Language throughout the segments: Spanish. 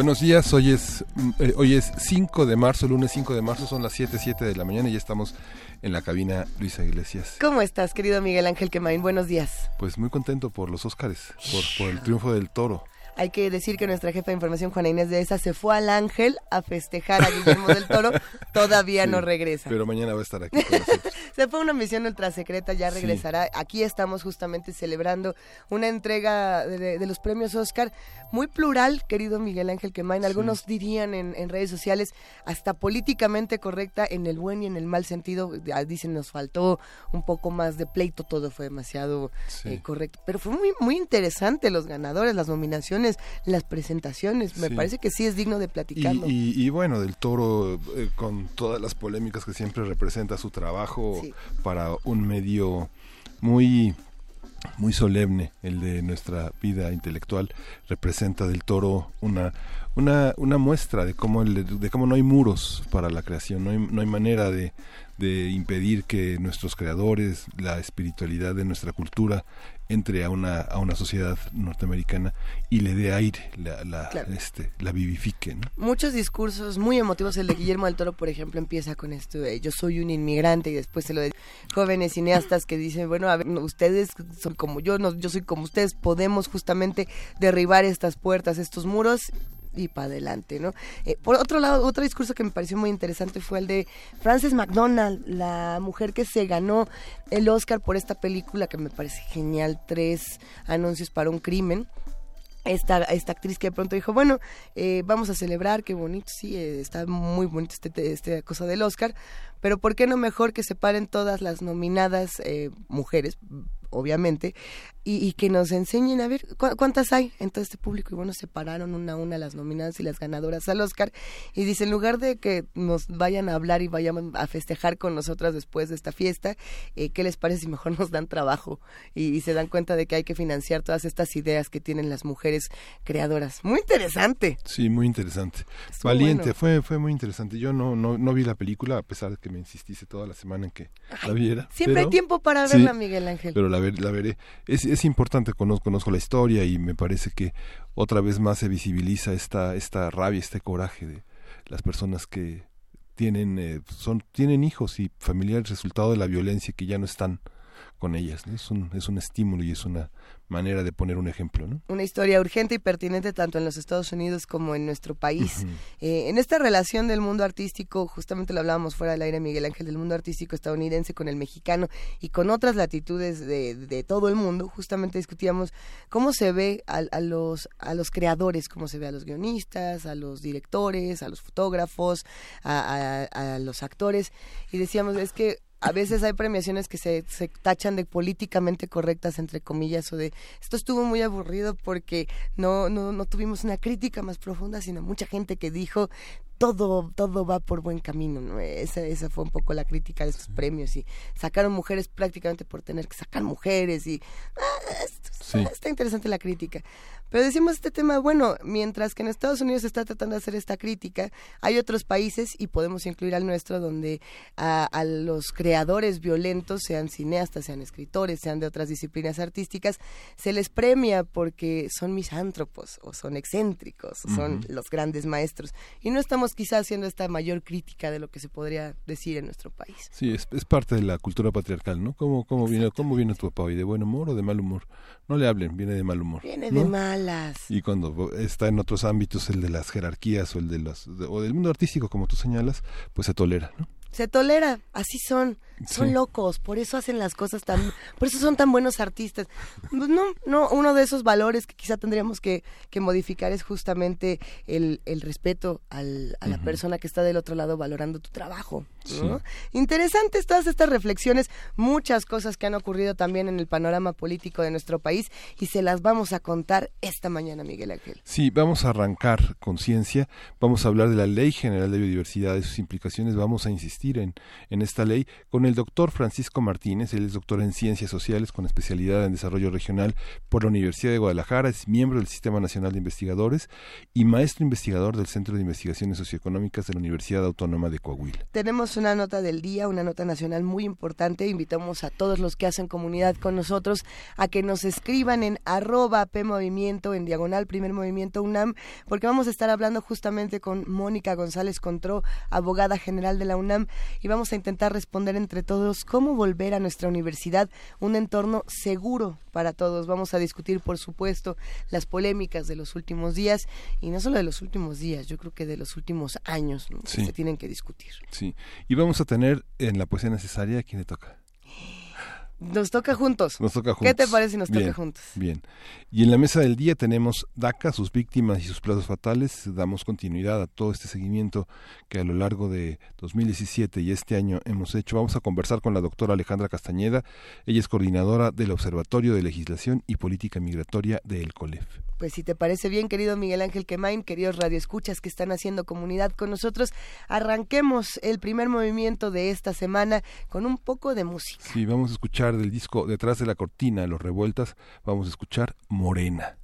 Buenos días, hoy es, mm, eh, hoy es 5 de marzo, lunes 5 de marzo, son las 7, 7 de la mañana y ya estamos en la cabina Luisa Iglesias. ¿Cómo estás, querido Miguel Ángel Quemain? Buenos días. Pues muy contento por los Óscares, por, por el triunfo del toro. Hay que decir que nuestra jefa de información, Juana Inés de esa, se fue al Ángel a festejar a Guillermo del Toro. Todavía no regresa. Pero mañana va a estar aquí con nosotros. se fue una misión ultra secreta, ya regresará. Aquí estamos justamente celebrando una entrega de, los premios Oscar muy plural, querido Miguel Ángel Quemain. Algunos dirían en, redes sociales hasta políticamente correcta en el buen y en el mal sentido. Dicen, nos faltó un poco más de pleito, todo fue demasiado eh, correcto. Pero fue muy, muy interesante los ganadores, las nominaciones las presentaciones. Me parece que sí es digno de platicarlo. Y, bueno, del toro, eh, con todas las polémicas que siempre representa su trabajo para un medio muy muy solemne el de nuestra vida intelectual representa del toro una una, una muestra de cómo el, de cómo no hay muros para la creación no hay, no hay manera de, de impedir que nuestros creadores la espiritualidad de nuestra cultura entre a una, a una sociedad norteamericana y le dé aire, la, la, este, la vivifique. Muchos discursos muy emotivos, el de Guillermo del Toro, por ejemplo, empieza con esto de yo soy un inmigrante y después se lo de jóvenes cineastas que dicen, bueno, a ver, ustedes son como yo, no, yo soy como ustedes, podemos justamente derribar estas puertas, estos muros y para adelante, ¿no? Eh, por otro lado, otro discurso que me pareció muy interesante fue el de Frances McDonald, la mujer que se ganó el Oscar por esta película que me parece genial, tres anuncios para un crimen. Esta, esta actriz que de pronto dijo, bueno, eh, vamos a celebrar, qué bonito, sí, eh, está muy bonito este, este cosa del Oscar, pero ¿por qué no mejor que se paren todas las nominadas mujeres, obviamente, y, que nos enseñen a ver cuántas hay en todo este público. Y bueno, separaron una a una las nominadas y las ganadoras al Oscar. Y dice, en lugar de que nos vayan a hablar y vayan a festejar con nosotras después de esta fiesta, eh, ¿qué les parece si mejor nos dan trabajo? Y, se dan cuenta de que hay que financiar todas estas ideas que tienen las mujeres creadoras. Muy interesante. Sí, muy interesante. Valiente, fue, fue muy interesante. Yo no, no, no vi la película, a pesar de que me insististe toda la semana en que la viera. Siempre hay tiempo para verla, Miguel Ángel. Pero la, la veré. Es, es importante, conozco, conozco la historia y me parece que otra vez más se visibiliza esta, esta rabia, este coraje de las personas que tienen, eh, son, tienen hijos y familiares resultado de la violencia que ya no están con ellas. Es, un, es un estímulo y es una manera de poner un ejemplo. ¿no? Una historia urgente y pertinente tanto en los Estados Unidos como en nuestro país. Eh, en esta relación del mundo artístico, justamente lo hablábamos fuera del aire, Miguel Ángel, del mundo artístico estadounidense con el mexicano y con otras latitudes de, de todo el mundo, justamente discutíamos cómo se ve a, a, los, a los creadores, cómo se ve a los guionistas, a los directores, a los fotógrafos, a, a los actores, y decíamos, es que a veces hay premiaciones que se, se, tachan de políticamente correctas, entre comillas, o de esto estuvo muy aburrido porque no, no, no tuvimos una crítica más profunda, sino mucha gente que dijo todo, todo va por buen camino, ¿no? Esa, esa fue un poco la crítica de estos premios y sacaron mujeres prácticamente por tener que sacar mujeres y ah, está interesante la crítica. Pero decimos este tema, bueno, mientras que en Estados Unidos se está tratando de hacer esta crítica, hay otros países, y podemos incluir al nuestro, donde a, los creadores violentos, sean cineastas, sean escritores, sean de otras disciplinas artísticas, se les premia porque son misántropos, o son excéntricos, o son los grandes maestros. Y no estamos quizás haciendo esta mayor crítica de lo que se podría decir en nuestro país. Sí, es, parte de la cultura patriarcal, ¿no? ¿Cómo, cómo, viene, ¿Cómo viene tu papá hoy? ¿De buen humor o de mal humor? No le hablen, viene de mal humor. Viene de mal y cuando está en otros ámbitos, el de las jerarquías o el de los o del mundo artístico, como tú señalas, pues se tolera, ¿no? Se tolera, así son, son locos, por eso hacen las cosas tan, por eso son tan buenos artistas. Pues no, no, uno de esos valores que quizá tendríamos que, que modificar es justamente el, el respeto al, a la persona que está del otro lado valorando tu trabajo. Interesantes todas estas reflexiones, muchas cosas que han ocurrido también en el panorama político de nuestro país y se las vamos a contar esta mañana, Miguel Ángel. Sí, vamos a arrancar conciencia, vamos a hablar de la Ley General de Biodiversidad y sus implicaciones, vamos a insistir en, esta ley con el doctor Francisco Martínez, él es doctor en Ciencias Sociales con especialidad en Desarrollo Regional por la Universidad de Guadalajara, es miembro del Sistema Nacional de Investigadores y maestro investigador del Centro de Investigaciones Socioeconómicas de la Universidad Autónoma de Coahuila. Tenemos una nota del día, una nota nacional muy importante. Invitamos a todos los que hacen comunidad con nosotros a que nos escriban en arroba PMovimiento, en diagonal Primer Movimiento UNAM, porque vamos a estar hablando justamente con Mónica González Contró, abogada general de la UNAM, y vamos a intentar responder entre todos cómo volver a nuestra universidad un entorno seguro para todos. Vamos a discutir, por supuesto, las polémicas de los últimos días, y no solo de los últimos días, yo creo que de los últimos años que se tienen que discutir. Sí, y vamos a tener en la poesía necesaria a quién le toca. Nos toca juntos. Nos toca juntos. ¿Qué te parece si nos toca juntos? Bien. Y en la mesa del día tenemos DACA, sus víctimas y sus plazos fatales. Damos continuidad a todo este seguimiento que a lo largo de 2017 y este año hemos hecho. Vamos a conversar con la doctora Alejandra Castañeda. Ella es coordinadora del Observatorio de Legislación y Política Migratoria del COLEF. Pues si te parece bien, querido Miguel Ángel Quemain, queridos radioescuchas que están haciendo comunidad con nosotros, arranquemos el primer movimiento de esta semana con un poco de música. Sí, vamos a escuchar del disco Detrás de la cortina, Los Revueltas, vamos a escuchar Morena.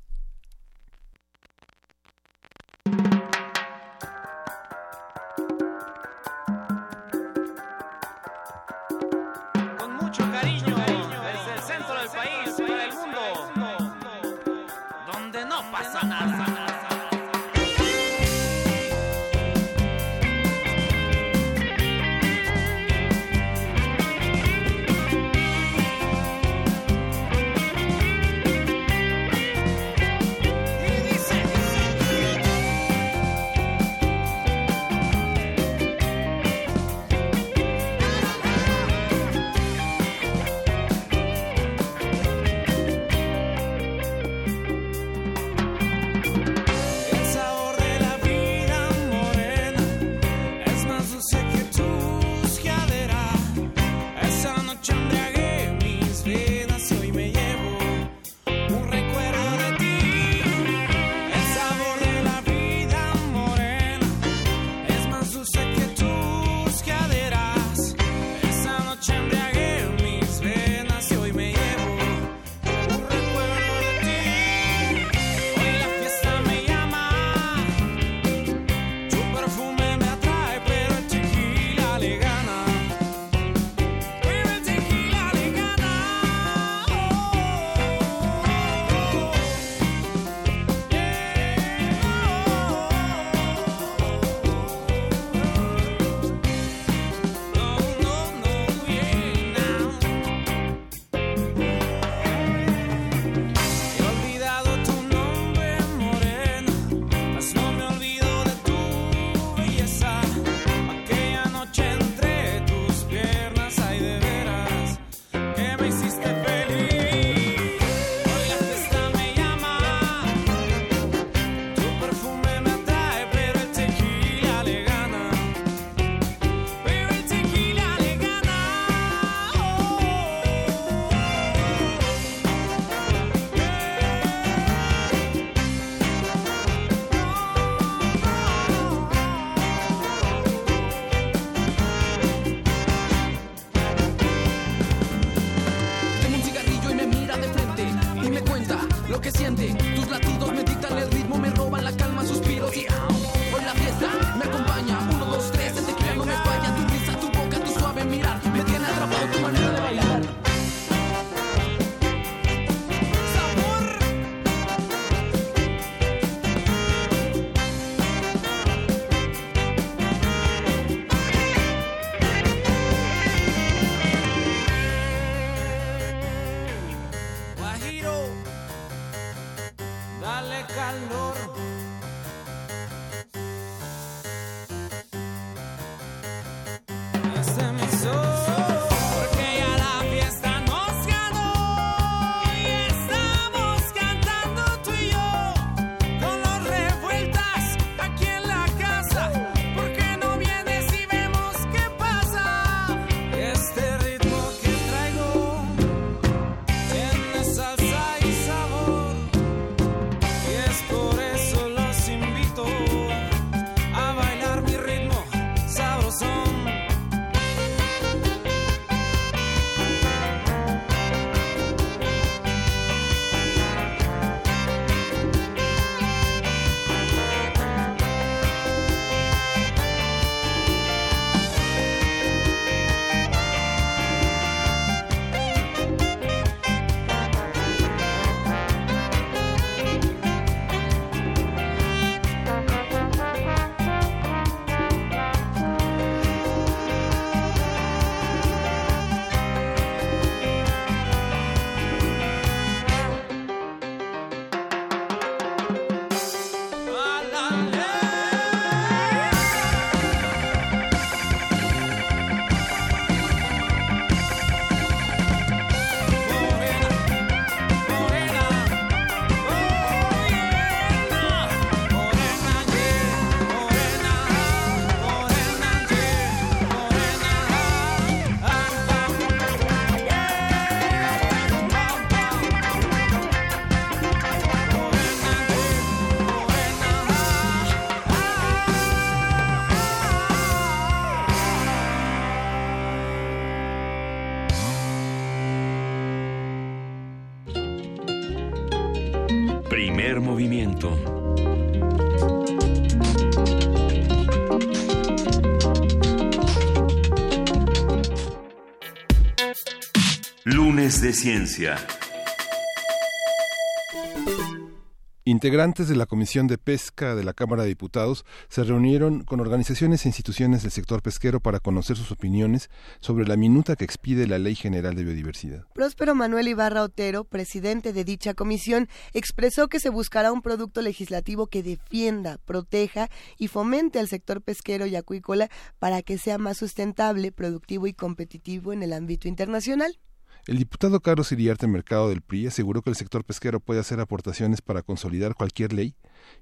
Ciencia. Integrantes de la Comisión de Pesca de la Cámara de Diputados se reunieron con organizaciones e instituciones del sector pesquero para conocer sus opiniones sobre la minuta que expide la Ley General de Biodiversidad. Próspero Manuel Ibarra Otero, presidente de dicha comisión, expresó que se buscará un producto legislativo que defienda, proteja y fomente al sector pesquero y acuícola para que sea más sustentable, productivo y competitivo en el ámbito internacional. El diputado Carlos Iriarte Mercado del PRI aseguró que el sector pesquero puede hacer aportaciones para consolidar cualquier ley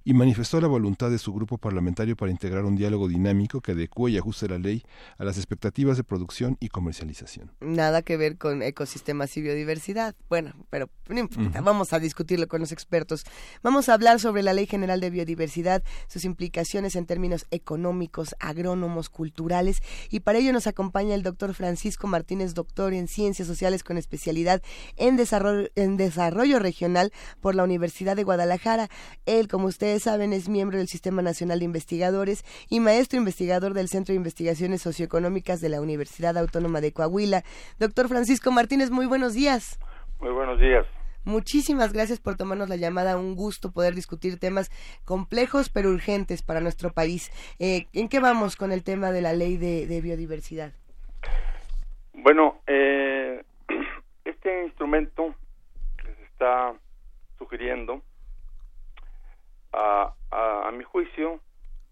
y manifestó la voluntad de su grupo parlamentario para integrar un diálogo dinámico que adecue y ajuste la ley a las expectativas de producción y comercialización. Nada que ver con ecosistemas y biodiversidad. Bueno, pero no importa, vamos a discutirlo con los expertos. Vamos a hablar sobre la Ley General de Biodiversidad, sus implicaciones en términos económicos, agrónomos, culturales, y para ello nos acompaña el doctor Francisco Martínez, doctor en Ciencias Sociales con especialidad en desarrollo, en desarrollo regional por la Universidad de Guadalajara. Él, como ustedes saben, es miembro del Sistema Nacional de Investigadores y maestro investigador del Centro de Investigaciones Socioeconómicas de la Universidad Autónoma de Coahuila. Doctor Francisco Martínez, muy buenos días. Muy buenos días. Muchísimas gracias por tomarnos la llamada. Un gusto poder discutir temas complejos pero urgentes para nuestro país. Eh, ¿En qué vamos con el tema de la ley de, biodiversidad? Bueno, eh, este instrumento que se está sugiriendo a, mi juicio,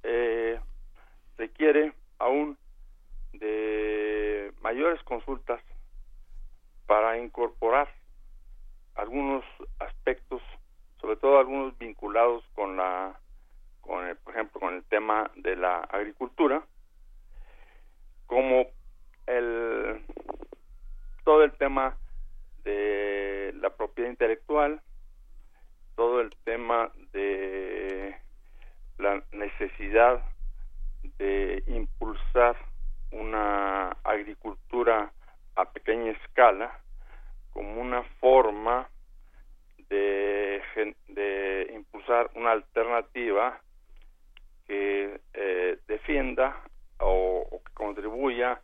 eh, requiere aún de mayores consultas para incorporar algunos aspectos, sobre todo algunos vinculados con la, con el, por ejemplo, con el tema de la agricultura, como el todo el tema de la propiedad intelectual, todo el tema de la necesidad de impulsar una agricultura a pequeña escala como una forma de, de impulsar una alternativa que eh, defienda o, o, que contribuya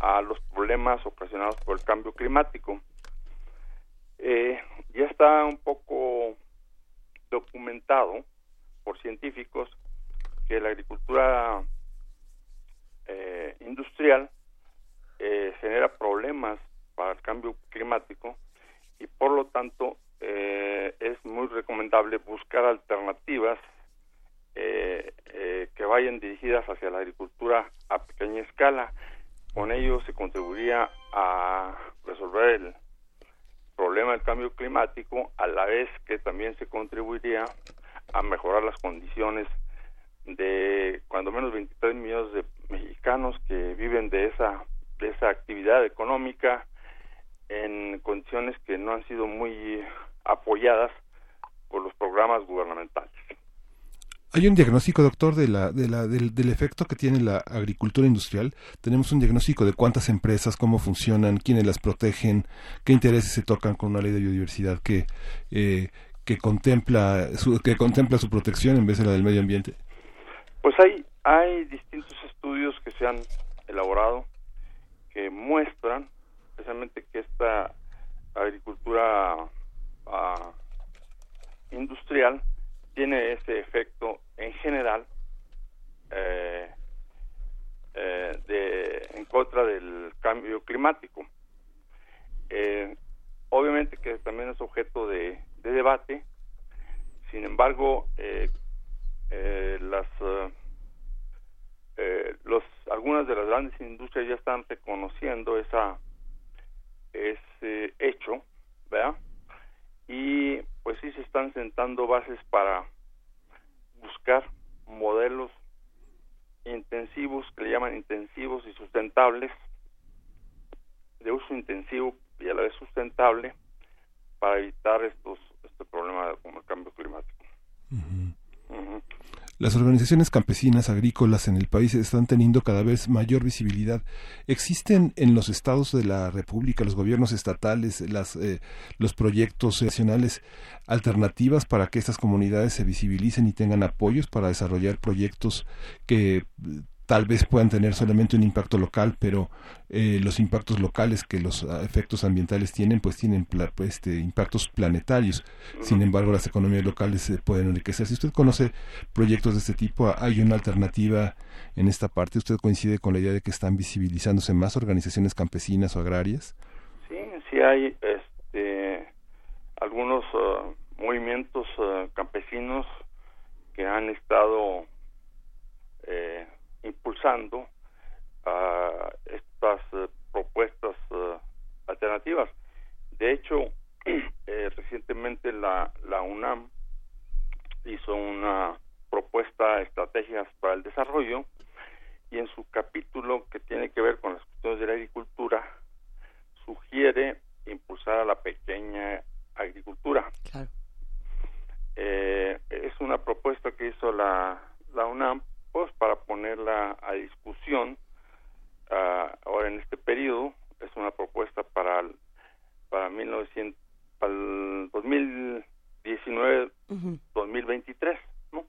a los problemas ocasionados por el cambio climático. Eh, ya está un poco documentado por científicos que la agricultura eh, industrial eh, genera problemas para el cambio climático y por lo tanto eh, es muy recomendable buscar alternativas que vayan dirigidas hacia la agricultura a pequeña escala. Con ello se contribuiría a resolver el problema del cambio climático, a la vez que también se contribuiría a mejorar las condiciones de cuando menos 23 millones de mexicanos que viven de esa de esa actividad económica en condiciones que no han sido muy apoyadas por los programas gubernamentales. Hay un diagnóstico, doctor, de la, de la, del, del, efecto que tiene la agricultura industrial. Tenemos un diagnóstico de cuántas empresas, cómo funcionan, quiénes las protegen, qué intereses se tocan con una ley de biodiversidad que, eh, que, contempla su, que contempla su protección en vez de la del medio ambiente. Pues hay, hay distintos estudios que se han elaborado que muestran precisamente que esta agricultura uh, industrial tiene ese efecto en general eh, eh, de, en contra del cambio climático. Eh, obviamente que también es objeto de, de debate, sin embargo, las los algunas de las grandes industrias ya están reconociendo esa ese hecho, ¿verdad? Y pues sí se están sentando bases para buscar modelos intensivos que le llaman intensivos y sustentables de uso intensivo y a la vez sustentable para evitar estos este problema como el cambio climático. Las organizaciones campesinas agrícolas en el país están teniendo cada vez mayor visibilidad. ¿Existen en los estados de la República, los gobiernos estatales, las, eh, los proyectos nacionales alternativas para que estas comunidades se visibilicen y tengan apoyos para desarrollar proyectos que tal vez puedan tener solamente un impacto local, pero eh, los impactos locales que los ah, efectos ambientales tienen, pues tienen pues, este, impactos planetarios. Sin embargo, las economías locales se pueden enriquecer. Si usted conoce proyectos de este tipo, hay una alternativa en esta parte. ¿Usted coincide con la idea de que están visibilizándose más organizaciones campesinas o agrarias? Sí, sí hay este, algunos ah, movimientos ah, campesinos que han estado eh, impulsando a estas eh, propuestas eh, alternativas. De hecho, eh, recientemente la, la UNAM hizo una propuesta estrategias para el desarrollo y en su capítulo que tiene que ver con las cuestiones de la agricultura sugiere impulsar a la pequeña agricultura. es una propuesta que hizo la, la UNAM pues para ponerla a discusión uh, ahora en este periodo es una propuesta para el, para 1900 para el 2019 2023 no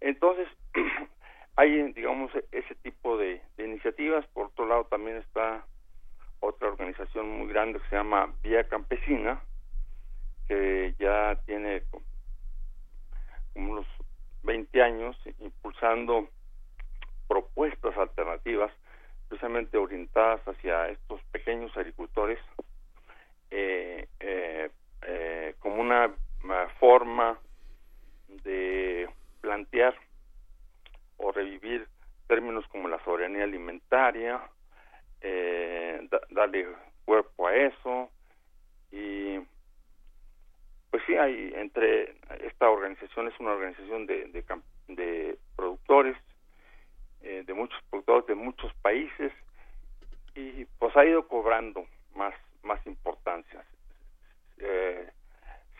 entonces hay digamos ese tipo de, de, iniciativas. Por otro lado también está otra organización muy grande que se llama Vía Campesina que ya tiene como unos 20 años impulsando propuestas alternativas precisamente orientadas hacia estos pequeños agricultores eh, eh, eh, como una, forma de plantear o revivir términos como la soberanía alimentaria, darle cuerpo a eso y pues sí hay entre esta organización es una organización de, de, productores eh, de muchos productores de muchos países y pues ha ido cobrando más más importancia. Eh,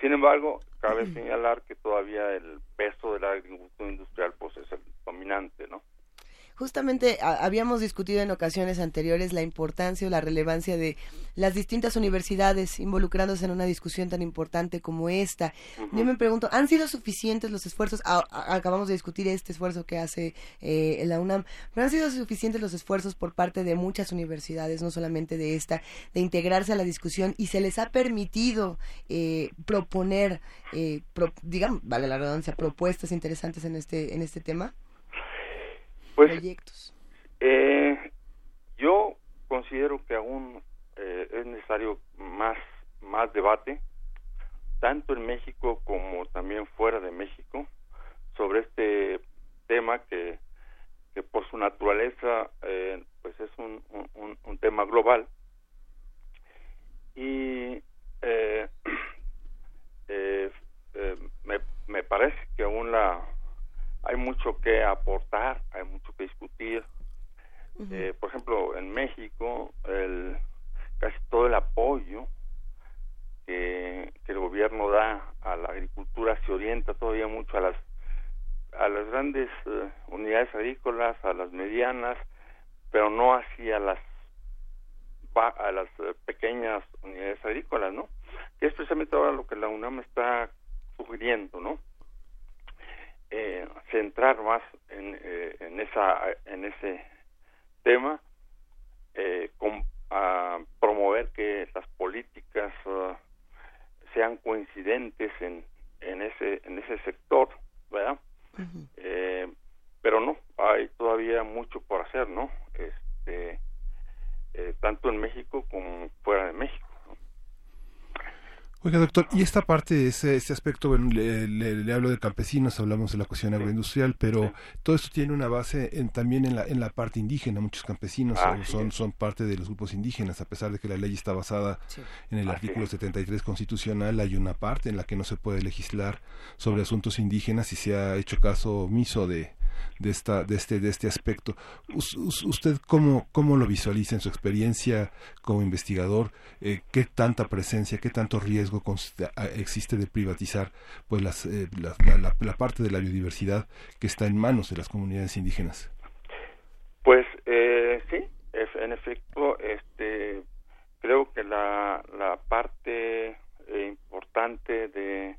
sin embargo cabe señalar que todavía el peso de la agricultura industrial pues es el dominante no Justamente habíamos discutido en ocasiones anteriores la importancia o la relevancia de las distintas universidades involucrándose en una discusión tan importante como esta. Yo me pregunto, ¿han sido suficientes los esfuerzos? acabamos de discutir este esfuerzo que hace eh, la UNAM, pero han sido suficientes los esfuerzos por parte de muchas universidades, no solamente de esta, de integrarse a la discusión y se les ha permitido eh, proponer, eh, digamos, vale la redundancia, propuestas interesantes en este en este tema. Pues, proyectos? Eh, yo considero que aún eh, es necesario más, más debate, tanto en México como también fuera de México, sobre este tema que, que por su naturaleza eh, pues es un, un, un, tema global y eh, me, me parece que aún la hay mucho que aportar, hay mucho que discutir. eh, por ejemplo, en México, el, casi todo el apoyo que, que, el gobierno da a la agricultura se orienta todavía mucho a las a las grandes uh, unidades agrícolas, a las medianas, pero no hacia las a las uh, pequeñas unidades agrícolas, ¿no? Que es precisamente ahora lo que la UNAM está sugiriendo, ¿no? Eh, centrar más en, eh, en, esa en ese tema eh, con, a promover que las políticas uh, sean coincidentes en, en ese en ese sector verdad eh, pero no hay todavía mucho por hacer no este eh, tanto en México como fuera de México Oiga, doctor, y esta parte, ese, ese aspecto, bueno, le, hablo de campesinos, hablamos de la cuestión agroindustrial, pero todo esto tiene una base en, también en la, en la parte indígena. Muchos campesinos ah, son, son parte de los grupos indígenas, a pesar de que la ley está basada en el artículo 73 constitucional, hay una parte en la que no se puede legislar sobre asuntos indígenas y se ha hecho caso omiso de, de esta de este de este aspecto. Usted cómo cómo lo visualiza en su experiencia como investigador eh, qué tanta presencia qué tanto riesgo existe de privatizar pues las, eh, la, la, parte de la biodiversidad que está en manos de las comunidades indígenas pues eh, sí en efecto este creo que la la parte importante de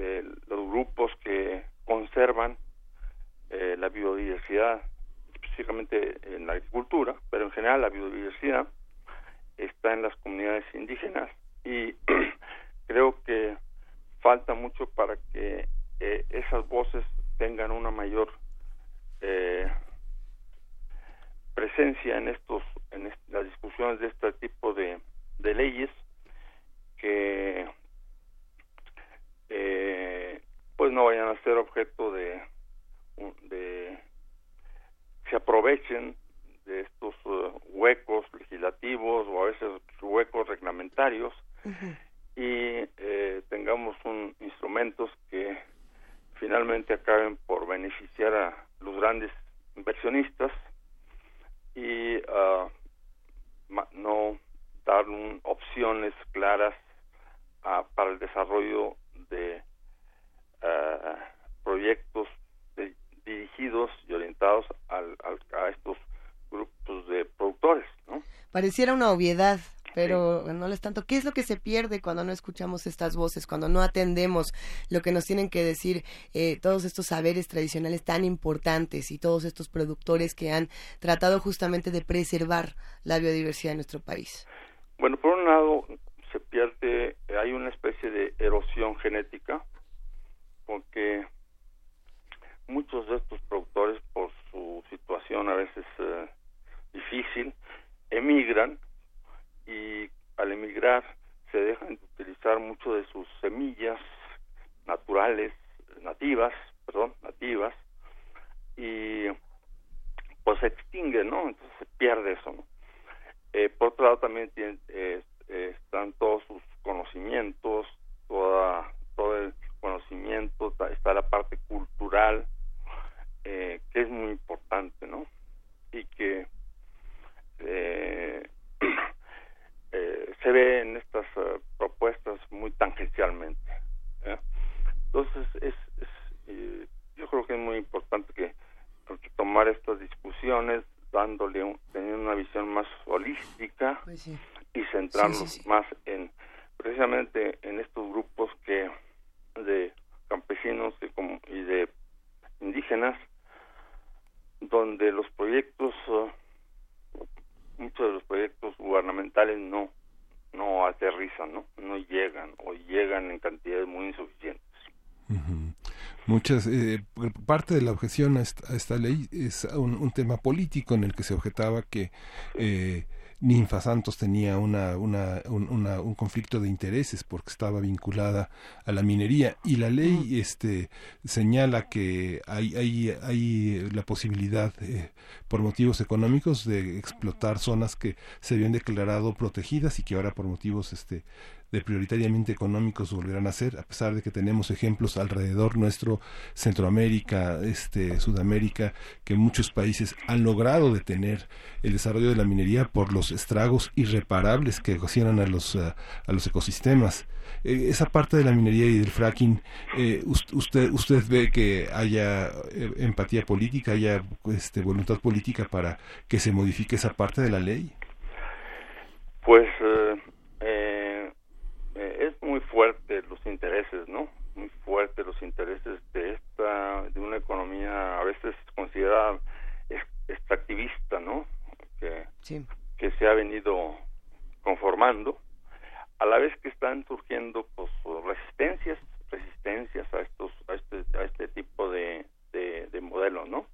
de los grupos que conservan eh, la biodiversidad, específicamente en la agricultura, pero en general la biodiversidad está en las comunidades indígenas. Y creo que falta mucho para que eh, esas voces tengan una mayor eh, presencia en estos en las discusiones de este tipo de, de leyes que eh, pues no vayan a ser objeto de, de se aprovechen de estos uh, huecos legislativos o a veces huecos reglamentarios y eh, tengamos un instrumentos que finalmente acaben por beneficiar a los grandes inversionistas y uh, no dar opciones claras uh, para el desarrollo de uh, proyectos dirigidos y orientados al, a estos grupos de productores. ¿no? Pareciera una obviedad, pero no es tanto. ¿Qué es lo que se pierde cuando no escuchamos estas voces, cuando no atendemos lo que nos tienen que decir eh, todos estos saberes tradicionales tan importantes y todos estos productores que han tratado justamente de preservar la biodiversidad de nuestro país? Bueno, por un lado, se pierde, hay una especie de erosión genética, porque muchos de estos productores, por su situación a veces eh, difícil, emigran y al emigrar se dejan de utilizar mucho de sus semillas naturales, nativas, perdón, nativas, y pues se extingue, ¿no? Entonces se pierde eso, ¿no? Eh, por otro lado también tiene, eh, están todos sus conocimientos, toda, todo el conocimiento, está la parte cultural, eh, que es muy importante, ¿no? Y que eh, eh, se ve en estas propuestas muy tangencialmente. Entonces, es, yo creo que es muy importante que, tomar estas discusiones dándole teniendo una visión más holística pues y centrarnos más en precisamente en estos grupos que de campesinos y, de indígenas donde los proyectos uh, muchos de los proyectos gubernamentales no no aterrizan no no llegan o llegan en cantidades muy insuficientes Muchas, eh, objeción a esta, ley es un, tema político en el que se objetaba que eh, Ninfa Santos tenía una, una, un, conflicto de intereses porque estaba vinculada a la minería. Y la ley este, señala que hay, hay, hay la posibilidad eh, por motivos económicos de explotar zonas que se habían declarado protegidas y que ahora por motivos este, de prioritariamente económicos volverán a ser, a pesar de que tenemos ejemplos alrededor nuestro, Centroamérica, este, Sudamérica, que muchos países han logrado detener el desarrollo de la minería por los estragos irreparables que ocasionan a los, a, los ecosistemas. Eh, esa parte de la minería y del fracking, eh, usted, usted ve que haya eh, empatía política, haya este, voluntad política para que se modifique esa parte de la ley. Pues es muy fuerte los intereses, ¿no? Muy fuerte los intereses de esta, de una economía a veces considerada extractivista, ¿no? Que, que se ha venido conformando, a la vez que están surgiendo pues resistencias, resistencias a estos, a este, a este tipo de, de, modelos, ¿no?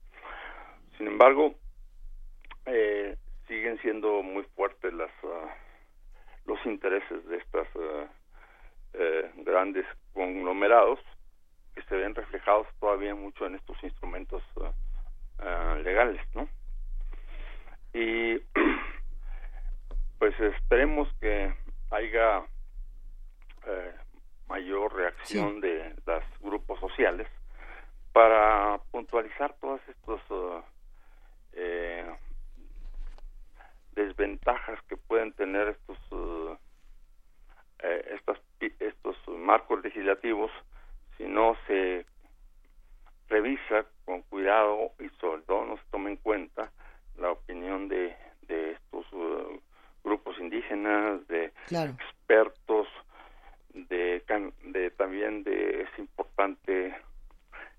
Sin embargo, eh, siguen siendo muy fuertes las ah, los intereses de estas ah, eh, grandes conglomerados que se ven reflejados todavía mucho en estos instrumentos eh, eh, legales, ¿no? Y pues esperemos que haya mayor reacción de los grupos sociales para puntualizar todas estos eh, desventajas que pueden tener estos eh, estos, estos marcos legislativos si no se revisa con cuidado y sobre todo no se toma en cuenta la opinión de, de estos uh, grupos indígenas, de expertos, de, de también de es importante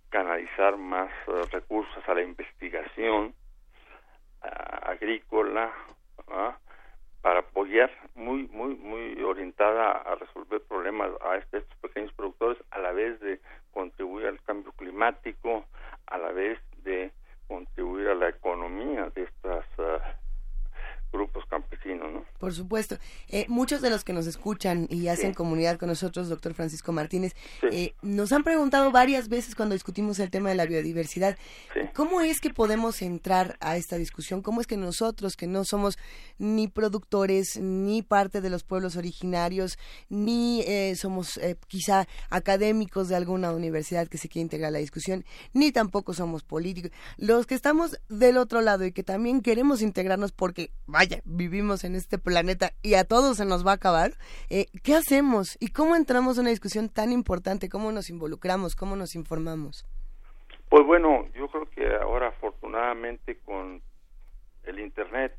canalizar más uh, recursos a la investigación agrícola para apoyar muy muy muy orientada a resolver problemas a estos pequeños productores a la vez de contribuir al cambio climático a la vez de contribuir a la economía de estas uh, grupos campesinos, ¿no? Por supuesto. Eh, muchos de los que nos escuchan y hacen comunidad con nosotros, doctor Francisco Martínez, eh, nos han preguntado varias veces cuando discutimos el tema de la biodiversidad, ¿cómo es que podemos entrar a esta discusión? ¿Cómo es que nosotros, que no somos ni productores, ni parte de los pueblos originarios, ni eh, somos quizá académicos de alguna universidad que se quiere integrar a la discusión, ni tampoco somos políticos, los que estamos del otro lado y que también queremos integrarnos porque vaya, vivimos en este planeta y a todos se nos va a acabar, eh, ¿qué hacemos? ¿Y cómo entramos en una discusión tan importante? ¿Cómo nos involucramos? ¿Cómo nos informamos? Pues bueno, yo creo que ahora afortunadamente con el Internet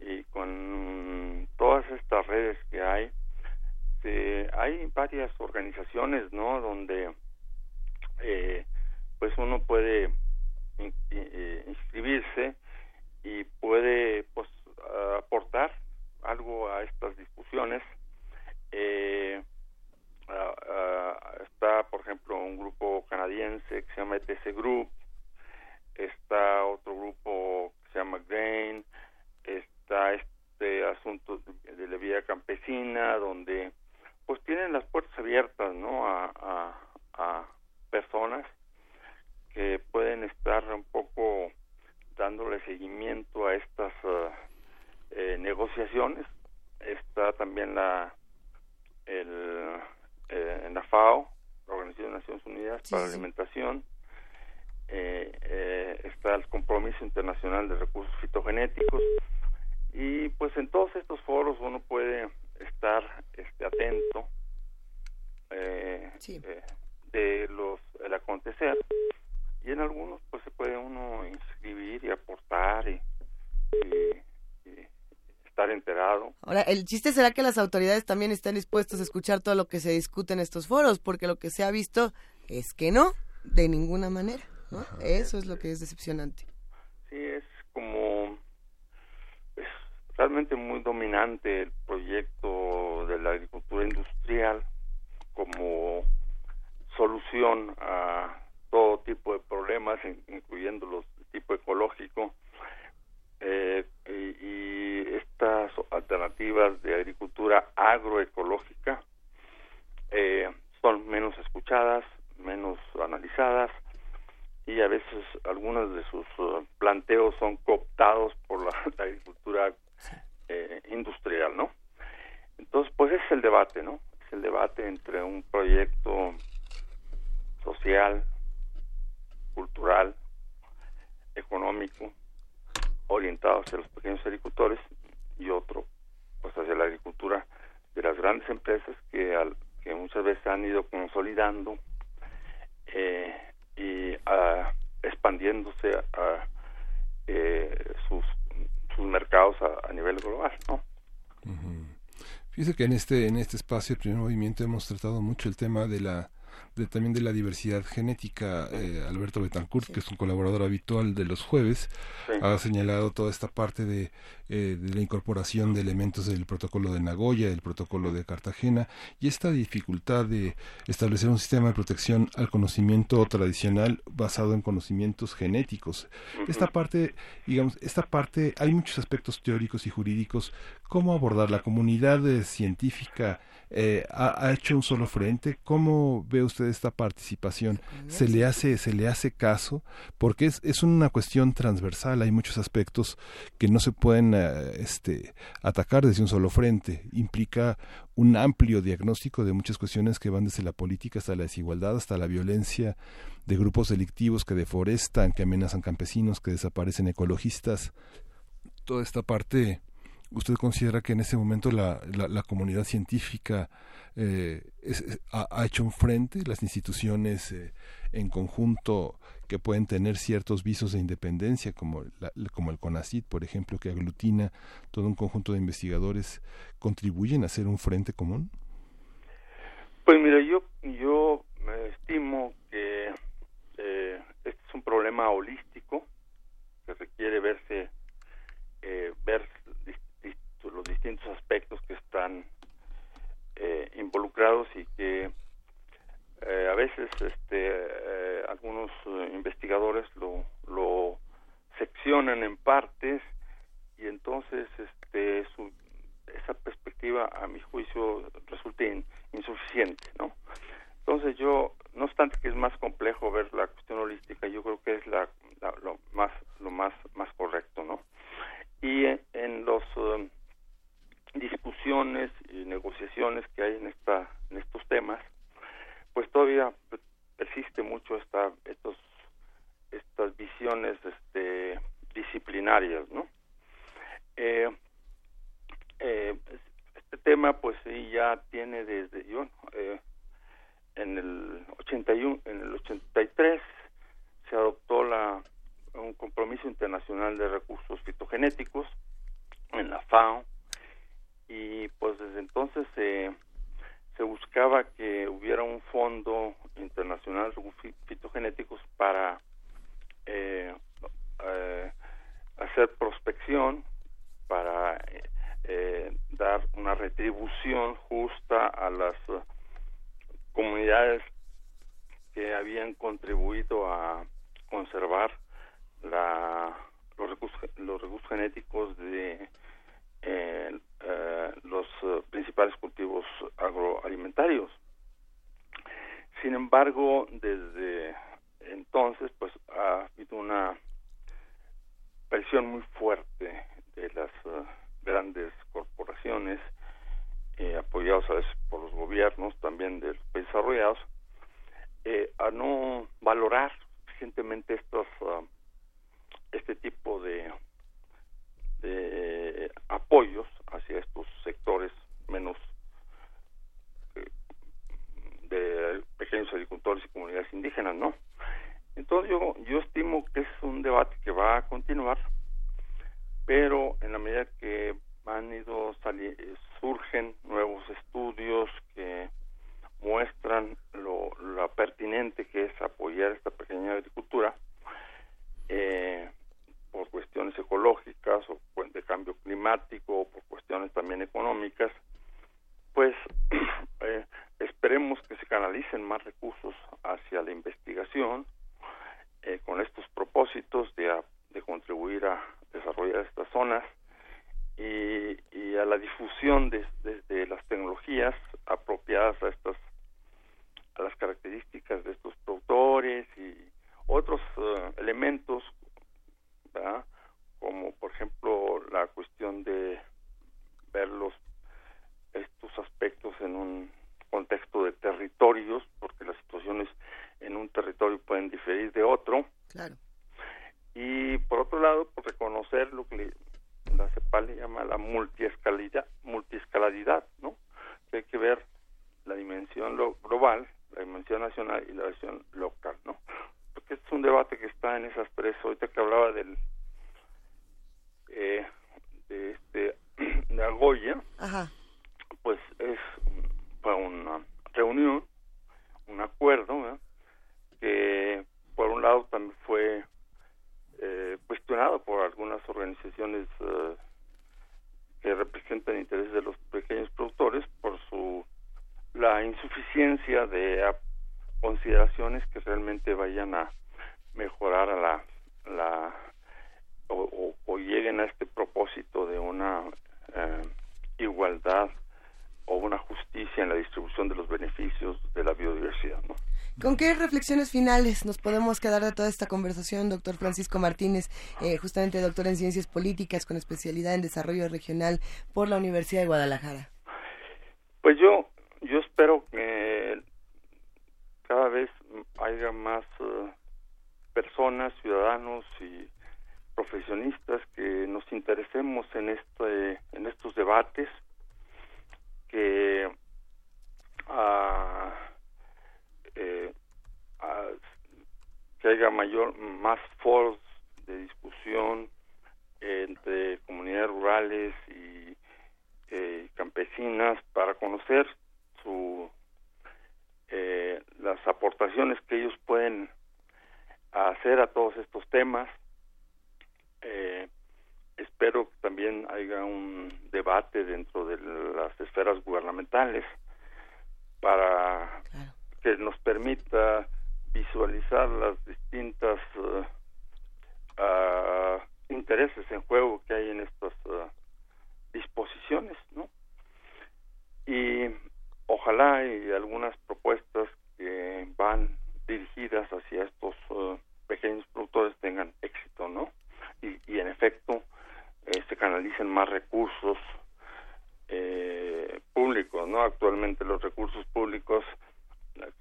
y con todas estas redes que hay, hay varias organizaciones, ¿no? Donde eh, pues uno puede eh, inscribirse y puede pues aportar algo a estas discusiones. Eh, está, por ejemplo, un grupo canadiense que se llama ETC Group, está otro grupo que se llama Grain, está este asunto de la vida campesina, donde pues tienen las puertas abiertas, ¿no? A, a, a personas que pueden estar un poco dándole seguimiento a estas uh, eh, negociaciones. Está también la el, eh, la FAO, la Organización de Naciones Unidas para la Alimentación. Eh, eh, está el Compromiso Internacional de Recursos Fitogenéticos y pues en todos estos foros uno puede estar este, atento eh, de los el acontecer y en algunos pues se puede uno inscribir y aportar y, estar enterado. Ahora, el chiste será que las autoridades también estén dispuestas a escuchar todo lo que se discute en estos foros, porque lo que se ha visto es que no, de ninguna manera. Eso es lo que es decepcionante. Sí, es como es realmente muy dominante el proyecto de la agricultura industrial como solución a todo tipo de problemas, incluyendo los de tipo ecológico, eh, y, estas alternativas de agricultura agroecológica eh, son menos escuchadas, menos analizadas y a veces algunos de sus uh, planteos son cooptados por la, agricultura eh, industrial, ¿no? Entonces, pues ese es el debate, ¿no? Es el debate entre un proyecto social, cultural, económico, orientado hacia los pequeños agricultores y otro pues hacia la agricultura de las grandes empresas que al, que muchas veces han ido consolidando eh, y uh, expandiéndose a eh, sus, sus mercados a, nivel global no Fíjese que en este en este espacio el primer movimiento hemos tratado mucho el tema de la de, también de la diversidad genética. Eh, Alberto Betancourt, que es un colaborador habitual de los jueves, ha señalado toda esta parte de, eh, de, la incorporación de elementos del protocolo de Nagoya, del protocolo de Cartagena, y esta dificultad de establecer un sistema de protección al conocimiento tradicional basado en conocimientos genéticos. Esta parte, digamos, esta parte, hay muchos aspectos teóricos y jurídicos. ¿Cómo abordar la comunidad científica? Eh, ha, ha, hecho un solo frente? ¿Cómo ve ve usted esta participación? ¿Se le hace, se le hace caso? Porque es, es una cuestión transversal, hay muchos aspectos que no se pueden eh, este, atacar desde un solo frente. Implica un amplio diagnóstico de muchas cuestiones que van desde la política hasta la desigualdad, hasta la violencia de grupos delictivos que deforestan, que amenazan campesinos, que desaparecen ecologistas. Toda esta parte, ¿usted considera que en ese momento la, la, comunidad científica eh, ha, hecho un frente, las instituciones eh, en conjunto que pueden tener ciertos visos de independencia, como, como el CONACID, por ejemplo, que aglutina todo un conjunto de investigadores, contribuyen a hacer un frente común? Pues mira, yo, yo estimo que eh, este es un problema holístico que requiere verse, eh, ver los distintos aspectos que están eh, involucrados y que eh, a veces este, eh, algunos eh, investigadores lo, seccionan en partes y entonces este, su, esa perspectiva a mi juicio resulta insuficiente, ¿no? Entonces yo, no obstante que es más complejo ver la cuestión holística, yo creo que es la, lo más lo más más correcto, ¿no? Y en, en los discusiones y negociaciones que hay en esta en estos temas, pues todavía persiste mucho esta estos estas visiones este disciplinarias no eh, eh, este tema pues sí ya tiene desde yo eh, en el 81 en el 83 se adoptó la un compromiso internacional de recursos fitogenéticos en la FAO y pues desde entonces se buscaba que hubiera un fondo internacional fitogenéticos para eh, eh, hacer prospección, para eh, dar una retribución justa a las comunidades que habían contribuido a conservar la, los, recursos, los recursos genéticos de eh, los eh, principales cultivos agroalimentarios. Sin embargo, desde entonces, pues ha habido una presión muy fuerte de las eh, grandes corporaciones, eh, apoyados a veces por los gobiernos también de los países desarrollados, a no valorar suficientemente estos este tipo de de apoyos hacia estos sectores menos eh, de pequeños agricultores y comunidades indígenas, ¿no? Entonces yo, yo estimo que es un debate que va a continuar, pero en la medida que han ido salir, surgen nuevos estudios que muestran lo, lo pertinente que es apoyar esta pequeña agricultura, eh, por cuestiones ecológicas o de cambio climático o por cuestiones también económicas, pues eh, esperemos que se canalicen más recursos hacia la investigación eh, con estos propósitos de, de contribuir a desarrollar estas zonas y, y a la difusión de, de, las tecnologías apropiadas a estas a las características de estos productores y otros uh, elementos como por ejemplo la cuestión de ver los estos aspectos en un contexto de territorios, porque las situaciones en un territorio pueden diferir de otro. Claro. Y por otro lado, por pues, reconocer lo que la CEPAL le llama la multiescalidad, multiescalaridad, ¿no? Que hay que ver la dimensión global, la dimensión nacional y la dimensión local, ¿no? Este es un debate que está en esas tres. Ahorita que hablaba del eh, de este de pues es fue una reunión, un acuerdo que por un lado también fue eh, cuestionado por algunas organizaciones eh, que representan intereses de los pequeños productores por su la insuficiencia de consideraciones que realmente vayan a mejorar a la, la o, lleguen a este propósito de una eh, igualdad o una justicia en la distribución de los beneficios de la biodiversidad. ¿no? ¿Con qué reflexiones finales nos podemos quedar de toda esta conversación, doctor Francisco Martínez, eh, justamente doctor en Ciencias Políticas con especialidad en Desarrollo Regional por la Universidad de Guadalajara? Pues yo, yo espero que cada vez haya más eh, personas, ciudadanos y profesionistas que nos interesemos en este, en estos debates, que uh, eh, que haya mayor más foros de discusión entre comunidades rurales y eh, campesinas para conocer su eh, las aportaciones que ellos pueden hacer a todos estos temas eh, espero que también haya un debate dentro de las esferas gubernamentales para que nos permita visualizar las distintas uh, uh, intereses en juego que hay en estas uh, disposiciones, ¿no? Y ojalá y algunas propuestas que van dirigidas hacia estos pequeños productores tengan éxito, ¿no? Y, y en efecto eh, se canalicen más recursos eh, públicos, ¿no? Actualmente los recursos públicos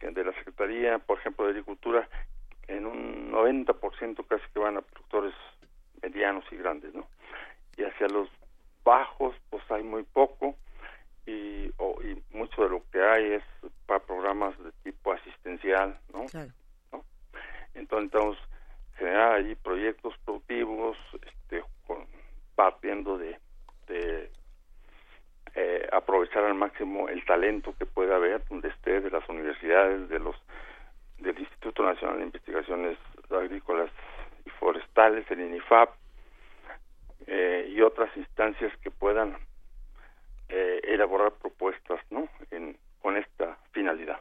de la Secretaría, por ejemplo, de Agricultura, en un 90% casi que van a productores medianos y grandes, ¿no? Y hacia los bajos, pues hay muy poco y, y mucho de lo que hay es para programas de tipo asistencial, ¿no? ¿no? Entonces, entonces generar ahí proyectos productivos, este, partiendo de, de eh, aprovechar al máximo el talento que pueda haber donde esté de las universidades de los del Instituto Nacional de Investigaciones Agrícolas y Forestales el INIFAP eh, y otras instancias que puedan eh, elaborar propuestas no en, con esta finalidad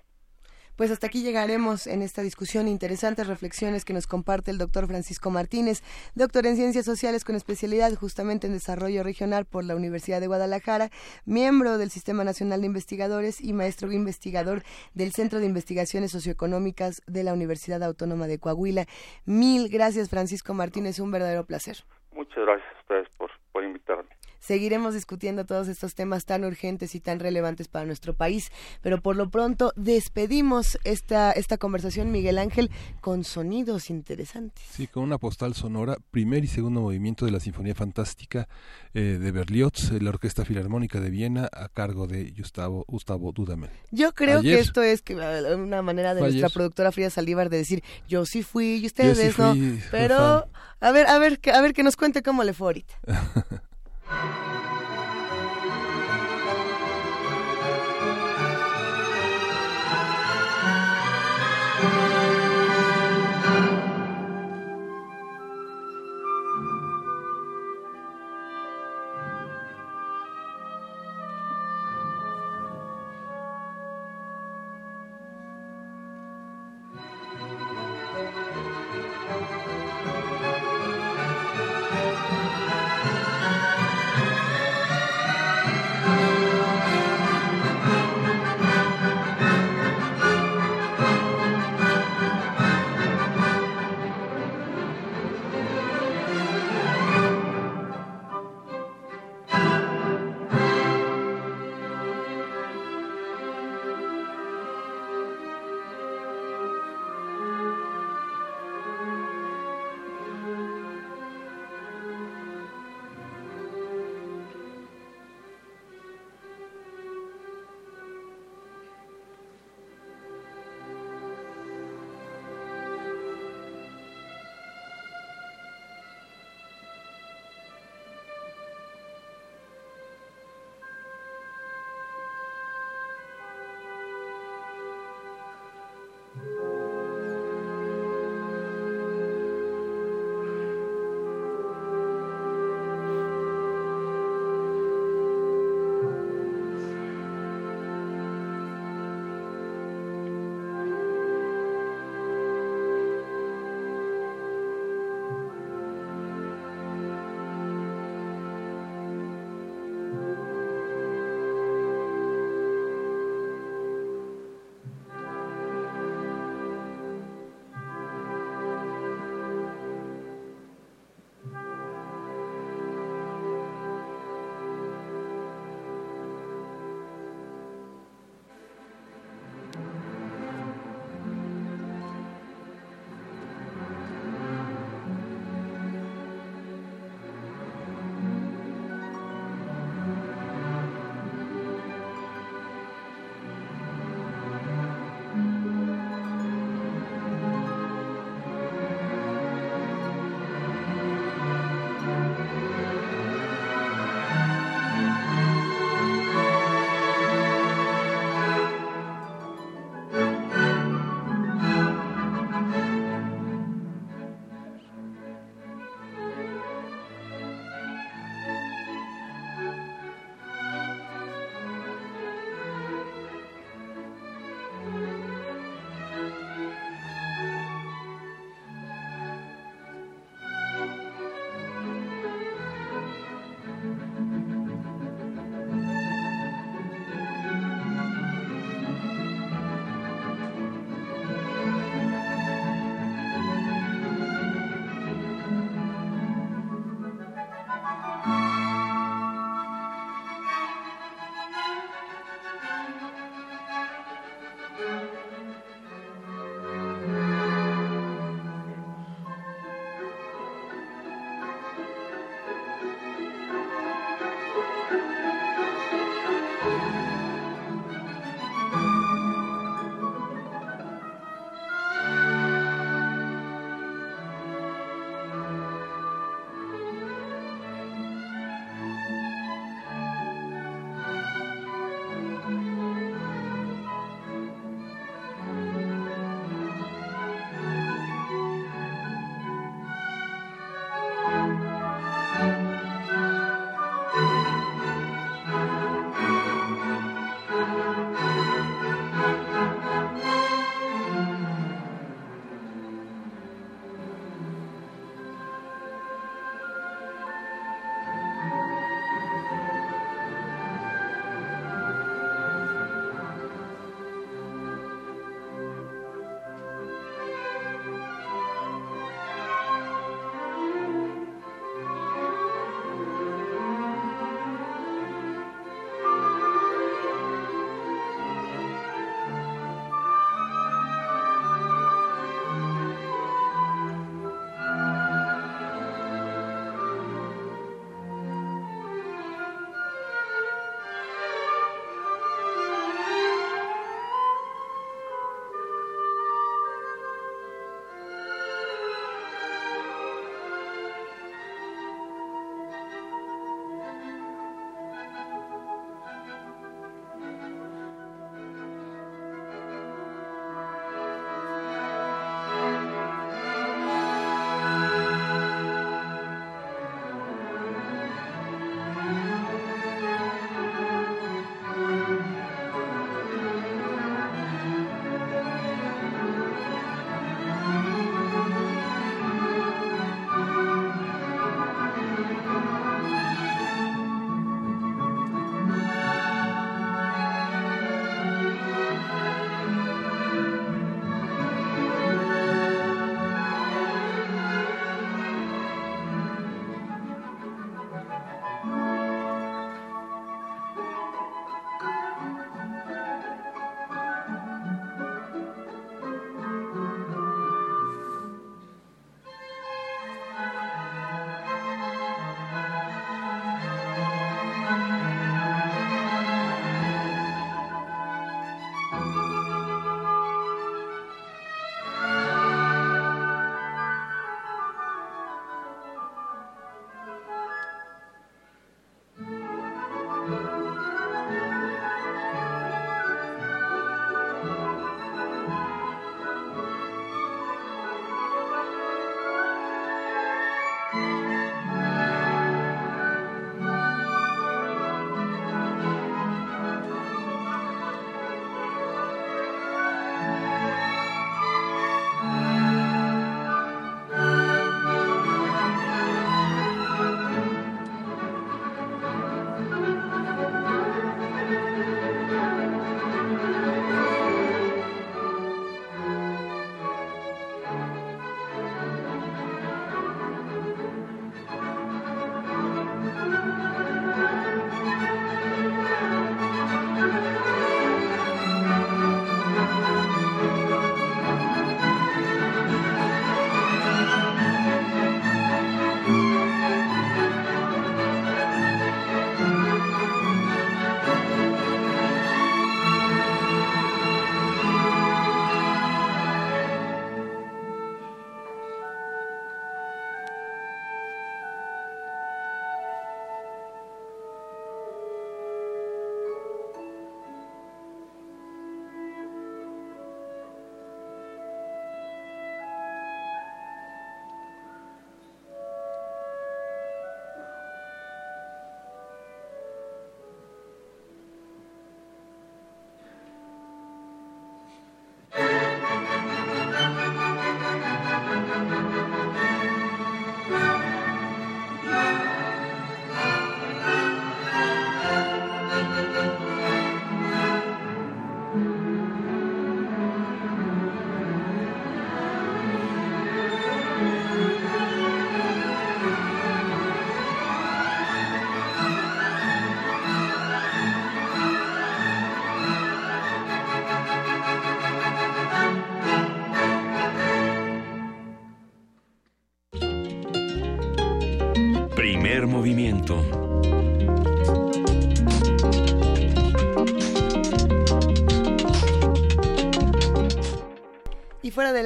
pues hasta aquí llegaremos en esta discusión. Interesantes reflexiones que nos comparte el doctor Francisco Martínez, doctor en Ciencias Sociales con especialidad justamente en Desarrollo Regional por la Universidad de Guadalajara, miembro del Sistema Nacional de Investigadores y maestro investigador del Centro de Investigaciones Socioeconómicas de la Universidad Autónoma de Coahuila. Mil gracias, Francisco Martínez. Un verdadero placer. Muchas gracias a ustedes por, por invitarme seguiremos discutiendo todos estos temas tan urgentes y tan relevantes para nuestro país, pero por lo pronto despedimos esta, esta conversación, Miguel Ángel, con sonidos interesantes. Sí, con una postal sonora, primer y segundo movimiento de la Sinfonía Fantástica eh, de Berlioz, la Orquesta Filarmónica de Viena, a cargo de Gustavo, Gustavo Dudamel. Yo creo que esto es que, una manera de nuestra productora Frida Saldívar de decir, yo sí fui y ustedes no, pero a ver, a ver, a ver que nos cuente cómo le fue ahorita. thank you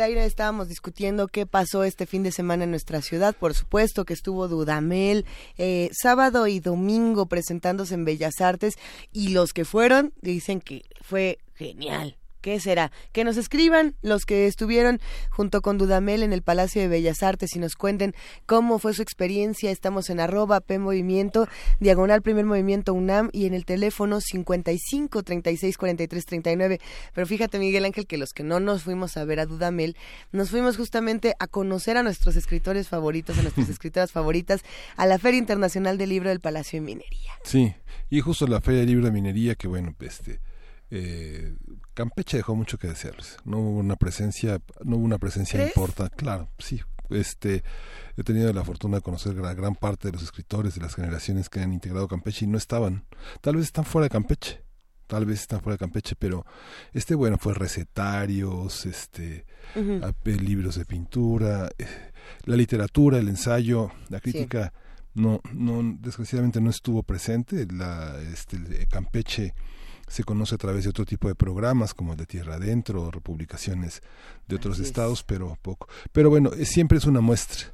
aire estábamos discutiendo qué pasó este fin de semana en nuestra ciudad. Por supuesto que estuvo Dudamel eh, sábado y domingo presentándose en Bellas Artes y los que fueron dicen que fue genial. ¿Qué será? Que nos escriban los que estuvieron junto con Dudamel en el Palacio de Bellas Artes y nos cuenten cómo fue su experiencia. Estamos en arroba P Movimiento, diagonal Primer Movimiento UNAM y en el teléfono 55 36 43 39. Pero fíjate, Miguel Ángel, que los que no nos fuimos a ver a Dudamel, nos fuimos justamente a conocer a nuestros escritores favoritos, a nuestras escritoras favoritas, a la Feria Internacional del Libro del Palacio de Minería. Sí, y justo la Feria del Libro de Minería, que bueno, este eh, Campeche dejó mucho que desearles. No hubo una presencia, no hubo una presencia importante. Claro, sí. Este, he tenido la fortuna de conocer gran parte de los escritores de las generaciones que han integrado Campeche y no estaban. Tal vez están fuera de Campeche. Tal vez están fuera de Campeche, pero este bueno fue recetarios, este libros de pintura, eh, la literatura, el ensayo, la crítica no no desgraciadamente no estuvo presente, la este Campeche se conoce a través de otro tipo de programas como el de Tierra Adentro o republicaciones de otros estados, pero poco. Pero bueno, siempre es una muestra.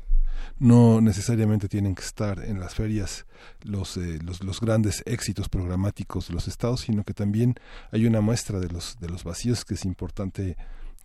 No necesariamente tienen que estar en las ferias los, eh, los, los, grandes éxitos programáticos de los estados, sino que también hay una muestra de los, de los vacíos que es importante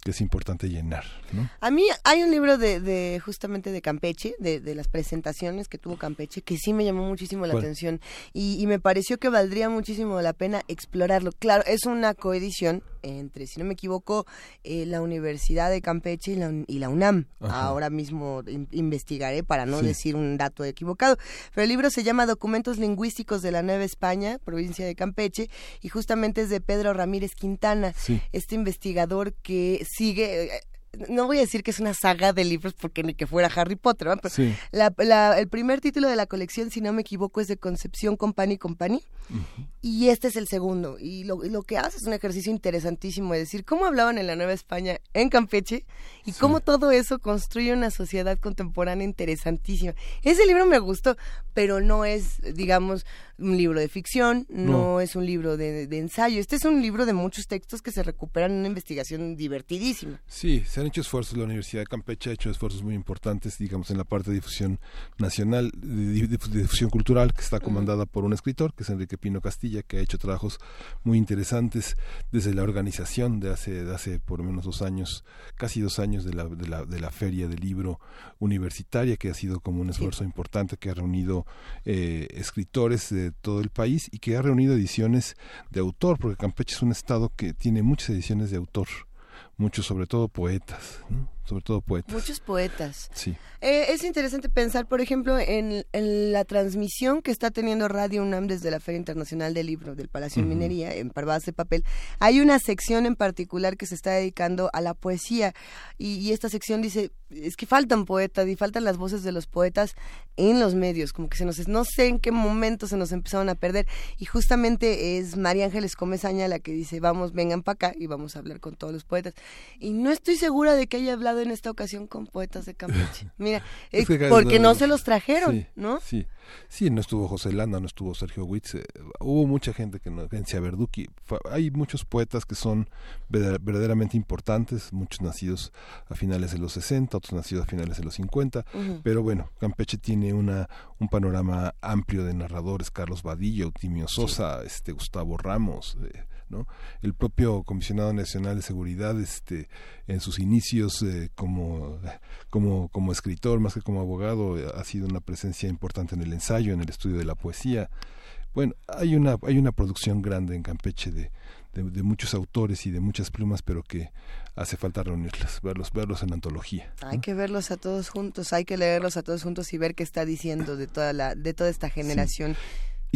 que es importante llenar. ¿no? A mí hay un libro de, de justamente de Campeche, de, de, las presentaciones que tuvo Campeche, que sí me llamó muchísimo la atención y, y, me pareció que valdría muchísimo la pena explorarlo. Claro, es una coedición entre, si no me equivoco, eh, la Universidad de Campeche y la, y la UNAM. Ahora mismo investigaré para no decir un dato equivocado. Pero el libro se llama Documentos Lingüísticos de la Nueva España, provincia de Campeche, y justamente es de Pedro Ramírez Quintana, este investigador que sigue eh, no voy a decir que es una saga de libros porque ni que fuera Harry Potter, la, el primer título de la colección, si no me equivoco, es de Concepción Company Company y este es el segundo. Y lo, lo, que hace es un ejercicio interesantísimo de decir cómo hablaban en la Nueva España, en Campeche, y cómo todo eso construye una sociedad contemporánea interesantísima. Ese libro me gustó, pero no es, digamos, un libro de ficción, no, es un libro de, ensayo. Este es un libro de muchos textos que se recuperan en una investigación divertidísima. Sí, se han hecho esfuerzos, la Universidad de Campeche ha hecho esfuerzos muy importantes, digamos, en la parte de difusión nacional, de, difusión cultural, que está comandada por un escritor, que es Enrique Pino Castilla, que ha hecho trabajos muy interesantes desde la organización de hace, de hace por lo menos dos años, casi dos años de la, de la, de la Feria del Libro Universitaria, que ha sido como un esfuerzo importante, que ha reunido eh, escritores de todo el país y que ha reunido ediciones de autor, porque Campeche es un estado que tiene muchas ediciones de autor, muchos sobre todo poetas, ¿no? Sobre todo poetas. Muchos poetas. Sí. Eh, es interesante pensar, por ejemplo, en, la transmisión que está teniendo Radio UNAM desde la Feria Internacional del Libro del Palacio de Minería en Parvadas de Papel. Hay una sección en particular que se está dedicando a la poesía y, y, esta sección dice, es que faltan poetas y faltan las voces de los poetas en los medios, como que se nos, no sé en qué momento se nos empezaron a perder y justamente es María Ángeles Comesaña la que dice, vamos, vengan para acá y vamos a hablar con todos los poetas. Y no estoy segura de que haya hablado en esta ocasión con poetas de Campeche. Mira, es porque no, se los trajeron, ¿no? Sí, sí, no estuvo José Landa, no estuvo Sergio Witz, eh, hubo mucha gente que no, Gencia Verduki, hay muchos poetas que son verdaderamente importantes, muchos nacidos a finales de los 60, otros nacidos a finales de los 50, pero bueno, Campeche tiene una un panorama amplio de narradores, Carlos Vadillo, Timio Sosa, este Gustavo Ramos, eh, ¿no? El propio comisionado nacional de seguridad, este, en sus inicios eh, como, como, como escritor, más que como abogado, ha sido una presencia importante en el ensayo, en el estudio de la poesía. Bueno, hay una, hay una producción grande en Campeche de, de, muchos autores y de muchas plumas, pero que hace falta reunirlas, verlos, verlos en antología. Hay que verlos a todos juntos, hay que leerlos a todos juntos y ver qué está diciendo de toda la, de toda esta generación.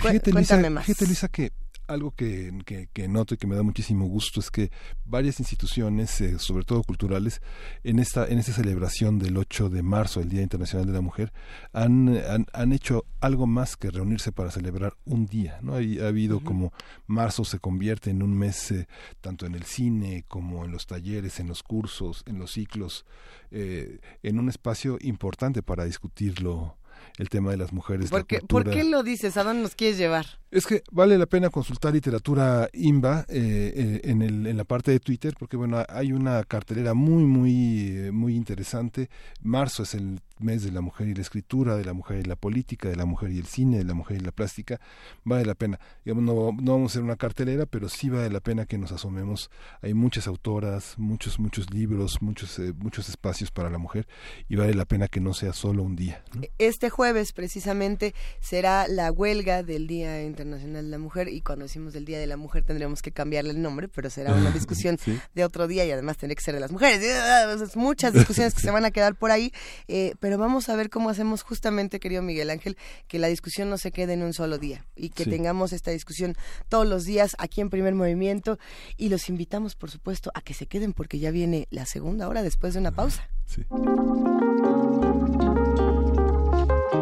Cuéntame más. Fíjate, Luisa, que algo que, que, noto y que me da muchísimo gusto es que varias instituciones, eh, sobre todo culturales, en esta, en esta celebración del 8 de marzo, el Día Internacional de la Mujer, han, han, hecho algo más que reunirse para celebrar un día. ¿no? ha habido como marzo se convierte en un mes eh, tanto en el cine como en los talleres, en los cursos, en los ciclos, eh, en un espacio importante para discutirlo el tema de las mujeres. ¿Por, qué, ¿Por qué lo dices? ¿A dónde nos quieres llevar? Es que vale la pena consultar literatura IMBA eh, eh, en, el, en la parte de Twitter, porque bueno, hay una cartelera muy, muy, eh, muy interesante. Marzo es el mes de la mujer y la escritura, de la mujer y la política, de la mujer y el cine, de la mujer y la plástica, vale la pena. Digamos, no, no vamos a hacer una cartelera, pero sí vale la pena que nos asomemos. Hay muchas autoras, muchos, muchos libros, muchos, eh, muchos espacios para la mujer y vale la pena que no sea solo un día. Este jueves precisamente será la huelga del Día Internacional de la Mujer y cuando decimos del Día de la Mujer tendremos que cambiarle el nombre, pero será una discusión de otro día y además tendría que ser de las mujeres. Muchas discusiones que se van a quedar por ahí, eh, pero vamos a ver cómo hacemos justamente, querido Miguel Ángel, que la discusión no se quede en un solo día y que tengamos esta discusión todos los días aquí en Primer Movimiento y los invitamos, por supuesto, a que se queden porque ya viene la segunda hora después de una pausa.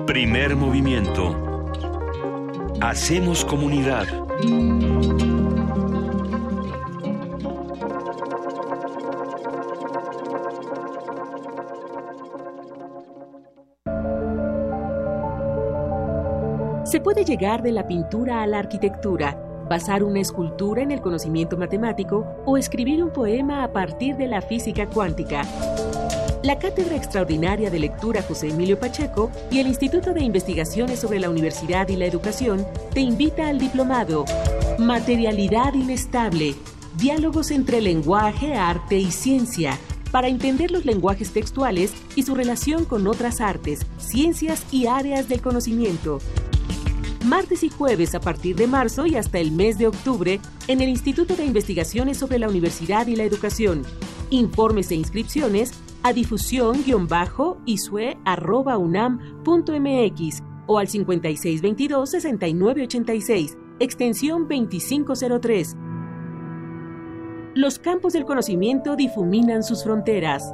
Primer Movimiento. Hacemos comunidad. Se puede llegar de la pintura a la arquitectura, basar una escultura en el conocimiento matemático o escribir un poema a partir de la física cuántica. La Cátedra Extraordinaria de Lectura José Emilio Pacheco y el Instituto de Investigaciones sobre la Universidad y la Educación te invita al diplomado. Materialidad Inestable, Diálogos entre lenguaje, arte y ciencia, para entender los lenguajes textuales y su relación con otras artes, ciencias y áreas del conocimiento martes y jueves a partir de marzo y hasta el mes de octubre en el Instituto de Investigaciones sobre la Universidad y la Educación. Informes e inscripciones a difusión-isue.unam.mx o al 5622-6986, extensión 2503. Los campos del conocimiento difuminan sus fronteras.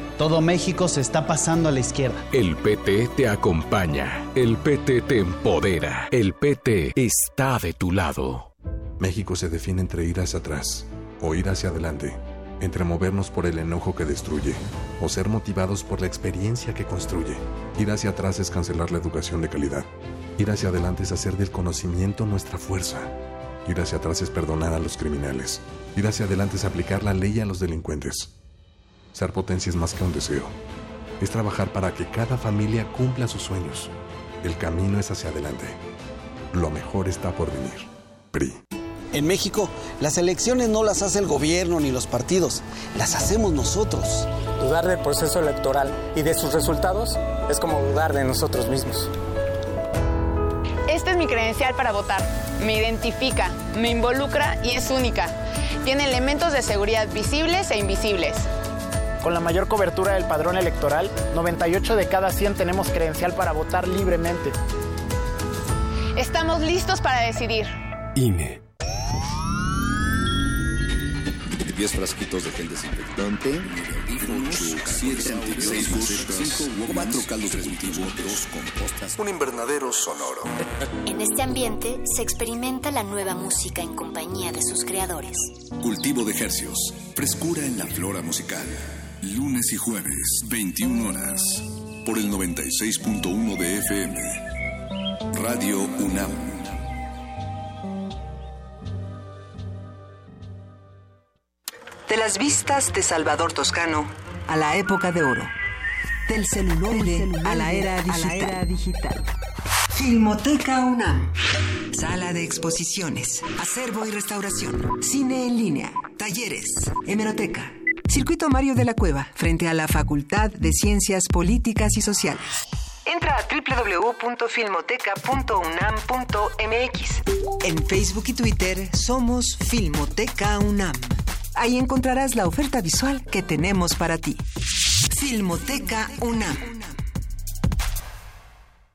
Todo México se está pasando a la izquierda. El PT te acompaña. El PT te empodera. El PT está de tu lado. México se define entre ir hacia atrás o ir hacia adelante. Entre movernos por el enojo que destruye o ser motivados por la experiencia que construye. Ir hacia atrás es cancelar la educación de calidad. Ir hacia adelante es hacer del conocimiento nuestra fuerza. Ir hacia atrás es perdonar a los criminales. Ir hacia adelante es aplicar la ley a los delincuentes. Ser potencia es más que un deseo. Es trabajar para que cada familia cumpla sus sueños. El camino es hacia adelante. Lo mejor está por venir. PRI. En México, las elecciones no las hace el gobierno ni los partidos, las hacemos nosotros. Dudar del proceso electoral y de sus resultados es como dudar de nosotros mismos. Esta es mi credencial para votar. Me identifica, me involucra y es única. Tiene elementos de seguridad visibles e invisibles con la mayor cobertura del padrón electoral, 98 de cada 100 tenemos credencial para votar libremente. Estamos listos para decidir. INE. 10 frasquitos de gel desinfectante, 8, 7, 6, 4 caldos de cultivo, 2 compostas, un invernadero sonoro. En este ambiente se experimenta la nueva música en compañía de sus creadores. Cultivo de ejercios, frescura en la flora musical. Lunes y jueves, 21 horas, por el 96.1 de FM. Radio UNAM. De las vistas de Salvador Toscano a la época de oro. Del celular a, la era digital. Filmoteca UNAM. Sala de exposiciones, acervo y restauración, cine en línea, talleres, hemeroteca Circuito Mario de la Cueva, frente a la Facultad de Ciencias Políticas y Sociales. Entra a www.filmoteca.unam.mx. En Facebook y Twitter somos Filmoteca UNAM. Ahí encontrarás la oferta visual que tenemos para ti. Filmoteca UNAM.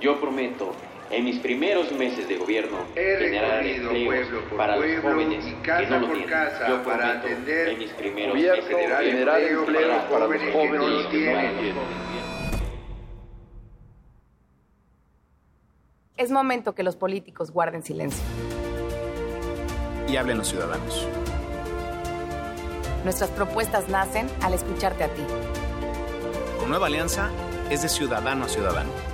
Yo prometo en mis primeros meses de gobierno generar empleos para los jóvenes que no lo tienen. Yo prometo en mis primeros meses de gobierno generar empleos para los jóvenes que no lo tienen. Es momento que los políticos guarden silencio. Y hablen los ciudadanos. Nuestras propuestas nacen al escucharte a ti. Con Nueva Alianza es de ciudadano a ciudadano.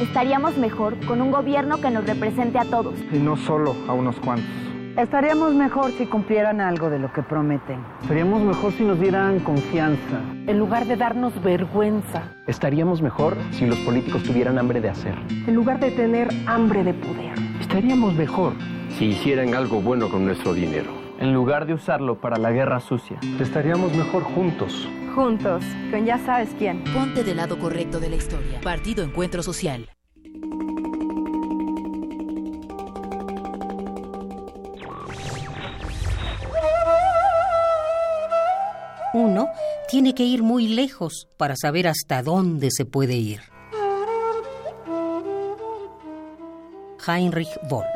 Estaríamos mejor con un gobierno que nos represente a todos. Y no solo a unos cuantos. Estaríamos mejor si cumplieran algo de lo que prometen. Estaríamos mejor si nos dieran confianza. En lugar de darnos vergüenza. Estaríamos mejor si los políticos tuvieran hambre de hacer. En lugar de tener hambre de poder. Estaríamos mejor si hicieran algo bueno con nuestro dinero. En lugar de usarlo para la guerra sucia. Estaríamos mejor juntos. Juntos, con ya sabes quién. Ponte del lado correcto de la historia. Partido Encuentro Social. Uno tiene que ir muy lejos para saber hasta dónde se puede ir. Heinrich Boll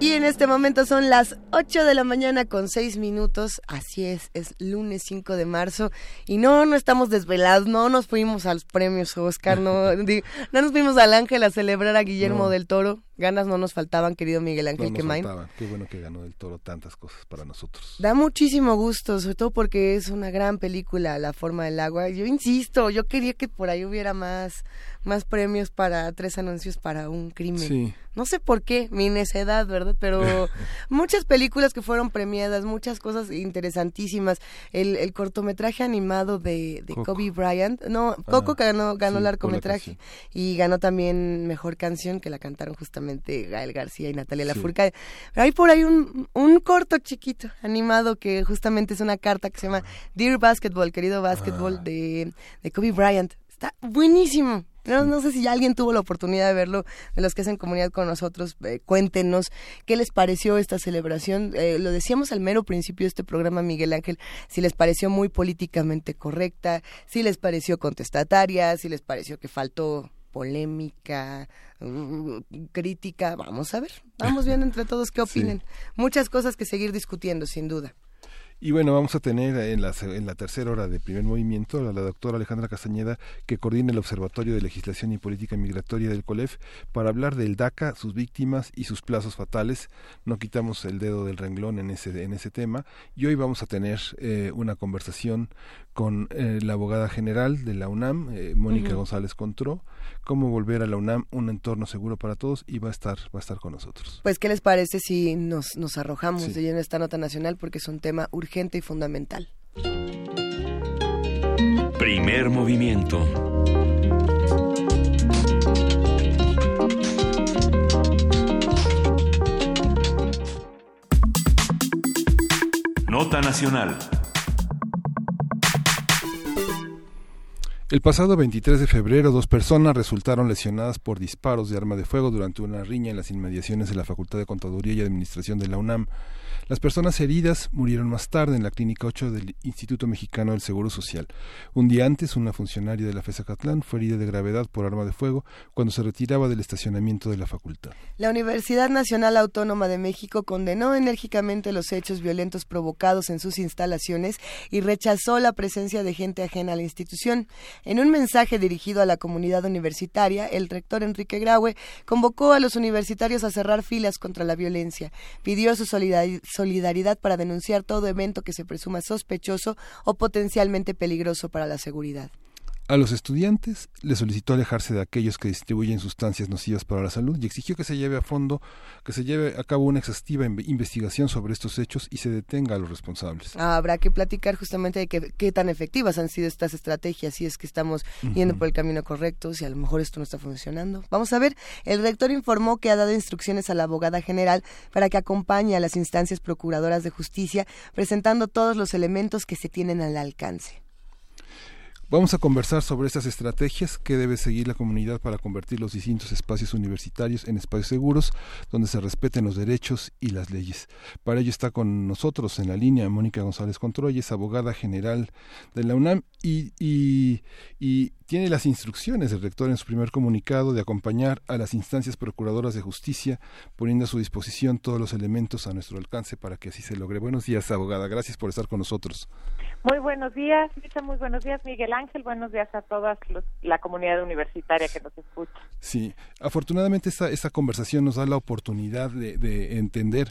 Y en este momento son las 8 de la mañana con 6 minutos. Así es, es lunes 5 de marzo. Y no, no estamos desvelados, no nos fuimos a los premios Oscar, no, no nos fuimos al Ángel a celebrar a Guillermo del Toro. Ganas no nos faltaban, querido Miguel Ángel no Quemain. Qué bueno que ganó del Toro tantas cosas para nosotros. Da muchísimo gusto, sobre todo porque es una gran película, La forma del agua. Yo insisto, yo quería que por ahí hubiera más, más premios para tres anuncios para un crimen. Sí. No sé por qué, mi necedad, ¿verdad? Pero muchas películas que fueron premiadas, muchas cosas interesantísimas. El, el cortometraje animado de, de Kobe Bryant, no, Coco ah, ganó, ganó el largometraje y ganó también Mejor Canción, que la cantaron justamente Gael García y Natalia Lafourcade. Pero hay por ahí un, un corto chiquito animado que justamente es una carta que se llama Dear Basketball, querido basketball, ah. de, de Kobe Bryant. Está buenísimo. No, no, sé si ya alguien tuvo la oportunidad de verlo, de los que hacen comunidad con nosotros, eh, cuéntenos qué les pareció esta celebración. Eh, lo decíamos al mero principio de este programa, Miguel Ángel, si les pareció muy políticamente correcta, si les pareció contestataria, si les pareció que faltó polémica, mm, crítica. Vamos a ver, vamos viendo entre todos qué opinen. Muchas cosas que seguir discutiendo, sin duda. Y bueno, vamos a tener en la, en la tercera hora de primer movimiento a la doctora Alejandra Castañeda, que coordina el Observatorio de Legislación y Política Migratoria del COLEF, para hablar del DACA, sus víctimas y sus plazos fatales. No quitamos el dedo del renglón en ese, en ese tema. Y hoy vamos a tener eh, una conversación con eh, la abogada general de la UNAM, eh, Mónica González Contró, cómo volver a la UNAM un entorno seguro para todos y va a estar, va a estar con nosotros. Pues, ¿qué les parece si nos, nos arrojamos de lleno esta nota nacional? Porque es un tema urgente y fundamental. Primer movimiento. Nota nacional. El pasado 23 de febrero, dos personas resultaron lesionadas por disparos de arma de fuego durante una riña en las inmediaciones de la Facultad de Contaduría y Administración de la UNAM. Las personas heridas murieron más tarde en la Clínica 8 del Instituto Mexicano del Seguro Social. Un día antes, una funcionaria de la FESA Catlán fue herida de gravedad por arma de fuego cuando se retiraba del estacionamiento de la facultad. La Universidad Nacional Autónoma de México condenó enérgicamente los hechos violentos provocados en sus instalaciones y rechazó la presencia de gente ajena a la institución. En un mensaje dirigido a la comunidad universitaria, el rector Enrique Graue convocó a los universitarios a cerrar filas contra la violencia. Pidió su solidaridad para denunciar todo evento que se presuma sospechoso o potencialmente peligroso para la seguridad. A los estudiantes les solicitó alejarse de aquellos que distribuyen sustancias nocivas para la salud y exigió que se lleve a fondo, que se lleve a cabo una exhaustiva investigación sobre estos hechos y se detenga a los responsables. habrá que platicar justamente de qué tan efectivas han sido estas estrategias, si es que estamos yendo por el camino correcto, si a lo mejor esto no está funcionando. Vamos a ver, el rector informó que ha dado instrucciones a la abogada general para que acompañe a las instancias procuradoras de justicia presentando todos los elementos que se tienen al alcance. Vamos a conversar sobre estas estrategias que debe seguir la comunidad para convertir los distintos espacios universitarios en espacios seguros donde se respeten los derechos y las leyes. Para ello está con nosotros en la línea Mónica González Controyes, abogada general de la UNAM y, tiene las instrucciones del rector en su primer comunicado de acompañar a las instancias procuradoras de justicia, poniendo a su disposición todos los elementos a nuestro alcance para que así se logre. Buenos días, abogada. Gracias por estar con nosotros. Muy buenos días, muy buenos días, Miguel Ángel. Buenos días a toda la comunidad universitaria que nos escucha. Sí, afortunadamente esta, esta conversación nos da la oportunidad de, de entender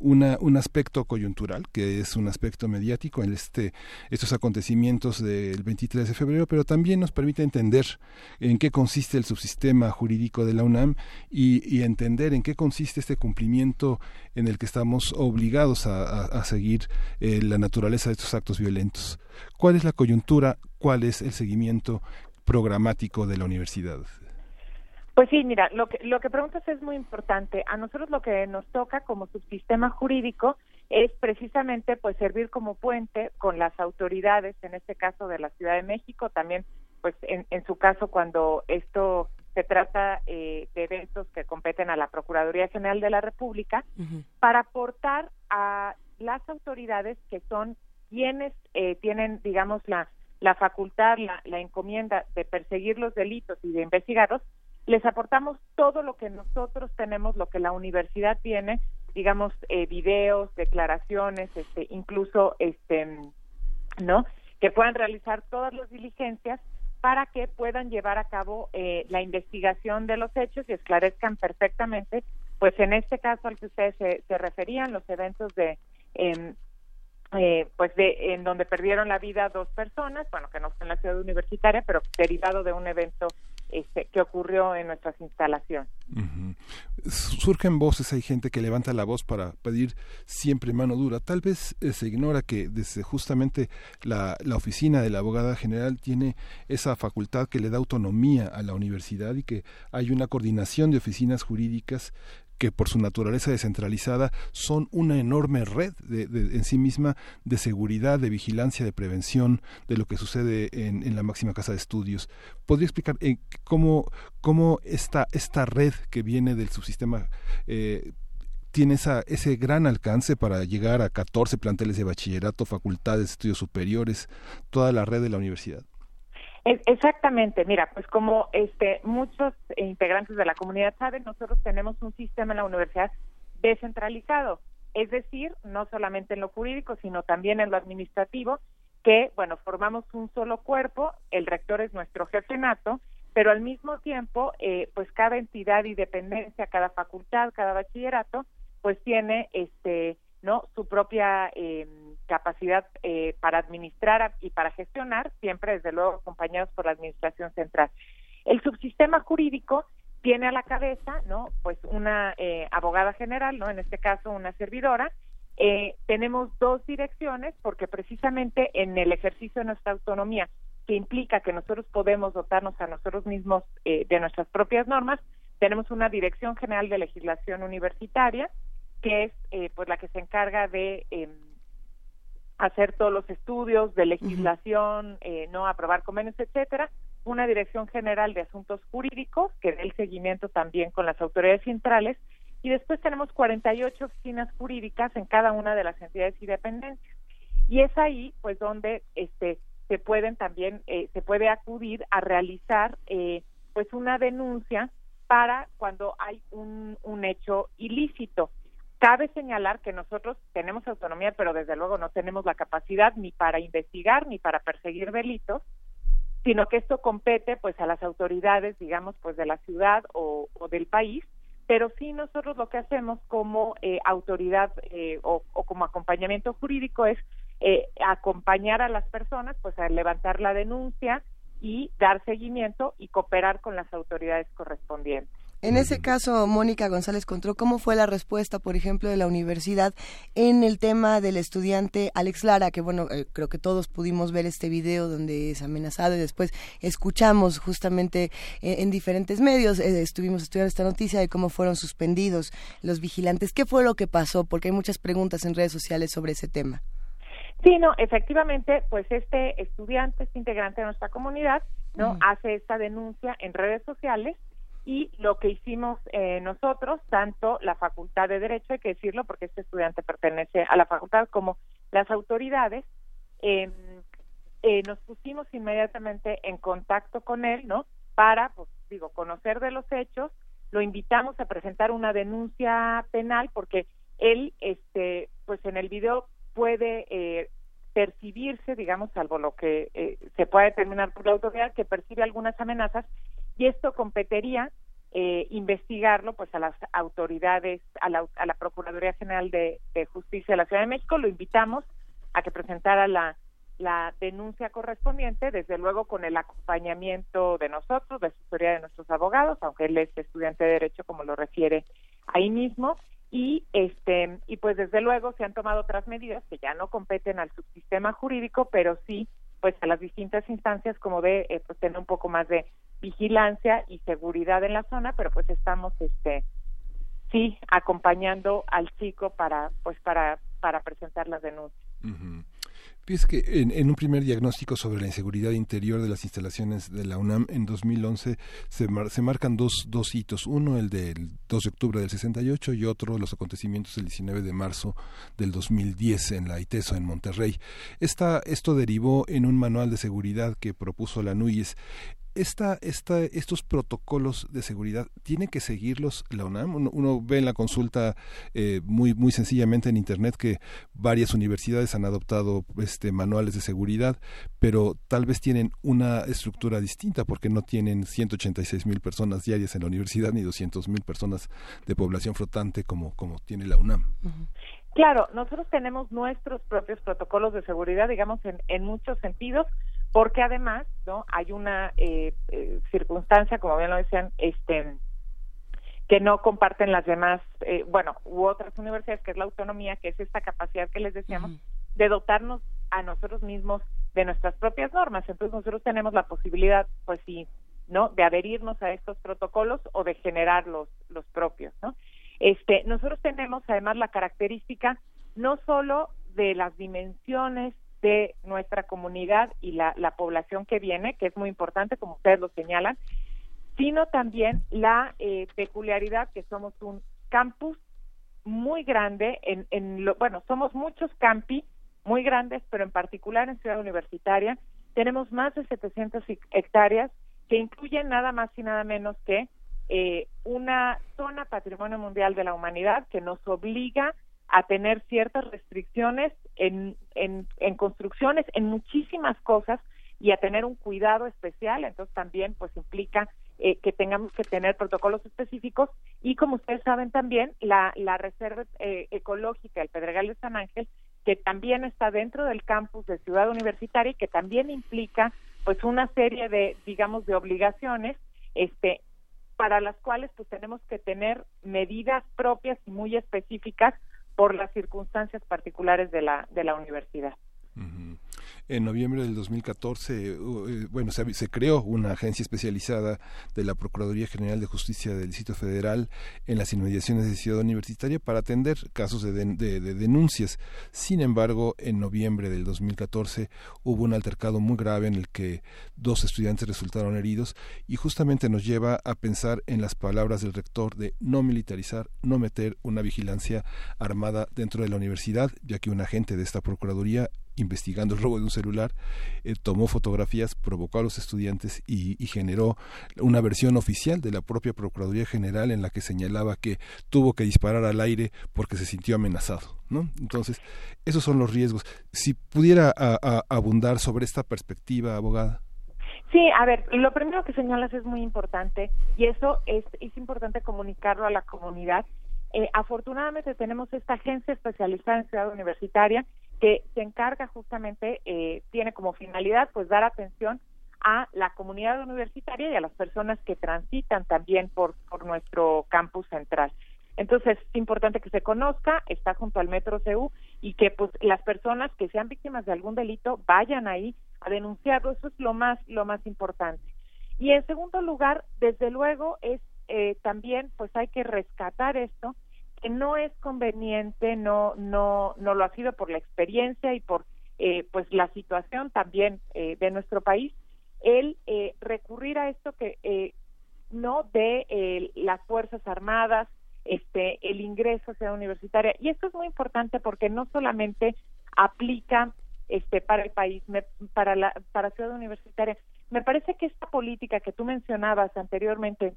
una, un aspecto coyuntural, que es un aspecto mediático en este, estos acontecimientos del 23 de febrero, pero también nos permite entender en qué consiste el subsistema jurídico de la UNAM y, entender en qué consiste este cumplimiento en el que estamos obligados a, seguir eh, la naturaleza de estos actos violentos. ¿Cuál es la coyuntura? ¿Cuál es el seguimiento programático de la universidad? Pues sí, mira, lo que, lo que preguntas es muy importante. A nosotros lo que nos toca como subsistema jurídico es precisamente pues servir como puente con las autoridades, en este caso de la Ciudad de México, también pues en, en su caso cuando esto se trata eh, de eventos que competen a la Procuraduría General de la República, para aportar a las autoridades que son quienes eh, tienen, digamos, la, la facultad, la, la encomienda de perseguir los delitos y de investigarlos, les aportamos todo lo que nosotros tenemos, lo que la universidad tiene, digamos, eh, videos, declaraciones, este, incluso, este, ¿no? Que puedan realizar todas las diligencias para que puedan llevar a cabo eh, la investigación de los hechos y esclarezcan perfectamente, pues en este caso al que ustedes se, se referían, los eventos de, em, eh, pues de en donde perdieron la vida dos personas, bueno, que no fue en la ciudad universitaria, pero derivado de un evento este, que ocurrió en nuestras instalaciones. Surgen voces, hay gente que levanta la voz para pedir siempre mano dura. Tal vez eh, se ignora que desde justamente la oficina de la abogada general tiene esa facultad que le da autonomía a la universidad y que hay una coordinación de oficinas jurídicas que por su naturaleza descentralizada son una enorme red de, en sí misma de seguridad, de vigilancia, de prevención de lo que sucede en, la máxima casa de estudios. ¿Podría explicar eh, cómo, cómo esta, esta red que viene del subsistema eh, tiene esa, ese gran alcance para llegar a 14 planteles de bachillerato, facultades, estudios superiores, toda la red de la universidad? Exactamente, mira, pues como este muchos integrantes de la comunidad saben, nosotros tenemos un sistema en la universidad descentralizado, es decir, no solamente en lo jurídico, sino también en lo administrativo, que, bueno, formamos un solo cuerpo, el rector es nuestro jefe nato, pero al mismo tiempo, eh, pues cada entidad y dependencia, cada facultad, cada bachillerato, pues tiene este no su propia eh, capacidad eh, para administrar y para gestionar siempre desde luego acompañados por la administración central. El subsistema jurídico tiene a la cabeza no pues una eh, abogada general no en este caso una servidora. Tenemos dos direcciones porque precisamente en el ejercicio de nuestra autonomía que implica que nosotros podemos dotarnos a nosotros mismos de nuestras propias normas tenemos una dirección general de legislación universitaria que es eh, pues la que se encarga de em, hacer todos los estudios de legislación, eh, no aprobar convenios, etcétera, una dirección general de asuntos jurídicos que dé el seguimiento también con las autoridades centrales y después tenemos 48 oficinas jurídicas en cada una de las entidades y dependencias y es ahí pues donde este se pueden también eh, se puede acudir a realizar eh, pues una denuncia para cuando hay un, un hecho ilícito Cabe señalar que nosotros tenemos autonomía, pero desde luego no tenemos la capacidad ni para investigar ni para perseguir delitos, sino que esto compete pues a las autoridades, digamos, pues de la ciudad o, del país, pero sí nosotros lo que hacemos como eh, autoridad eh, o, como acompañamiento jurídico es eh, acompañar a las personas pues a levantar la denuncia y dar seguimiento y cooperar con las autoridades correspondientes. En ese caso, Mónica González Contró, ¿cómo fue la respuesta, por ejemplo, de la universidad en el tema del estudiante Alex Lara? Que bueno, eh, creo que todos pudimos ver este video donde es amenazado y después escuchamos justamente eh, en diferentes medios, eh, estuvimos estudiando esta noticia de cómo fueron suspendidos los vigilantes. ¿Qué fue lo que pasó? Porque hay muchas preguntas en redes sociales sobre ese tema. Sí, no, efectivamente, pues este estudiante, este integrante de nuestra comunidad, ¿no? Hace esta denuncia en redes sociales y lo que hicimos eh, nosotros, tanto la Facultad de Derecho, hay que decirlo porque este estudiante pertenece a la facultad, como las autoridades, em, eh, nos pusimos inmediatamente en contacto con él, ¿no? Para, pues digo, conocer de los hechos, lo invitamos a presentar una denuncia penal porque él, este, pues en el video puede eh, percibirse, digamos, salvo lo que eh, se puede determinar por la autoridad, que percibe algunas amenazas y esto competiría eh, investigarlo pues a las autoridades, a la, a la Procuraduría General de, Justicia de la Ciudad de México. Lo invitamos a que presentara la, la denuncia correspondiente, desde luego con el acompañamiento de nosotros, de asesoría de nuestros abogados, aunque él es estudiante de Derecho, como lo refiere ahí mismo, y este y pues desde luego se han tomado otras medidas que ya no competen al subsistema jurídico pero sí pues a las distintas instancias como de eh, pues tener un poco más de vigilancia y seguridad en la zona pero pues estamos este sí acompañando al chico para pues para para presentar las denuncias. Es que en, un primer diagnóstico sobre la inseguridad interior de las instalaciones de la UNAM en 2011 se, se marcan dos, dos hitos, uno el del 2 de octubre del 68 y otro los acontecimientos del 19 de marzo del 2010 en la ITESO en Monterrey. Esta, esto derivó en un manual de seguridad que propuso la NUYES esta, esta, estos protocolos de seguridad tiene que seguirlos la UNAM. Uno, ve en la consulta eh, muy, muy sencillamente en Internet que varias universidades han adoptado este, manuales de seguridad, pero tal vez tienen una estructura distinta porque no tienen 186 mil personas diarias en la universidad ni 200 mil personas de población flotante como, como tiene la UNAM. Claro, nosotros tenemos nuestros propios protocolos de seguridad, digamos, en, en muchos sentidos porque además no hay una eh, eh, circunstancia como bien lo decían este que no comparten las demás eh, bueno u otras universidades que es la autonomía que es esta capacidad que les decíamos de dotarnos a nosotros mismos de nuestras propias normas. Entonces nosotros tenemos la posibilidad pues sí no de adherirnos a estos protocolos o de generar los los propios no este nosotros tenemos además la característica no solo de las dimensiones de nuestra comunidad y la, población que viene, que es muy importante, como ustedes lo señalan, sino también la eh, peculiaridad que somos un campus muy grande, en, en lo, bueno, somos muchos campi muy grandes, pero en particular en Ciudad Universitaria tenemos más de 700 hectáreas que incluyen nada más y nada menos que eh, una zona patrimonio mundial de la humanidad que nos obliga a tener ciertas restricciones en, en, en construcciones, en muchísimas cosas y a tener un cuidado especial. Entonces también pues implica eh, que tengamos que tener protocolos específicos y como ustedes saben también la, la reserva eh, ecológica, el Pedregal de San Ángel, que también está dentro del campus de Ciudad Universitaria y que también implica pues una serie de digamos de obligaciones este para las cuales pues tenemos que tener medidas propias y muy específicas por las circunstancias particulares de la, de la universidad. En noviembre del 2014, eh, bueno, se, creó una agencia especializada de la Procuraduría General de Justicia del Distrito Federal en las inmediaciones de Ciudad Universitaria para atender casos de, denuncias. Sin embargo, en noviembre del 2014 hubo un altercado muy grave en el que dos estudiantes resultaron heridos y justamente nos lleva a pensar en las palabras del rector de no militarizar, no meter una vigilancia armada dentro de la universidad, ya que un agente de esta Procuraduría investigando el robo de un celular, eh, tomó fotografías, provocó a los estudiantes y, generó una versión oficial de la propia Procuraduría General en la que señalaba que tuvo que disparar al aire porque se sintió amenazado. ¿no? Entonces, esos son los riesgos. Si pudiera abundar sobre esta perspectiva, abogada. Sí, a ver, lo primero que señalas es muy importante y eso es, es importante comunicarlo a la comunidad. Eh, afortunadamente tenemos esta agencia especializada en ciudad universitaria que se encarga justamente, eh, tiene como finalidad pues dar atención a la comunidad universitaria y a las personas que transitan también por, por nuestro campus central. Entonces es importante que se conozca, está junto al Metro CU y que pues las personas que sean víctimas de algún delito vayan ahí a denunciarlo, eso es lo más lo más importante. Y en segundo lugar, desde luego es eh, también pues hay que rescatar esto que no es conveniente, no no no lo ha sido por la experiencia y por eh, pues la situación también eh, de nuestro país el eh, recurrir a esto que eh, no de las fuerzas armadas este el ingreso a ciudad universitaria. Y esto es muy importante porque no solamente aplica este para el país para la para ciudad universitaria. Me parece que esta política que tú mencionabas anteriormente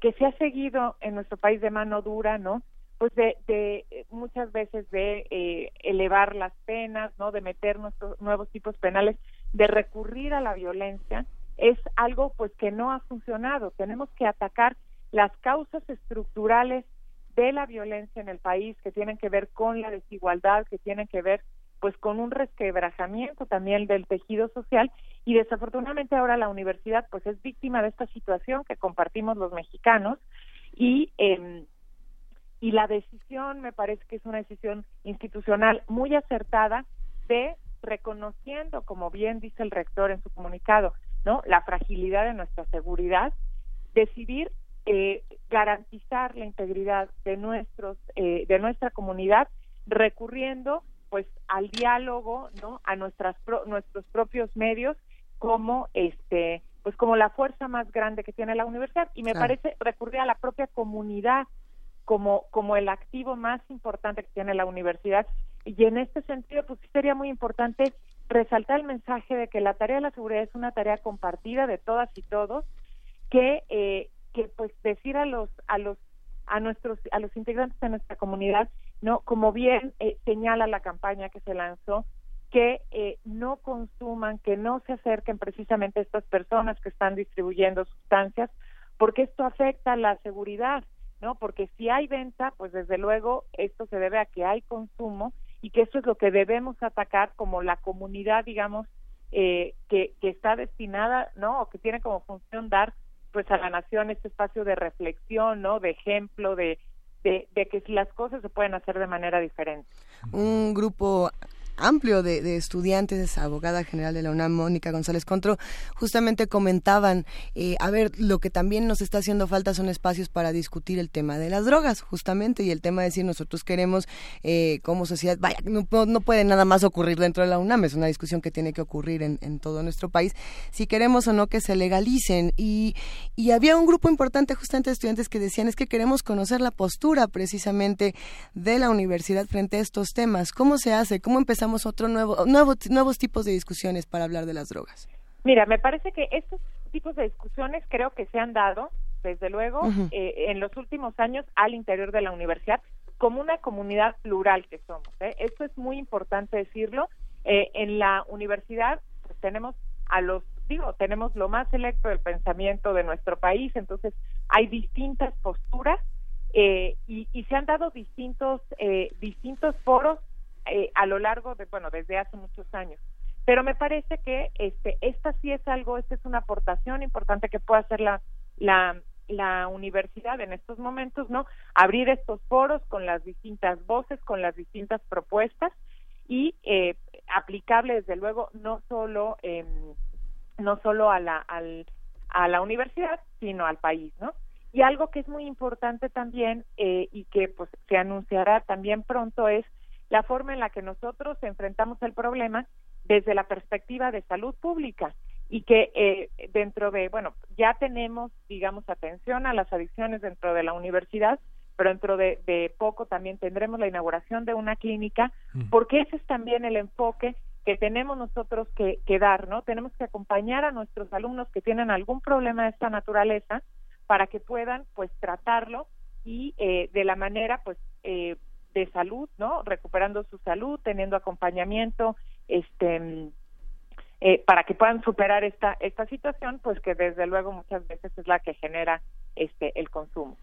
que se ha seguido en nuestro país de mano dura no pues de, de muchas veces de elevar las penas no de meter nuestros nuevos tipos penales de recurrir a la violencia es algo pues que no ha funcionado. Tenemos que atacar las causas estructurales de la violencia en el país que tienen que ver con la desigualdad, que tienen que ver pues con un resquebrajamiento también del tejido social y desafortunadamente ahora la universidad pues es víctima de esta situación que compartimos los mexicanos y eh, y la decisión me parece que es una decisión institucional muy acertada de reconociendo, como bien dice el rector en su comunicado, ¿no? La fragilidad de nuestra seguridad, decidir eh, garantizar la integridad de nuestros eh, de nuestra comunidad recurriendo pues al diálogo no a nuestras nuestros propios medios como este pues como la fuerza más grande que tiene la universidad. Y me parece recurrir a la propia comunidad como como el activo más importante que tiene la universidad. Y en este sentido, pues sería muy importante resaltar el mensaje de que la tarea de la seguridad es una tarea compartida de todas y todos, que eh, que pues decir a los a los a nuestros a los integrantes de nuestra comunidad, no como bien eh, señala la campaña que se lanzó, que eh, no consuman, que no se acerquen precisamente a estas personas que están distribuyendo sustancias, porque esto afecta la seguridad, ¿no? Porque si hay venta, pues desde luego esto se debe a que hay consumo y que eso es lo que debemos atacar como la comunidad, digamos, eh, que, que está destinada, ¿no? O que tiene como función dar, pues, a la nación este espacio de reflexión, ¿no? De ejemplo, de, de, de que las cosas se pueden hacer de manera diferente. Un grupo amplio de, estudiantes, abogada general de la UNAM, Mónica González Contro, justamente comentaban, eh, a ver, lo que también nos está haciendo falta son espacios para discutir el tema de las drogas, justamente, y el tema de decir nosotros queremos eh, como sociedad, vaya, no, puede nada más ocurrir dentro de la UNAM, es una discusión que tiene que ocurrir en, en todo nuestro país, si queremos o no que se legalicen. Y, y había un grupo importante justamente de estudiantes que decían es que queremos conocer la postura precisamente de la universidad frente a estos temas, cómo se hace, cómo empezamos otro nuevo, nuevos tipos de discusiones para hablar de las drogas? Mira, me parece que estos tipos de discusiones creo que se han dado, desde luego, eh, en los últimos años al interior de la universidad como una comunidad plural que somos. ¿eh? Esto es muy importante decirlo. Eh, en la universidad pues, tenemos a los, digo, tenemos lo más selecto del pensamiento de nuestro país, entonces hay distintas posturas y, y, se han dado distintos, distintos foros eh, a lo largo de, bueno, desde hace muchos años. Pero me parece que este, esta sí es algo, esta es una aportación importante que puede hacer la, la, la universidad en estos momentos, ¿no? Abrir estos foros con las distintas voces, con las distintas propuestas y eh, aplicable, desde luego, no solo, eh, no solo a la, al, a la universidad, sino al país, ¿no? Y algo que es muy importante también eh, y que pues se anunciará también pronto es la forma en la que nosotros enfrentamos el problema desde la perspectiva de salud pública y que eh, dentro de, bueno, ya tenemos, digamos, atención a las adicciones dentro de la universidad, pero dentro de, poco también tendremos la inauguración de una clínica, porque ese es también el enfoque que tenemos nosotros que, que, dar, ¿no? Tenemos que acompañar a nuestros alumnos que tienen algún problema de esta naturaleza para que puedan, pues, tratarlo y eh, de la manera, pues, eh, de salud, ¿no? Recuperando su salud, teniendo acompañamiento, este eh, para que puedan superar esta esta situación, pues que desde luego muchas veces es la que genera este el consumo.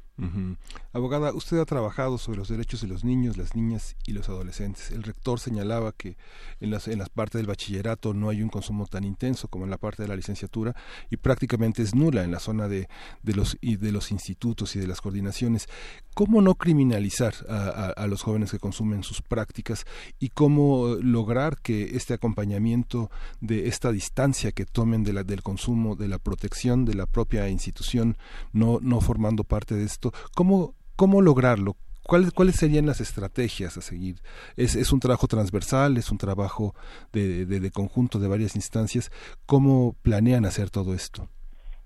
Abogada, usted ha trabajado sobre los derechos de los niños, las niñas y los adolescentes. El rector señalaba que en las, en las partes del bachillerato no hay un consumo tan intenso como en la parte de la licenciatura y prácticamente es nula en la zona de, de los, y de los institutos y de las coordinaciones. ¿Cómo no criminalizar a, a, los jóvenes que consumen sus prácticas y cómo lograr que este acompañamiento de esta distancia que tomen de la, del consumo, de la protección de la propia institución, no, no formando parte de ¿cómo, cómo lograrlo? ¿Cuáles, ¿Cuáles serían las estrategias a seguir? ¿Es, es un trabajo transversal? ¿Es un trabajo de, de, de conjunto de varias instancias? ¿Cómo planean hacer todo esto?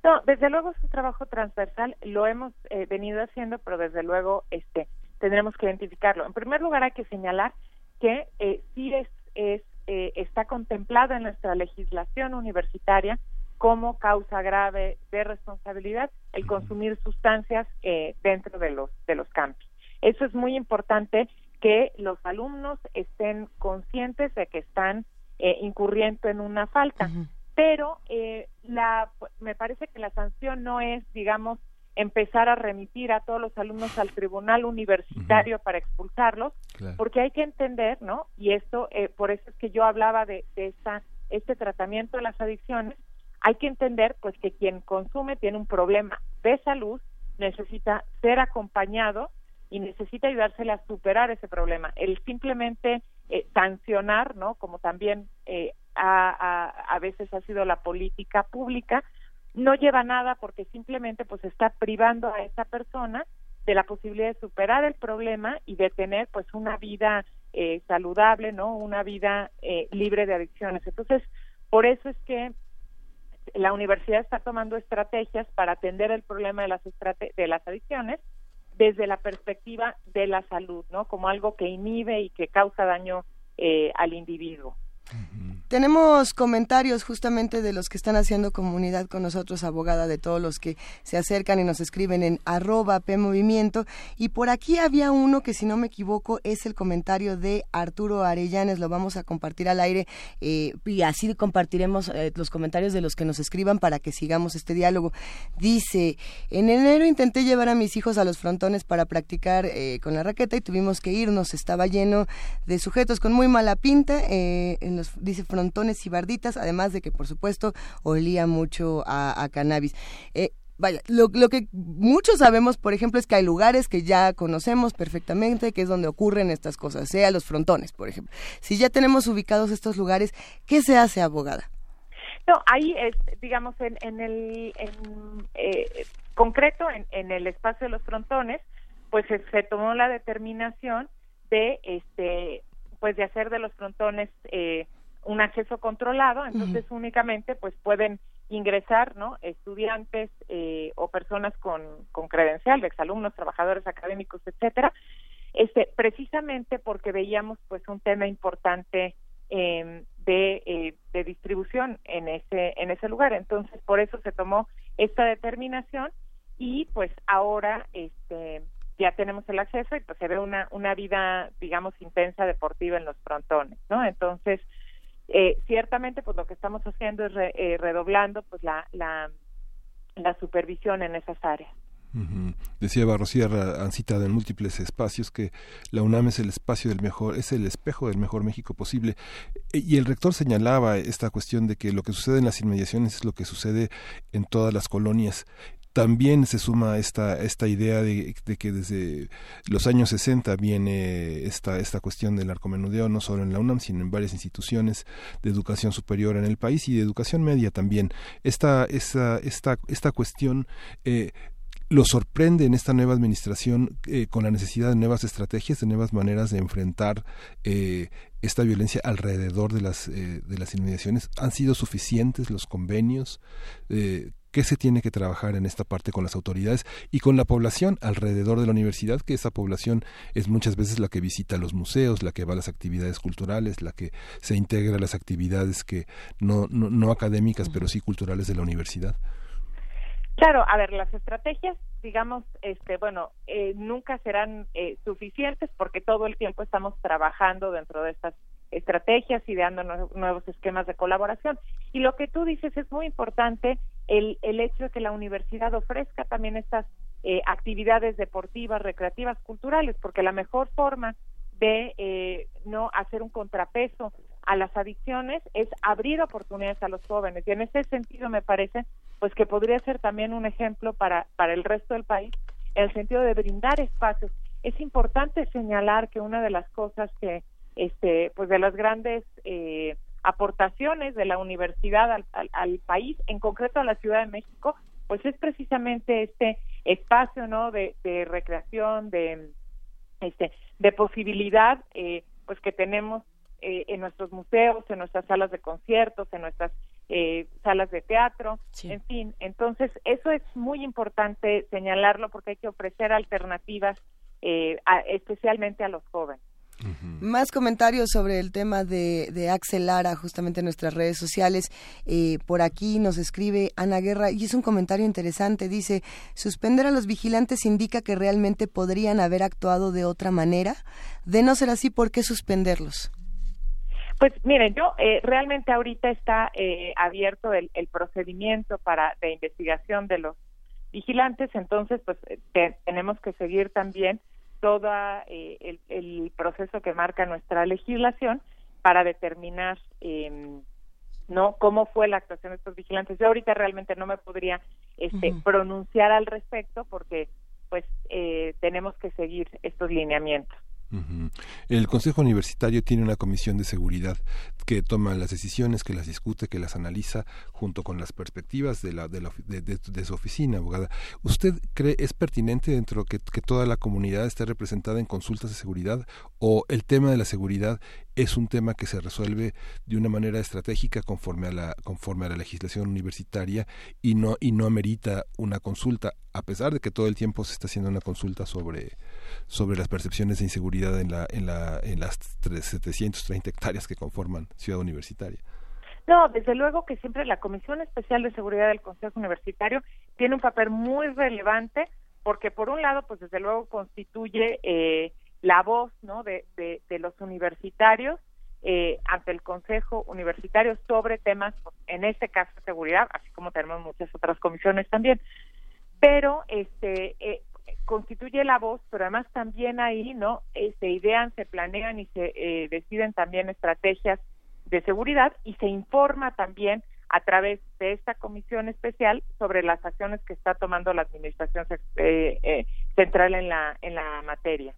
No, desde luego es un trabajo transversal, lo hemos eh, venido haciendo, pero desde luego este tendremos que identificarlo. En primer lugar hay que señalar que eh, sí es, es eh, está contemplado en nuestra legislación universitaria como causa grave de responsabilidad el consumir sustancias eh, dentro de los de los campos. Eso es muy importante que los alumnos estén conscientes de que están eh, incurriendo en una falta. Pero eh, la, me parece que la sanción no es, digamos, empezar a remitir a todos los alumnos al tribunal universitario para expulsarlos, porque hay que entender, ¿no? Y esto, eh, por eso es que yo hablaba de, de esta, este tratamiento de las adicciones, hay que entender, pues, que quien consume tiene un problema de salud, necesita ser acompañado y necesita ayudársele a superar ese problema. El simplemente eh, sancionar, ¿no? Como también eh, a, a, veces ha sido la política pública, no lleva nada porque simplemente pues está privando a esa persona de la posibilidad de superar el problema y de tener pues una vida eh, saludable, ¿no? Una vida eh, libre de adicciones. Entonces, por eso es que la universidad está tomando estrategias para atender el problema de las de las adicciones desde la perspectiva de la salud, ¿no? Como algo que inhibe y que causa daño eh, al individuo. Tenemos comentarios justamente de los que están haciendo comunidad con nosotros, abogada, de todos los que se acercan y nos escriben en arroba PMovimiento. Y por aquí había uno que, si no me equivoco, es el comentario de Arturo Arellanes. Lo vamos a compartir al aire eh, y así compartiremos eh, los comentarios de los que nos escriban para que sigamos este diálogo. Dice, en enero intenté llevar a mis hijos a los frontones para practicar eh, con la raqueta y tuvimos que irnos. Estaba lleno de sujetos con muy mala pinta. en los, dice frontones y barditas, además de que, por supuesto, olía mucho a, cannabis. Eh, vaya, lo, lo, que muchos sabemos, por ejemplo, es que hay lugares que ya conocemos perfectamente, que es donde ocurren estas cosas, sea los frontones, por ejemplo. Si ya tenemos ubicados estos lugares, ¿qué se hace, abogada? No, ahí, es, digamos, en, en el en, eh, concreto, en, en, el espacio de los frontones, pues se, se, tomó la determinación de, este, pues de hacer de los frontones eh, un acceso controlado, entonces únicamente pues pueden ingresar, ¿no? Estudiantes eh, o personas con, con credencial, exalumnos, trabajadores académicos, etcétera, este, precisamente porque veíamos pues un tema importante eh, de, eh, de distribución en ese en ese lugar, entonces por eso se tomó esta determinación y pues ahora este ya tenemos el acceso y pues se ve una una vida digamos intensa deportiva en los frontones, ¿no? Entonces eh, ciertamente, pues lo que estamos haciendo es eh, redoblando pues la, la, la, supervisión en esas áreas. Decía Barrosierra, han citado en múltiples espacios que la UNAM es el espacio del mejor, es el espejo del mejor México posible. E, y el rector señalaba esta cuestión de que lo que sucede en las inmediaciones es lo que sucede en todas las colonias también se suma esta, esta idea de, que desde los años 60 viene esta, esta cuestión del narcomenudeo, no solo en la UNAM, sino en varias instituciones de educación superior en el país y de educación media también. Esta, esta, esta, esta cuestión eh, lo sorprende en esta nueva administración eh, con la necesidad de nuevas estrategias, de nuevas maneras de enfrentar eh, esta violencia alrededor de las, de las inmediaciones. ¿Han sido suficientes los convenios? Qué se tiene que trabajar en esta parte con las autoridades y con la población alrededor de la universidad, que esa población es muchas veces la que visita los museos, la que va a las actividades culturales, la que se integra a las actividades que no, no, no académicas, pero sí culturales de la universidad. Claro, a ver, las estrategias, digamos, este, bueno, eh, nunca serán eh, suficientes porque todo el tiempo estamos trabajando dentro de estas estrategias, ideando nuevos esquemas de colaboración. Y lo que tú dices es muy importante, el, el hecho de que la universidad ofrezca también estas eh, actividades deportivas, recreativas, culturales, porque la mejor forma de eh, no hacer un contrapeso a las adicciones es abrir oportunidades a los jóvenes. Y en ese sentido me parece pues que podría ser también un ejemplo para para el resto del país en el sentido de brindar espacios. Es importante señalar que una de las cosas que este pues de las grandes eh, aportaciones de la universidad al, al, país en concreto a la Ciudad de México pues es precisamente este espacio no de, de recreación de este de posibilidad eh, pues que tenemos eh, en nuestros museos, en nuestras salas de conciertos, en nuestras eh, salas de teatro, en fin. Entonces, eso es muy importante señalarlo porque hay que ofrecer alternativas, especialmente a los jóvenes. Más comentarios sobre el tema de, de, Axel Lara, justamente en nuestras redes sociales. Eh, por aquí nos escribe Ana Guerra y es un comentario interesante. Dice, suspender a los vigilantes indica que realmente podrían haber actuado de otra manera. De no ser así, ¿por qué suspenderlos? Pues miren, yo eh, realmente ahorita está eh, abierto el, procedimiento para de investigación de los vigilantes, entonces pues tenemos que seguir también todo eh, el, proceso que marca nuestra legislación para determinar eh, no cómo fue la actuación de estos vigilantes. Yo ahorita realmente no me podría este, pronunciar al respecto porque pues eh, tenemos que seguir estos lineamientos. El Consejo Universitario tiene una comisión de seguridad que toma las decisiones, que las discute, que las analiza junto con las perspectivas de, la, de, la, de, su oficina, abogada. ¿Usted cree es pertinente dentro que, que toda la comunidad esté representada en consultas de seguridad o el tema de la seguridad es un tema que se resuelve de una manera estratégica conforme a la conforme a la legislación universitaria y no y no amerita una consulta a pesar de que todo el tiempo se está haciendo una consulta sobre sobre las percepciones de inseguridad en la en la en las 730 hectáreas que conforman Ciudad Universitaria. No, desde luego que siempre la Comisión Especial de Seguridad del Consejo Universitario tiene un papel muy relevante porque por un lado, pues desde luego constituye eh, la voz ¿no? de, de, los universitarios eh, ante el Consejo Universitario sobre temas, pues, en este caso seguridad, así como tenemos muchas otras comisiones también. Pero este eh, constituye la voz, pero además también ahí no eh, se idean, se planean y se eh, deciden también estrategias de seguridad y se informa también a través de esta comisión especial sobre las acciones que está tomando la administración eh, central en la en la materia.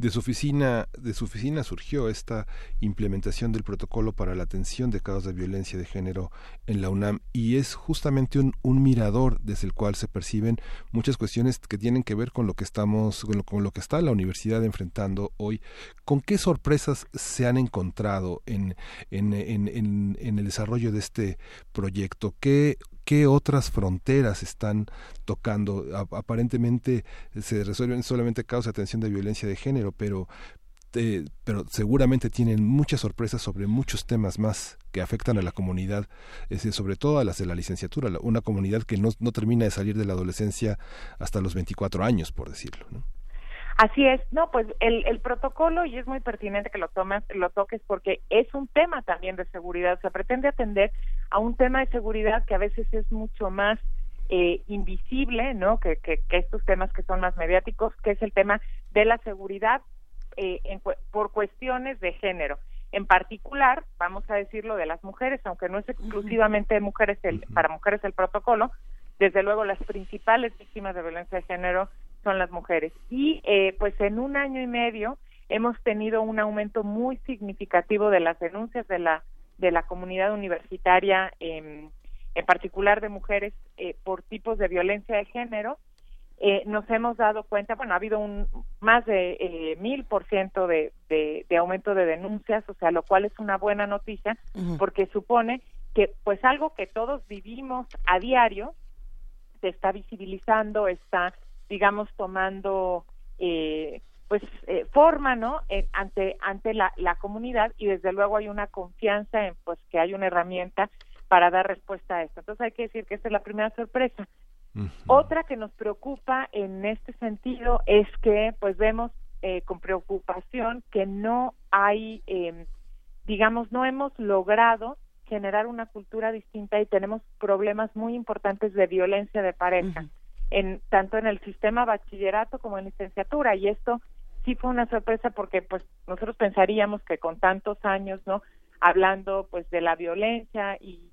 De su oficina, de su oficina surgió esta implementación del protocolo para la atención de casos de violencia de género en la UNAM y es justamente un, un mirador desde el cual se perciben muchas cuestiones que tienen que ver con lo que estamos, con lo, que está la universidad enfrentando hoy. ¿Con qué sorpresas se han encontrado en, en, en, en el desarrollo de este proyecto? ¿Qué qué otras fronteras están tocando. aparentemente se resuelven solamente causas de atención de violencia de género, pero, eh, pero seguramente tienen muchas sorpresas sobre muchos temas más que afectan a la comunidad, sobre todo a las de la licenciatura, una comunidad que no, no termina de salir de la adolescencia hasta los 24 años, por decirlo. ¿no? Así es, no, pues el, el protocolo, y es muy pertinente que lo tomes, lo toques porque es un tema también de seguridad, o sea, pretende atender a un tema de seguridad que a veces es mucho más eh, invisible, ¿no? Que, que, estos temas que son más mediáticos, que es el tema de la seguridad eh, por cuestiones de género. En particular, vamos a decirlo de las mujeres, aunque no es exclusivamente de mujeres el, para mujeres el protocolo, desde luego las principales víctimas de violencia de género son las mujeres. Y eh, pues en un año y medio hemos tenido un aumento muy significativo de las denuncias de la de la comunidad universitaria, en particular de mujeres, eh, por tipos de violencia de género. Eh, nos hemos dado cuenta, bueno, ha habido un más de mil por ciento de, de, aumento de denuncias, o sea, lo cual es una buena noticia, porque supone que, pues, algo que todos vivimos a diario se está visibilizando, está digamos, tomando eh, pues eh, forma, ¿no? ante ante la, la comunidad y desde luego hay una confianza en pues que hay una herramienta para dar respuesta a esto. Entonces hay que decir que esta es la primera sorpresa. Otra que nos preocupa en este sentido es que pues vemos eh, con preocupación que no hay, eh, digamos, no hemos logrado generar una cultura distinta y tenemos problemas muy importantes de violencia de pareja, en, tanto en el sistema bachillerato como en licenciatura. Y esto sí fue una sorpresa porque pues nosotros pensaríamos que con tantos años, ¿no? Hablando pues de la violencia y,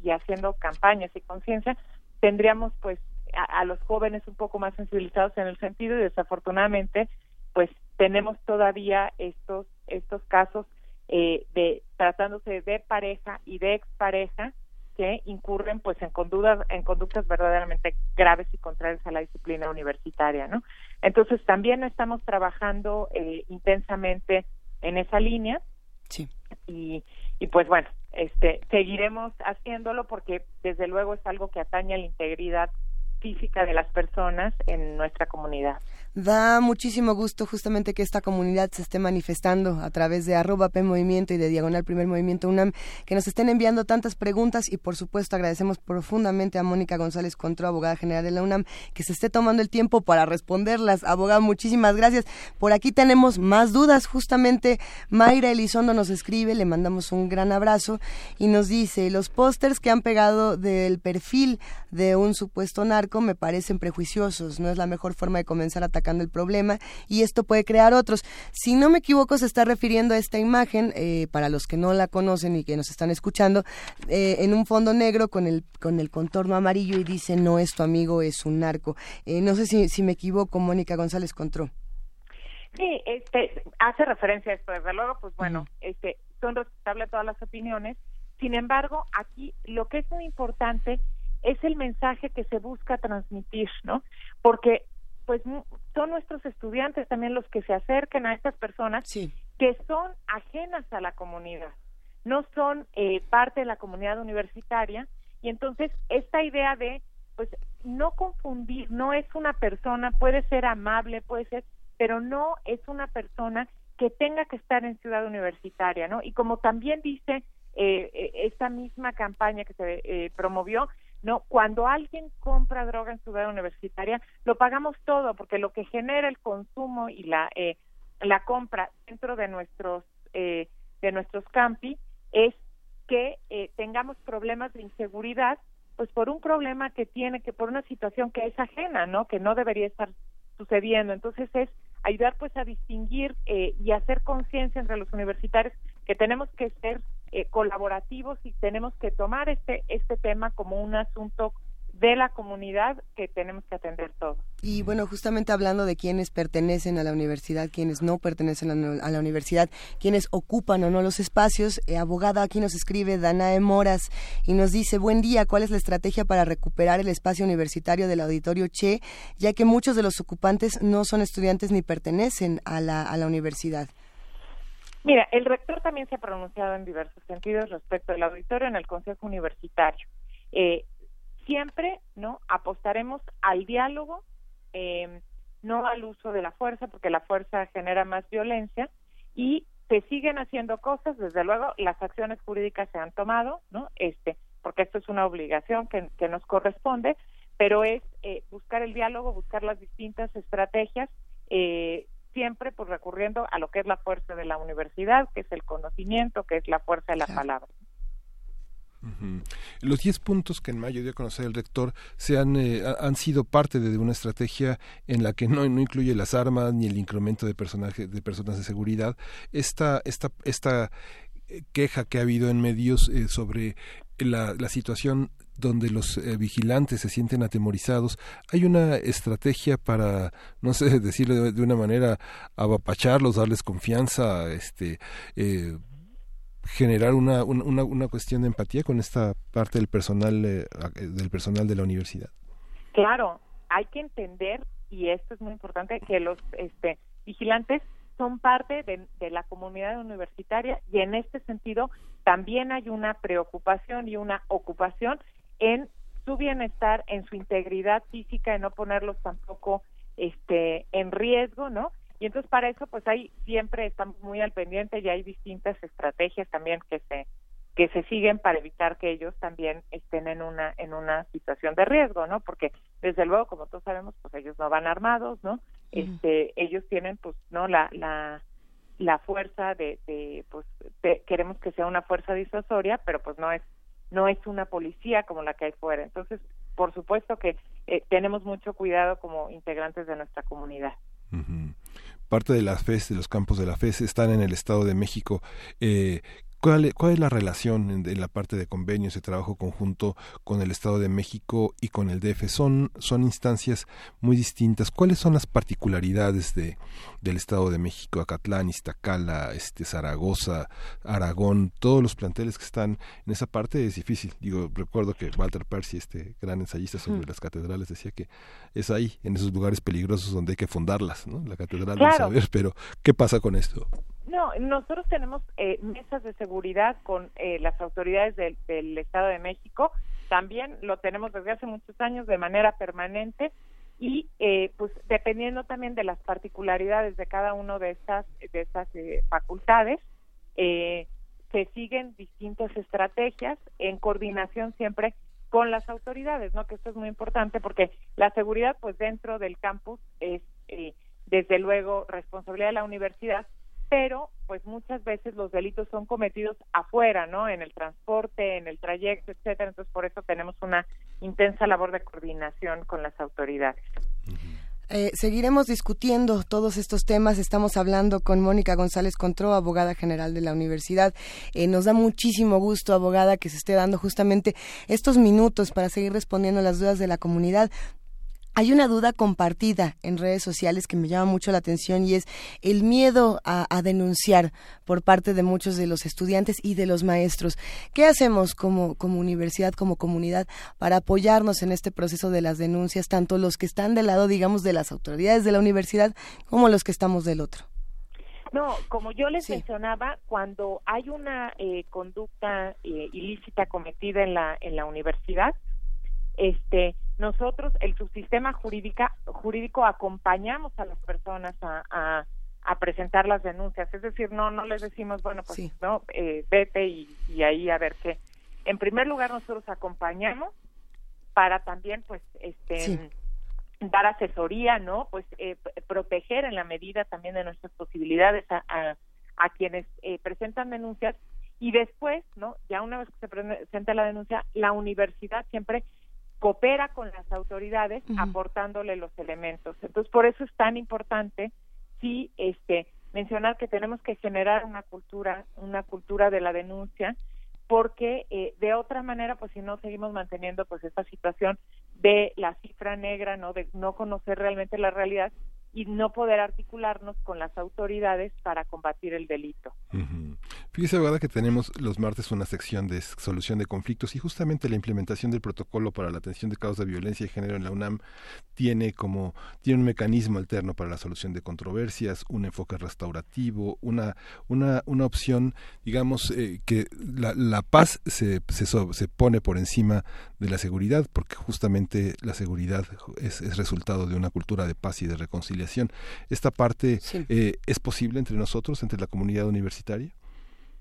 y, haciendo campañas y conciencia, tendríamos pues a, a, los jóvenes un poco más sensibilizados en el sentido y desafortunadamente pues tenemos todavía estos estos casos eh, de tratándose de pareja y de expareja que incurren pues en conductas en conductas verdaderamente graves y contrarias a la disciplina universitaria no entonces también estamos trabajando eh, intensamente en esa línea. Sí. Y y pues bueno este seguiremos haciéndolo porque desde luego es algo que atañe a la integridad física de las personas en nuestra comunidad Da muchísimo gusto justamente que esta comunidad se esté manifestando a través de arroba P Movimiento y de Diagonal Primer Movimiento UNAM, que nos estén enviando tantas preguntas y por supuesto agradecemos profundamente a Mónica González Contro, abogada general de la UNAM, que se esté tomando el tiempo para responderlas. Abogada, muchísimas gracias. Por aquí tenemos más dudas. Justamente Mayra Elizondo nos escribe, le mandamos un gran abrazo y nos dice, los pósters que han pegado del perfil de un supuesto narco me parecen prejuiciosos. No es la mejor forma de comenzar a el problema y esto puede crear otros. Si no me equivoco, se está refiriendo a esta imagen, eh, para los que no la conocen y que nos están escuchando, eh, en un fondo negro con el, con el contorno amarillo y dice, no es tu amigo, es un narco. Eh, no sé si, si me equivoco, Mónica González Contró. Sí, este, hace referencia a esto, desde luego, pues bueno, este, son respetables todas las opiniones. Sin embargo, aquí lo que es muy importante es el mensaje que se busca transmitir, ¿no? Porque pues son nuestros estudiantes también los que se acercan a estas personas que son ajenas a la comunidad, no son eh, parte de la comunidad universitaria y entonces esta idea de pues no confundir, no es una persona, puede ser amable, puede ser, pero no es una persona que tenga que estar en ciudad universitaria, ¿no? Y como también dice eh, eh esta misma campaña que se eh, promovió, no, cuando alguien compra droga en su ciudad universitaria, lo pagamos todo, porque lo que genera el consumo y la eh, la compra dentro de nuestros eh, de nuestros campi es que eh, tengamos problemas de inseguridad, pues por un problema que tiene que por una situación que es ajena, no, que no debería estar sucediendo. Entonces es ayudar pues a distinguir y hacer conciencia entre los universitarios que tenemos que ser eh, colaborativos y tenemos que tomar este este tema como un asunto de la comunidad que tenemos que atender todos. Y bueno, justamente hablando de quienes pertenecen a la universidad, quienes no pertenecen a la, universidad, quienes ocupan o no los espacios, eh, abogada aquí nos escribe Danae Moras y nos dice, buen día, ¿cuál es la estrategia para recuperar el espacio universitario del auditorio Che, ya que muchos de los ocupantes no son estudiantes ni pertenecen a la, a la universidad? Mira, el rector también se ha pronunciado en diversos sentidos respecto del auditorio en el Consejo Universitario. Eh, siempre, ¿no? Apostaremos al diálogo, eh, no al uso de la fuerza, porque la fuerza genera más violencia y se siguen haciendo cosas. Desde luego, las acciones jurídicas se han tomado, ¿no? Este, porque esto es una obligación que, nos corresponde, pero es eh, buscar el diálogo, buscar las distintas estrategias. Eh, siempre pues recurriendo a lo que es la fuerza de la universidad, que es el conocimiento, que es la fuerza de la palabra. Los 10 puntos que en mayo dio a conocer el rector se han, eh, han sido parte de una estrategia en la que no, no incluye las armas ni el incremento de, personajes, de personas de seguridad. Esta, esta, esta eh, queja que ha habido en medios eh, sobre la, la situación donde los eh, vigilantes se sienten atemorizados. Hay una estrategia para, no sé, decirlo de, una manera, abapacharlos, darles confianza, este, eh, generar una, una, una, cuestión de empatía con esta parte del personal, eh, del personal de la universidad. Claro, hay que entender, y esto es muy importante, que los este, vigilantes son parte de, la comunidad universitaria y en este sentido también hay una preocupación y una ocupación en su bienestar, en su integridad física, en no ponerlos tampoco este en riesgo, ¿no? Y entonces para eso pues ahí siempre estamos muy al pendiente y hay distintas estrategias también que se que se siguen para evitar que ellos también estén en una en una situación de riesgo, ¿no? Porque desde luego, como todos sabemos, pues ellos no van armados, ¿no? este ellos tienen pues no la la la fuerza de, de pues queremos que sea una fuerza disuasoria pero pues no es no es una policía como la que hay fuera. Entonces por supuesto que eh, tenemos mucho cuidado como integrantes de nuestra comunidad. Parte de la FES, de los campos de la FES, están en el Estado de México. Eh, ¿Cuál, es la relación en, la parte de convenios de trabajo conjunto con el Estado de México y con el DF? Son, son instancias muy distintas. ¿Cuáles son las particularidades de, del Estado de México? Acatlán, Iztacala, este, Zaragoza, Aragón, todos los planteles que están en esa parte es difícil. Digo, recuerdo que Walter Percy, este gran ensayista sobre las catedrales, decía que es ahí, en esos lugares peligrosos donde hay que fundarlas, ¿no? La catedral del saber, pero ¿qué pasa con esto? No, nosotros tenemos eh, mesas de seguridad con eh, las autoridades del, Estado de México. También lo tenemos desde hace muchos años de manera permanente y eh, pues dependiendo también de las particularidades de cada una de estas de estas facultades se siguen distintas estrategias en coordinación siempre con las autoridades, ¿no? Que esto es muy importante porque la seguridad pues dentro del campus es desde luego responsabilidad de la universidad, pero pues muchas veces los delitos son cometidos afuera, ¿no? En el transporte, en el trayecto, etcétera. Entonces, por eso tenemos una intensa labor de coordinación con las autoridades. Eh, seguiremos discutiendo todos estos temas. Estamos hablando con Mónica González Contró, abogada general de la universidad. Eh, nos da muchísimo gusto, abogada, que se esté dando justamente estos minutos para seguir respondiendo las dudas de la comunidad. Hay una duda compartida en redes sociales que me llama mucho la atención y es el miedo a, denunciar por parte de muchos de los estudiantes y de los maestros. ¿Qué hacemos como, como universidad, como comunidad, para apoyarnos en este proceso de las denuncias, tanto los que están del lado, digamos, de las autoridades de la universidad como los que estamos del otro? No, como yo les mencionaba, cuando hay una eh, conducta eh, ilícita cometida en la en la universidad, este nosotros el subsistema jurídica, jurídico acompañamos a las personas a, a, presentar las denuncias. Es decir no no les decimos bueno pues no eh, vete y, ahí a ver qué en primer lugar nosotros acompañamos para también pues este dar asesoría no pues eh, proteger en la medida también de nuestras posibilidades a, a, quienes eh, presentan denuncias. Y después no ya una vez que se presenta la denuncia la universidad siempre coopera con las autoridades aportándole los elementos. Entonces, por eso es tan importante sí este mencionar que tenemos que generar una cultura, una cultura de la denuncia, porque eh, de otra manera, pues si no seguimos manteniendo pues esta situación de la cifra negra, no de no conocer realmente la realidad y no poder articularnos con las autoridades para combatir el delito. Fíjese, abogada, que tenemos los martes una sección de solución de conflictos y justamente la implementación del protocolo para la atención de causas de violencia de género en la UNAM tiene como tiene un mecanismo alterno para la solución de controversias, un enfoque restaurativo, una una una opción, digamos eh, que la, la paz se, se, se pone por encima de la seguridad porque justamente la seguridad es resultado de una cultura de paz y de reconciliación ¿Esta parte eh, es posible entre nosotros, entre la comunidad universitaria?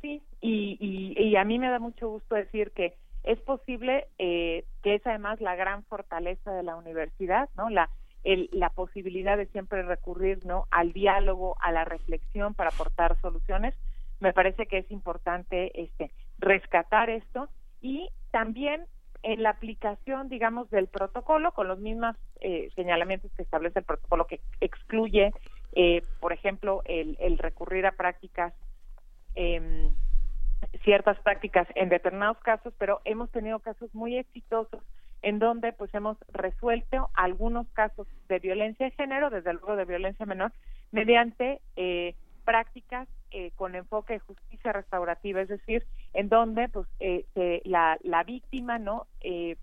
Sí, y, y, a mí me da mucho gusto decir que es posible, eh, que es además la gran fortaleza de la universidad, ¿no? La, la posibilidad de siempre recurrir, ¿no? Al diálogo, a la reflexión para aportar soluciones. Me parece que es importante este, rescatar esto y también en la aplicación, digamos, del protocolo con los mismos eh, señalamientos que establece el protocolo que excluye, eh, por ejemplo, el, el, recurrir a prácticas, eh, ciertas prácticas en determinados casos, pero hemos tenido casos muy exitosos en donde pues hemos resuelto algunos casos de violencia de género, desde luego de violencia menor, mediante eh, prácticas eh, con enfoque de justicia restaurativa, es decir, en donde pues eh, la, la víctima no eh,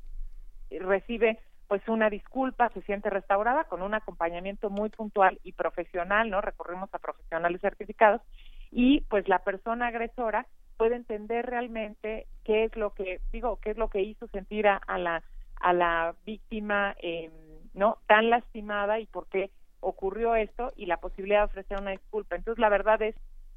recibe pues una disculpa, se siente restaurada con un acompañamiento muy puntual y profesional, ¿no? Recurrimos a profesionales certificados y pues la persona agresora puede entender realmente qué es lo que digo, qué es lo que hizo sentir a, la a la víctima eh, no tan lastimada y por qué ocurrió esto y la posibilidad de ofrecer una disculpa. Entonces la verdad es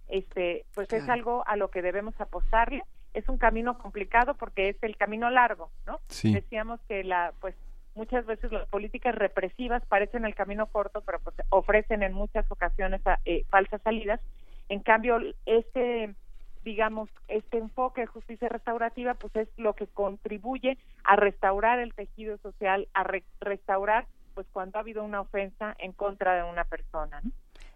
este pues es algo a lo que debemos apostarle es un camino complicado porque es el camino largo no decíamos que la pues muchas veces las políticas represivas parecen el camino corto, pero pues ofrecen en muchas ocasiones eh, falsas salidas. En cambio, este digamos, este enfoque de justicia restaurativa, pues es lo que contribuye a restaurar el tejido social, a restaurar, pues cuando ha habido una ofensa en contra de una persona. ¿no?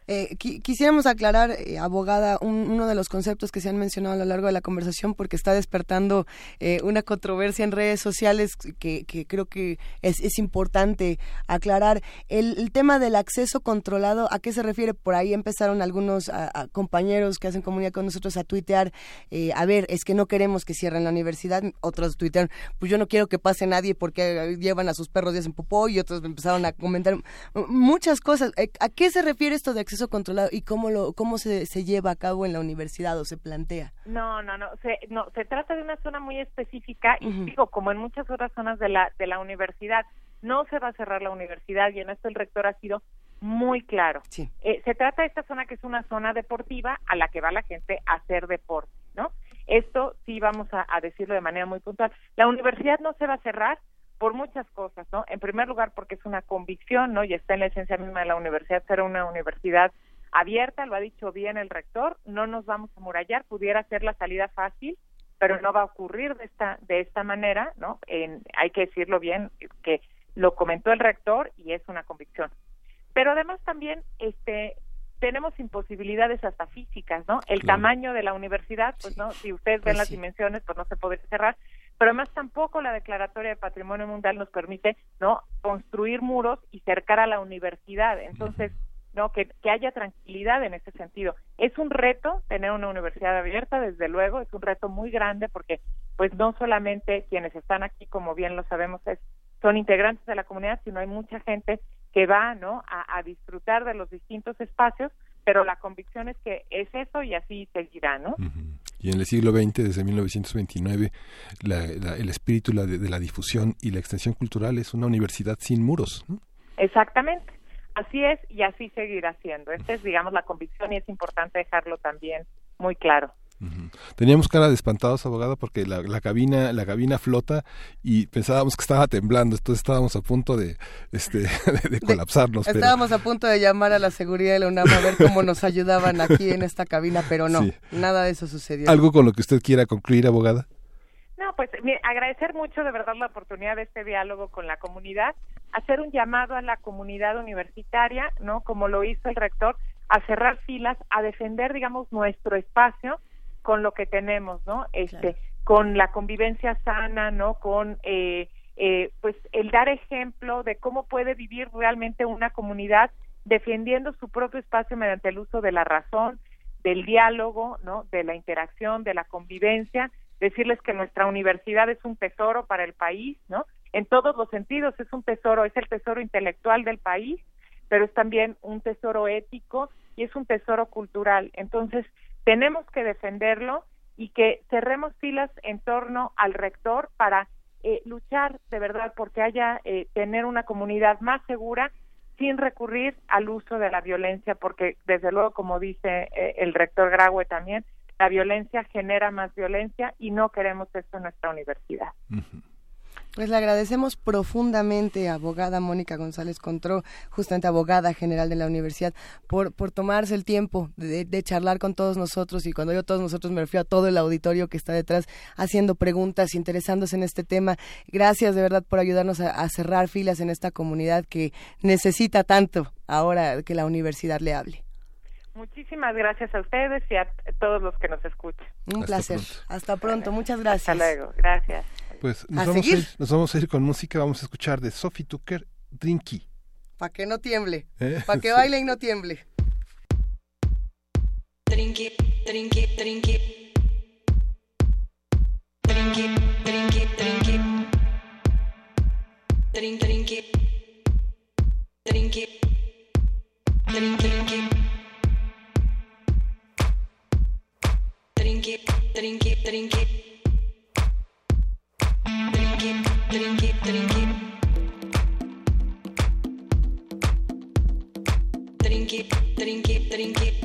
Eh, quisiéramos aclarar, eh, abogada, uno de los conceptos que se han mencionado a lo largo de la conversación porque está despertando eh, una controversia en redes sociales que, creo que es, importante aclarar. El, tema del acceso controlado, ¿a qué se refiere? Por ahí empezaron algunos compañeros que hacen comunidad con nosotros a tuitear, a ver, es que no queremos que cierren la universidad. Otros tuitearon, pues yo no quiero que pase nadie porque llevan a sus perros días en popó y otros empezaron a comentar muchas cosas. ¿A qué se refiere esto de acceso acceso controlado y cómo lo cómo se, se lleva a cabo en la universidad o se plantea? No, no, no, se, no, se trata de una zona muy específica y digo, como en muchas otras zonas de la de la universidad, no se va a cerrar la universidad y en esto el rector ha sido muy claro. Eh, se trata de esta zona que es una zona deportiva a la que va la gente a hacer deporte, ¿no? Esto sí vamos a, a decirlo de manera muy puntual. La universidad no se va a cerrar, por muchas cosas, ¿no? En primer lugar, porque es una convicción, ¿no? Y está en la esencia misma de la universidad ser una universidad abierta, lo ha dicho bien el rector, no nos vamos a murallar, pudiera ser la salida fácil, pero no va a ocurrir de esta de esta manera, ¿no? En, hay que decirlo bien que lo comentó el rector y es una convicción. Pero además también este tenemos imposibilidades hasta físicas, ¿no? El tamaño de la universidad, pues no, si ustedes ven pues las dimensiones, pues no se puede cerrar, pero además tampoco la declaratoria de patrimonio mundial nos permite no construir muros y cercar a la universidad. Entonces no que, que haya tranquilidad en ese sentido. Es un reto tener una universidad abierta desde luego es un reto muy grande porque pues no solamente quienes están aquí como bien lo sabemos es son integrantes de la comunidad sino hay mucha gente que va no a, disfrutar de los distintos espacios pero la convicción es que es eso y así seguirá no y en el siglo XX, desde 1929, el espíritu de, la difusión y la extensión cultural es una universidad sin muros. Exactamente. Así es y así seguirá siendo. Esta es, digamos, la convicción y es importante dejarlo también muy claro. Teníamos cara de espantados, abogado, porque la, la, cabina la cabina flota y pensábamos que estaba temblando, entonces estábamos a punto de este de, colapsarnos. estábamos a punto de llamar a la seguridad de la UNAM a ver cómo nos ayudaban aquí en esta cabina, pero no, nada de eso sucedió. ¿Algo con lo que usted quiera concluir, abogada? No, pues agradecer mucho de verdad la oportunidad de este diálogo con la comunidad, hacer un llamado a la comunidad universitaria, ¿no? Como lo hizo el rector, a cerrar filas, a defender, digamos, nuestro espacio con lo que tenemos, ¿no? Este, con la convivencia sana, ¿no? Con eh, eh, pues el dar ejemplo de cómo puede vivir realmente una comunidad defendiendo su propio espacio mediante el uso de la razón, del diálogo, ¿no? De la interacción, de la convivencia, decirles que nuestra universidad es un tesoro para el país, ¿no? En todos los sentidos es un tesoro, es el tesoro intelectual del país, pero es también un tesoro ético y es un tesoro cultural. Entonces, tenemos que defenderlo y que cerremos filas en torno al rector para eh, luchar de verdad porque haya eh, tener una comunidad más segura sin recurrir al uso de la violencia porque desde luego como dice eh, el rector Graue también la violencia genera más violencia y no queremos esto en nuestra universidad. Pues le agradecemos profundamente, abogada Mónica González Contró, justamente abogada general de la universidad, por, por tomarse el tiempo de, charlar con todos nosotros. Y cuando yo todos nosotros me refiero a todo el auditorio que está detrás haciendo preguntas, interesándose en este tema. Gracias de verdad por ayudarnos a, cerrar filas en esta comunidad que necesita tanto ahora que la universidad le hable. Muchísimas gracias a ustedes y a todos los que nos escuchan. Un placer. Hasta pronto. Muchas gracias. Hasta luego. Gracias. Pues nos, vamos a, ir, nos vamos a ir con música, vamos a escuchar de Sophie Tucker, Drinky. Para que no tiemble, ¿Eh? para que baile y no tiemble. Drinky, drinky, drinky. Drinky, drinky, drinky. Drink, drinky. Drinky. Drink, drinky. Drinky, drinky, drinky. Drink it, drink it.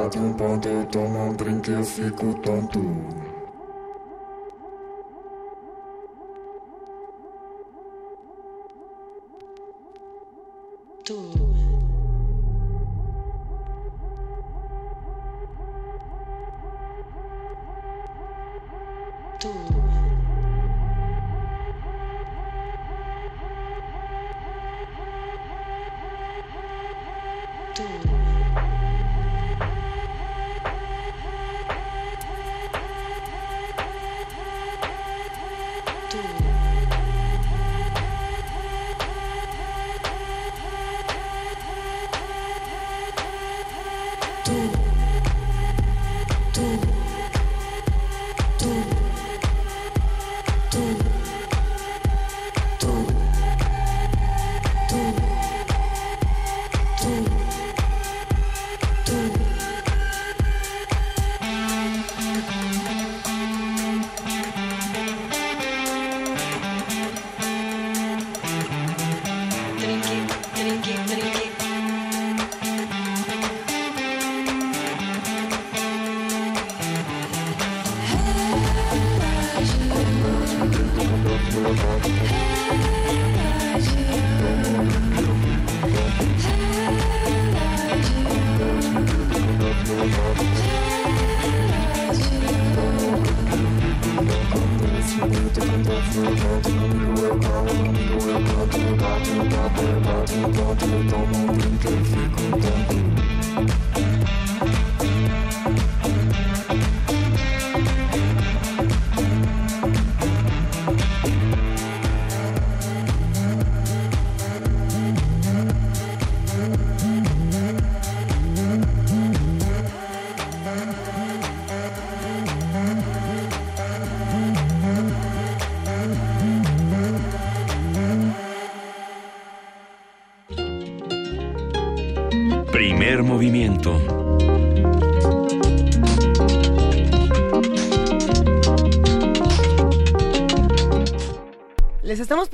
bate um ponto eu tomo um drink e eu fico tonto.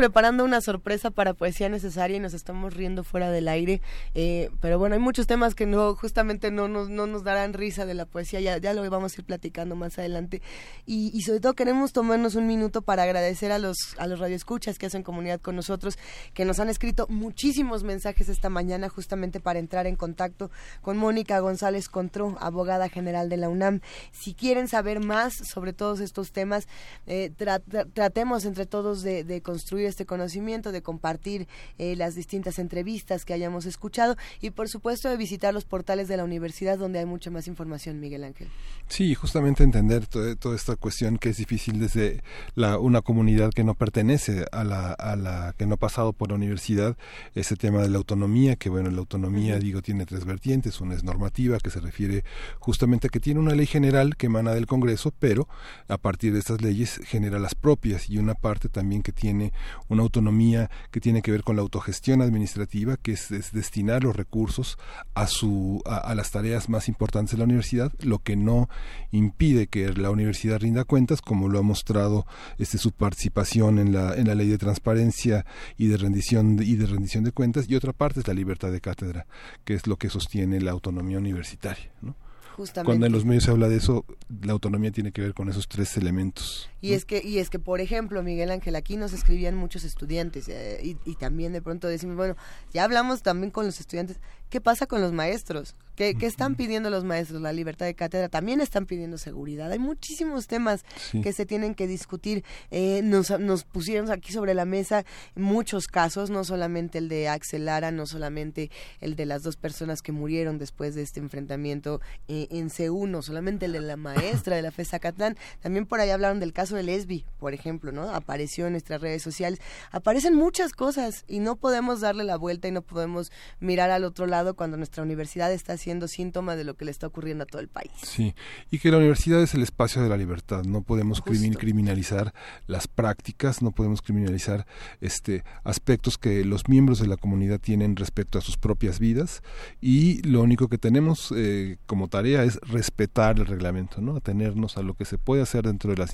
Preparando una sorpresa para Poesía Necesaria y nos estamos riendo fuera del aire. Eh, pero bueno, hay muchos temas que no justamente no nos, no nos darán risa de la poesía, ya, ya lo vamos a ir platicando más adelante. Y, sobre todo queremos tomarnos un minuto para agradecer a los, a los radioescuchas que hacen comunidad con nosotros, que nos han escrito muchísimos mensajes esta mañana justamente para entrar en contacto con Mónica González Contró, abogada general de la UNAM. Si quieren saber más sobre todos estos temas, eh, tratemos entre todos de, de construir este conocimiento, de compartir eh, las distintas entrevistas que hayamos escuchado y por supuesto de visitar los portales de la universidad donde hay mucha más información, Miguel Ángel. Sí, justamente entender toda esta cuestión que es difícil desde la, una comunidad que no pertenece a la, a la que no ha pasado por la universidad, ese tema de la autonomía, que bueno, la autonomía, digo, tiene tres vertientes, una es normativa, que se refiere justamente a que tiene una ley general que emana del Congreso, pero a partir de estas leyes genera las propias. Y una parte también que tiene una autonomía que tiene que ver con la autogestión administrativa, que es, destinar los recursos a, su, a, las tareas más importantes de la universidad, lo que no impide que la universidad rinda cuentas, como lo ha mostrado este, su participación en la, en la ley de transparencia y de rendición y de rendición de cuentas, y otra parte es la libertad de cátedra, que es lo que sostiene la autonomía universitaria. ¿no? Cuando en los medios se habla de eso, la autonomía tiene que ver con esos tres elementos. Y es que y es que por ejemplo, Miguel Ángel, aquí nos escribían muchos estudiantes eh, y, y, también de pronto decimos, bueno, ya hablamos también con los estudiantes, ¿qué pasa con los maestros? ¿Qué, están pidiendo los maestros? La libertad de cátedra, también están pidiendo seguridad. Hay muchísimos temas que se tienen que discutir. Eh, nos, nos pusieron aquí sobre la mesa muchos casos, no solamente el de Axel Lara, no solamente el de las dos personas que murieron después de este enfrentamiento eh, en C1, no solamente el de la maestra de la FESA Catlán, también por ahí hablaron del caso de Lesbi, por ejemplo, ¿no? Apareció en nuestras redes sociales. Aparecen muchas cosas y no podemos darle la vuelta y no podemos mirar al otro lado cuando nuestra universidad está siendo síntoma de lo que le está ocurriendo a todo el país. Sí, y que la universidad es el espacio de la libertad, no podemos criminalizar las prácticas, no podemos criminalizar este aspectos que los miembros de la comunidad tienen respecto a sus propias vidas y lo único que tenemos eh, como tarea es respetar el reglamento, ¿no? Atenernos a lo que se puede hacer dentro de la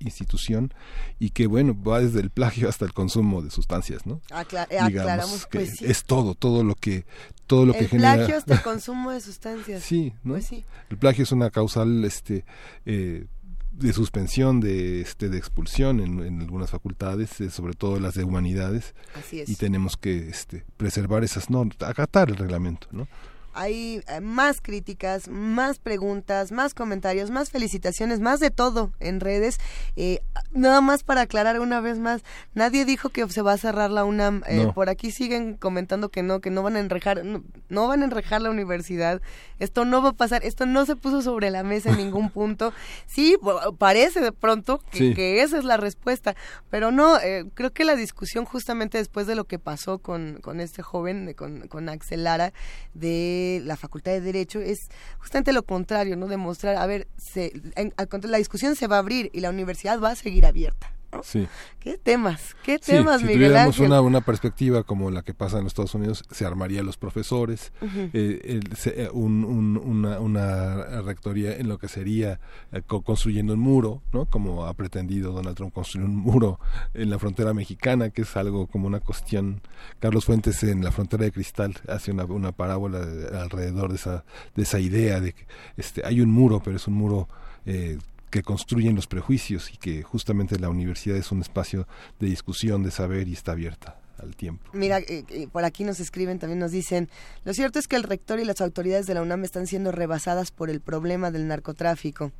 institución y que bueno, va desde el plagio hasta el consumo de sustancias, ¿no? aclaramos que pues es todo, todo lo que todo lo el que genera plagio hasta el consumo de sustancias. Sí, ¿no? Pues el plagio es una causal este eh, de suspensión, de, este, de expulsión en, algunas facultades, eh, sobre todo las de humanidades. Así es. Y tenemos que este, preservar esas normas, acatar el reglamento, ¿no? Hay eh, más críticas, más preguntas, más comentarios, más felicitaciones, más de todo en redes. Eh, nada más para aclarar una vez más, nadie dijo que se va a cerrar la UNAM. Eh, por aquí siguen comentando que no, que no van a enrejar, no, van a enrejar la universidad. Esto no va a pasar, esto no se puso sobre la mesa en ningún punto. Sí, parece de pronto que, esa es la respuesta, pero no, creo que la discusión justamente después de lo que pasó con, con este joven, con, con Axel Lara, de la Facultad de Derecho es justamente lo contrario, ¿no? Demostrar, a ver, se, la discusión se va a abrir y la universidad va a seguir abierta. Sí. ¿Qué temas? ¿Qué temas, si Miguel tuviéramos Una, una perspectiva como la que pasa en los Estados Unidos, se armaría los profesores, eh, eh, una, una, rectoría en lo que sería eh, construyendo un muro, ¿no? Como ha pretendido Donald Trump construir un muro en la frontera mexicana, que es algo como una cuestión. Carlos Fuentes en la frontera de cristal hace una, una parábola alrededor de esa, de esa idea de que este, hay un muro, pero es un muro eh, que construyen los prejuicios y que justamente la universidad es un espacio de discusión, de saber y está abierta al tiempo. Mira, eh, eh, por aquí nos escriben, también nos dicen, lo cierto es que el rector y las autoridades de la UNAM están siendo rebasadas por el problema del narcotráfico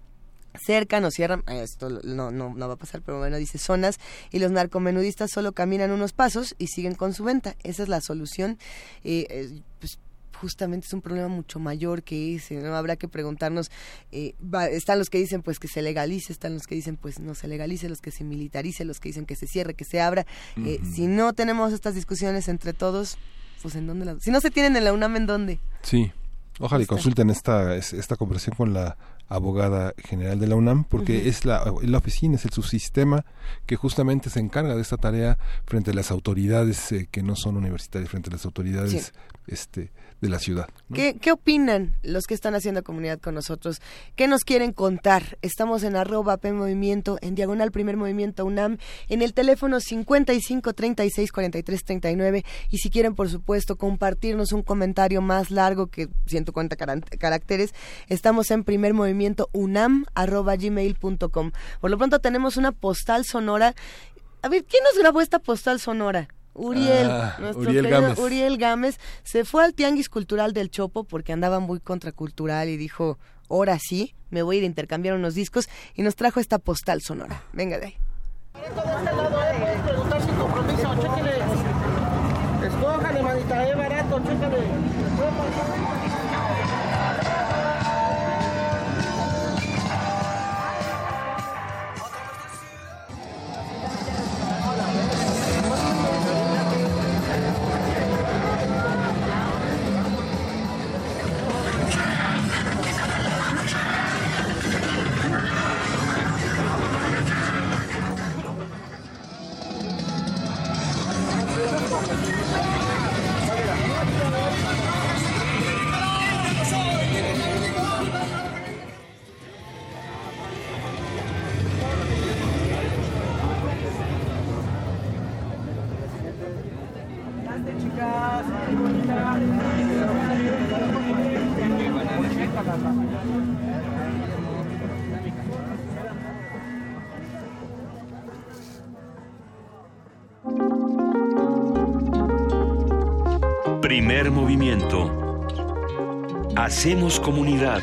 cercan o cierran, esto no, no, no va a pasar, pero bueno, dice zonas, y los narcomenudistas solo caminan unos pasos y siguen con su venta. Esa es la solución. Eh, pues justamente es un problema mucho mayor que ese, ¿no? Habrá que preguntarnos, eh, están los que dicen pues que se legalice, están los que dicen pues no se legalice, los que se militarice, los que dicen que se cierre, que se abra. Eh, si no tenemos estas discusiones entre todos, pues en dónde las... Si no se tienen en la UNAM, ¿en dónde? Sí, ojalá y consulten esta, esta conversación con la abogada general de la UNAM, porque es la, la oficina, es el subsistema que justamente se encarga de esta tarea frente a las autoridades eh, que no son universitarias, frente a las autoridades este, de la ciudad. ¿Qué, ¿Qué, opinan los que están haciendo comunidad con nosotros? ¿Qué nos quieren contar? Estamos en arroba P Movimiento, en diagonal Primer Movimiento UNAM, en el teléfono 55 36 43 39 y si quieren, por supuesto, compartirnos un comentario más largo que 140 caracteres, estamos en Primer Movimiento UNAM arroba gmail.com. Por lo pronto tenemos una postal sonora. A ver, ¿quién nos grabó esta postal sonora? Uriel, ah, nuestro Uriel Gámez. Uriel Gámez, se fue al Tianguis Cultural del Chopo porque andaba muy contracultural y dijo, ahora sí, me voy a ir a intercambiar unos discos y nos trajo esta postal sonora. Venga de ahí. Primer movimiento. Hacemos comunidad.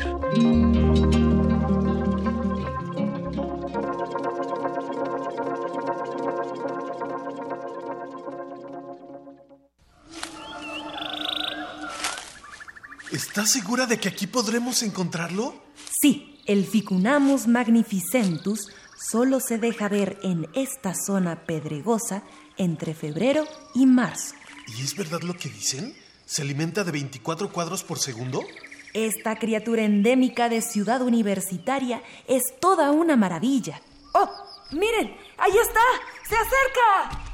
¿Estás segura de que aquí podremos encontrarlo? Sí, el Ficunamus magnificentus solo se deja ver en esta zona pedregosa entre febrero y marzo. ¿Y es verdad lo que dicen? ¿Se alimenta de 24 cuadros por segundo? Esta criatura endémica de ciudad universitaria es toda una maravilla. ¡Oh! ¡Miren! ¡Ahí está! ¡Se acerca!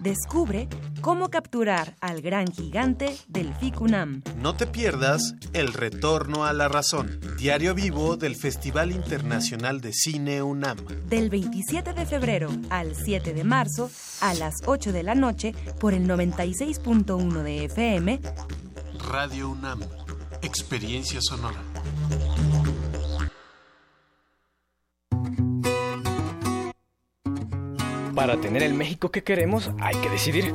Descubre cómo capturar al gran gigante del Ficunam. No te pierdas El Retorno a la Razón, diario vivo del Festival Internacional de Cine UNAM. Del 27 de febrero al 7 de marzo a las 8 de la noche por el 96.1 de FM. Radio UNAM, Experiencia Sonora. Para tener el México que queremos hay que decidir.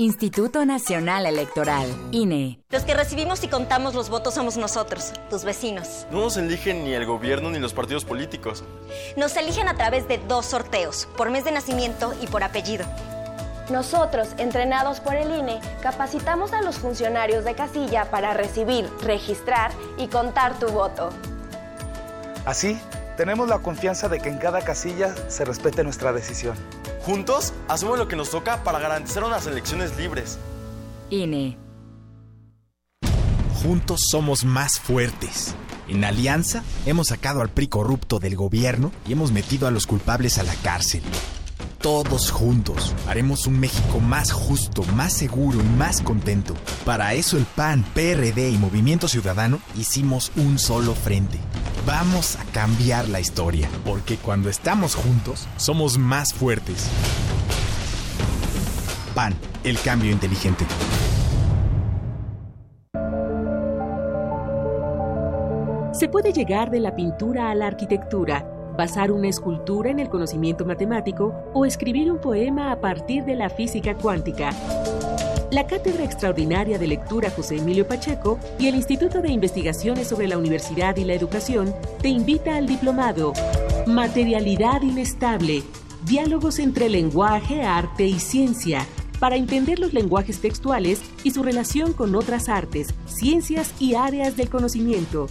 Instituto Nacional Electoral, INE. Los que recibimos y contamos los votos somos nosotros, tus vecinos. No nos eligen ni el gobierno ni los partidos políticos. Nos eligen a través de dos sorteos, por mes de nacimiento y por apellido. Nosotros, entrenados por el INE, capacitamos a los funcionarios de casilla para recibir, registrar y contar tu voto. Así, tenemos la confianza de que en cada casilla se respete nuestra decisión. Juntos, hacemos lo que nos toca para garantizar unas elecciones libres. INE. Juntos somos más fuertes. En Alianza hemos sacado al PRI corrupto del gobierno y hemos metido a los culpables a la cárcel. Todos juntos haremos un México más justo, más seguro y más contento. Para eso el PAN, PRD y Movimiento Ciudadano hicimos un solo frente. Vamos a cambiar la historia, porque cuando estamos juntos somos más fuertes. PAN, el cambio inteligente. Se puede llegar de la pintura a la arquitectura, basar una escultura en el conocimiento matemático o escribir un poema a partir de la física cuántica. La Cátedra Extraordinaria de Lectura José Emilio Pacheco y el Instituto de Investigaciones sobre la Universidad y la Educación te invita al diplomado. Materialidad Inestable, Diálogos entre lenguaje, arte y ciencia, para entender los lenguajes textuales y su relación con otras artes, ciencias y áreas del conocimiento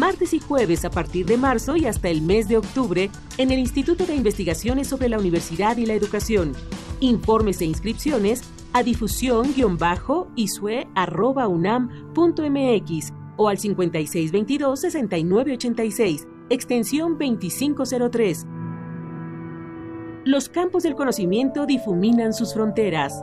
martes y jueves a partir de marzo y hasta el mes de octubre en el Instituto de Investigaciones sobre la Universidad y la Educación. Informes e inscripciones a difusión-isue.unam.mx o al 5622-6986, extensión 2503. Los campos del conocimiento difuminan sus fronteras.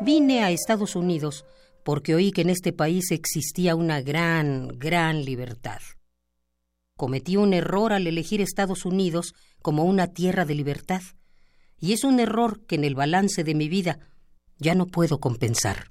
Vine a Estados Unidos porque oí que en este país existía una gran, gran libertad. Cometí un error al elegir Estados Unidos como una tierra de libertad, y es un error que en el balance de mi vida ya no puedo compensar.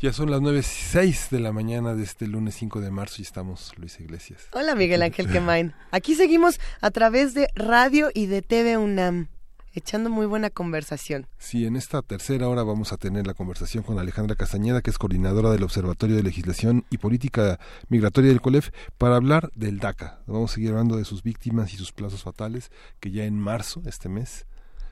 Ya son las 9.06 de la mañana de este lunes 5 de marzo y estamos Luis Iglesias. Hola Miguel Ángel Quemain. Aquí seguimos a través de radio y de TV UNAM echando muy buena conversación. Sí, en esta tercera hora vamos a tener la conversación con Alejandra Castañeda, que es coordinadora del Observatorio de Legislación y Política Migratoria del COLEF, para hablar del DACA. Vamos a seguir hablando de sus víctimas y sus plazos fatales, que ya en marzo, este mes,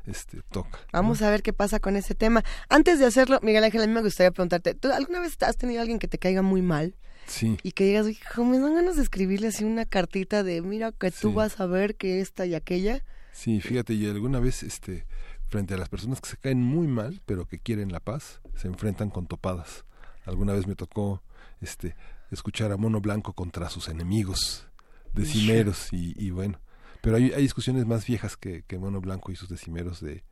este, toca. Vamos a ver qué pasa con ese tema. Antes de hacerlo, Miguel Ángel, a mí me gustaría preguntarte, ¿tú alguna vez has tenido alguien que te caiga muy mal? Sí. Y que digas, hijo, me dan ganas de escribirle así una cartita de, mira, que tú vas a ver que esta y aquella. Sí, fíjate, y alguna vez, este, frente a las personas que se caen muy mal, pero que quieren la paz, se enfrentan con topadas. Alguna vez me tocó, este, escuchar a Mono Blanco contra sus enemigos decimeros y, y bueno, pero hay, hay discusiones más viejas que, que Mono Blanco y sus decimeros de,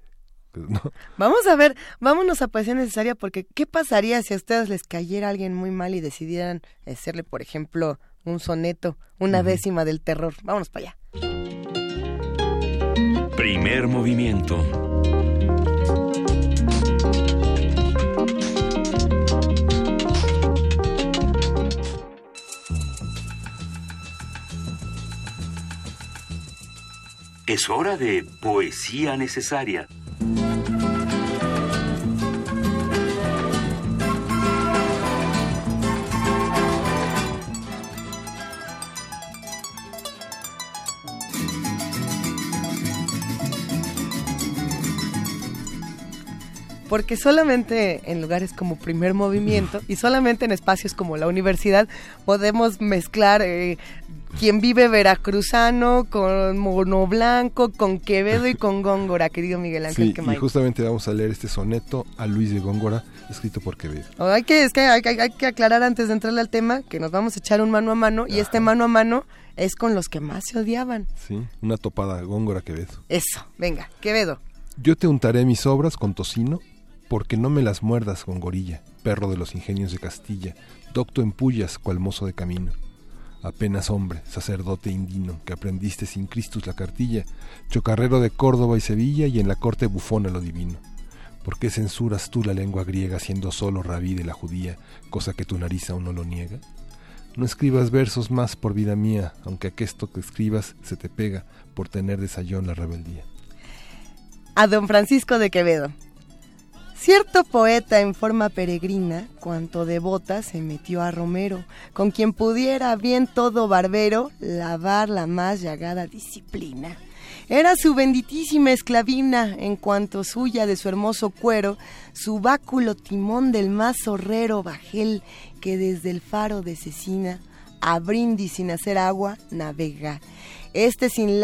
¿no? Vamos a ver, vámonos a Poesía Necesaria, porque ¿qué pasaría si a ustedes les cayera alguien muy mal y decidieran hacerle, por ejemplo, un soneto, una décima del terror? Vámonos para allá. Primer movimiento. Es hora de poesía necesaria. porque solamente en lugares como primer movimiento y solamente en espacios como la universidad podemos mezclar eh, quien vive veracruzano con mono blanco, con Quevedo y con Góngora, querido Miguel Ángel Sí, y justamente vamos a leer este soneto a Luis de Góngora, escrito por Quevedo. Oh, hay que, es que hay, hay- hay que aclarar antes de entrarle al tema que nos vamos a echar un mano a mano y este mano a mano es con los que más se odiaban. Sí, una topada Góngora Quevedo. Eso, venga, Quevedo. Yo te untaré mis obras con tocino, porque no me las muerdas con gorilla, perro de los ingenios de Castilla, docto en pullas, cual mozo de camino. Apenas hombre, sacerdote indino, que aprendiste sin Cristus la cartilla, chocarrero de Córdoba y Sevilla y en la corte bufona lo divino. ¿Por qué censuras tú la lengua griega siendo solo rabí de la judía, cosa que tu nariz aún no lo niega? No escribas versos más por vida mía, aunque aquesto que escribas se te pega por tener de sayón la rebeldía. A don Francisco de Quevedo. Cierto poeta en forma peregrina, cuanto devota se metió a Romero, con quien pudiera bien todo barbero lavar la más llagada disciplina. Era su benditísima esclavina, en cuanto suya de su hermoso cuero, su báculo timón del más zorrero bajel, que desde el faro de Cecina, a brindis sin hacer agua, navega. Este sin,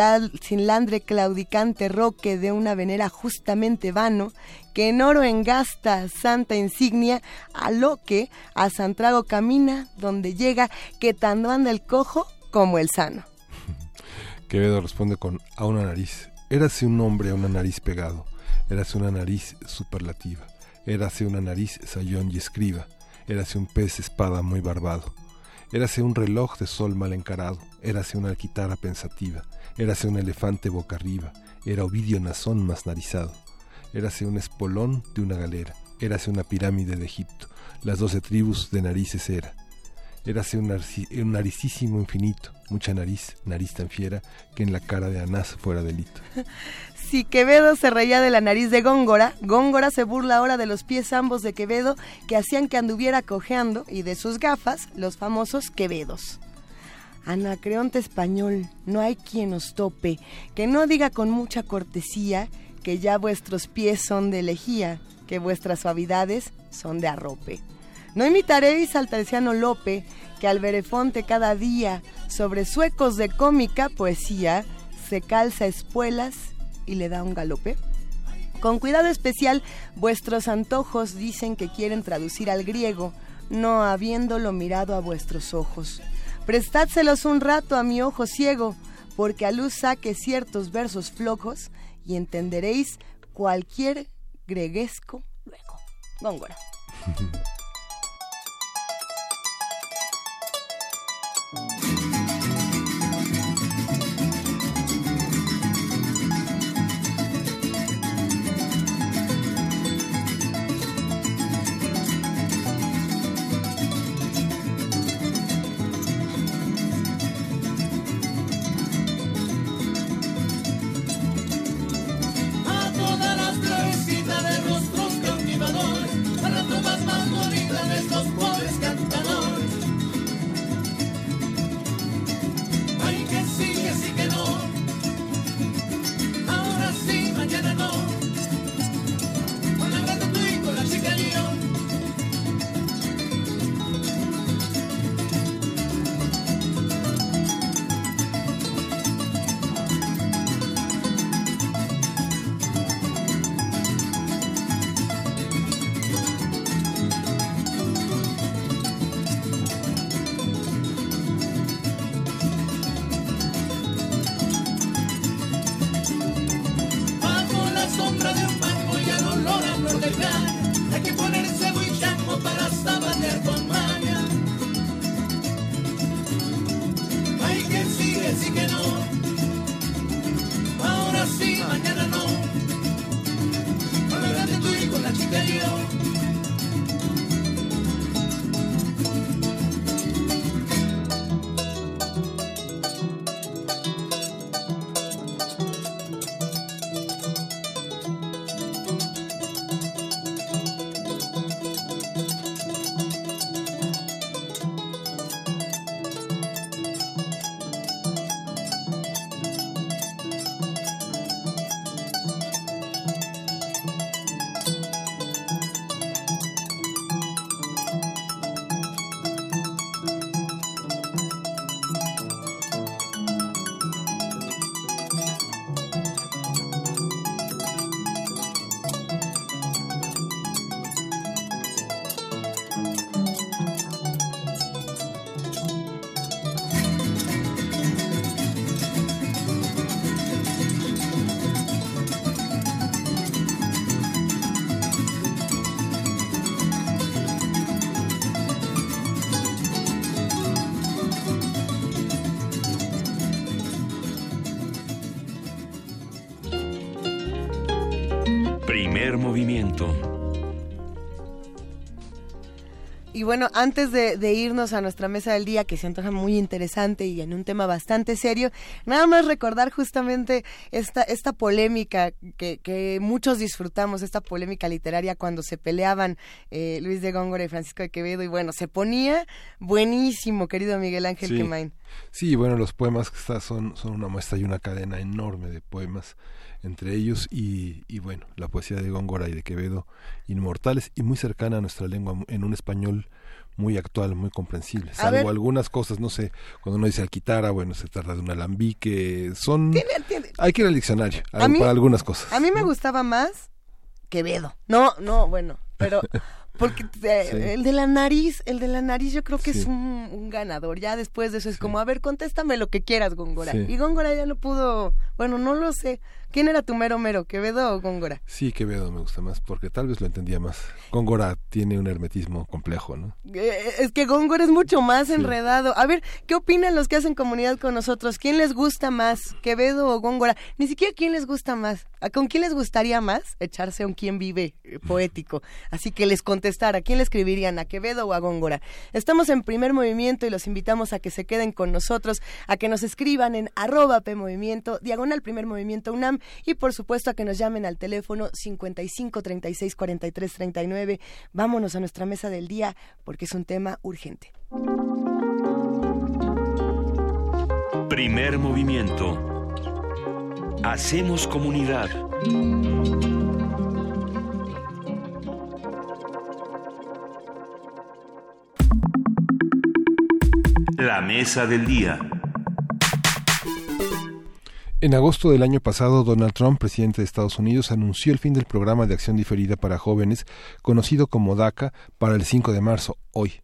claudicante roque de una venera justamente vano, que en oro engasta santa insignia, a lo que a Santrago camina, donde llega, que tanto anda el cojo como el sano. Quevedo responde con a una nariz. Érase un hombre a una nariz pegado. Érase una nariz superlativa. Érase una nariz sayón y escriba. Érase un pez espada muy barbado. Érase un reloj de sol mal encarado. Érase una guitarra pensativa. Érase un elefante boca arriba. era Ovidio Nazón más narizado. Érase un espolón de una galera, érase una pirámide de Egipto, las doce tribus de narices era. Érase un, un naricísimo infinito, mucha nariz, nariz tan fiera que en la cara de Anás fuera delito. Si Quevedo se reía de la nariz de Góngora, Góngora se burla ahora de los pies ambos de Quevedo que hacían que anduviera cojeando y de sus gafas, los famosos Quevedos. Anacreonte español, no hay quien os tope, que no diga con mucha cortesía que ya vuestros pies son de lejía, que vuestras suavidades son de arrope. No imitaréis al terciano Lope, que al verefonte cada día, sobre suecos de cómica poesía, se calza espuelas y le da un galope. Con cuidado especial, vuestros antojos dicen que quieren traducir al griego, no habiéndolo mirado a vuestros ojos. Prestádselos un rato a mi ojo ciego, porque a luz saque ciertos versos flojos y entenderéis cualquier greguesco luego. Góngora. Y bueno, antes de, irnos a nuestra mesa del día, que se antoja muy interesante y en un tema bastante serio, nada más recordar justamente esta, esta polémica que, muchos disfrutamos, esta polémica literaria cuando se peleaban eh, Luis de Góngora y Francisco de Quevedo, y bueno, se ponía buenísimo, querido Miguel Ángel sí. Quemain. Sí, bueno, los poemas que está son, son una muestra y una cadena enorme de poemas entre ellos y, y, bueno, la poesía de Góngora y de Quevedo, inmortales y muy cercana a nuestra lengua, en un español muy actual, muy comprensible. Salvo algunas cosas, no sé, cuando uno dice alquitara, bueno, se trata de un alambique, son... Hay que ir al diccionario para algunas cosas. A mí me gustaba más Quevedo. No, no, bueno, pero Porque eh, el de la nariz, el de la nariz yo creo que es un, ganador. Ya después de eso es como, a ver, contéstame lo que quieras, Góngora. Y Góngora ya no pudo, bueno, no lo sé. ¿Quién era tu mero mero, Quevedo o Góngora? Sí, Quevedo me gusta más, porque tal vez lo entendía más. Góngora tiene un hermetismo complejo, ¿no? Eh, es que Góngora es mucho más enredado. A ver, ¿qué opinan los que hacen comunidad con nosotros? ¿Quién les gusta más, Quevedo o Góngora? Ni siquiera quién les gusta más. ¿Con quién les gustaría más echarse un quién vive eh, poético? Así que les contestara, ¿a quién le escribirían? ¿A Quevedo o a Góngora? Estamos en primer movimiento y los invitamos a que se queden con nosotros, a que nos escriban en arroba PMovimiento, diagonal primer movimiento UNAM y por supuesto a que nos llamen al teléfono 55 36 43 39. Vámonos a nuestra mesa del día porque es un tema urgente. Primer movimiento. Hacemos comunidad. La mesa del día. En agosto del año pasado, Donald Trump, presidente de Estados Unidos, anunció el fin del programa de acción diferida para jóvenes, conocido como DACA, para el 5 de marzo, hoy.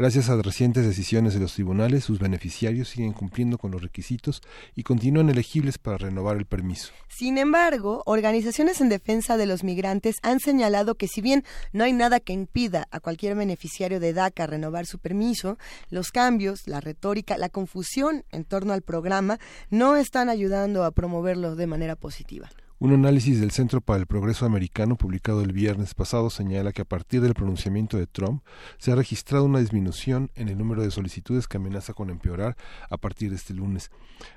Gracias a recientes decisiones de los tribunales, sus beneficiarios siguen cumpliendo con los requisitos y continúan elegibles para renovar el permiso. Sin embargo, organizaciones en defensa de los migrantes han señalado que si bien no hay nada que impida a cualquier beneficiario de DACA renovar su permiso, los cambios, la retórica, la confusión en torno al programa no están ayudando a promoverlo de manera positiva. Un análisis del Centro para el Progreso Americano publicado el viernes pasado señala que a partir del pronunciamiento de Trump se ha registrado una disminución en el número de solicitudes que amenaza con empeorar a partir de este lunes.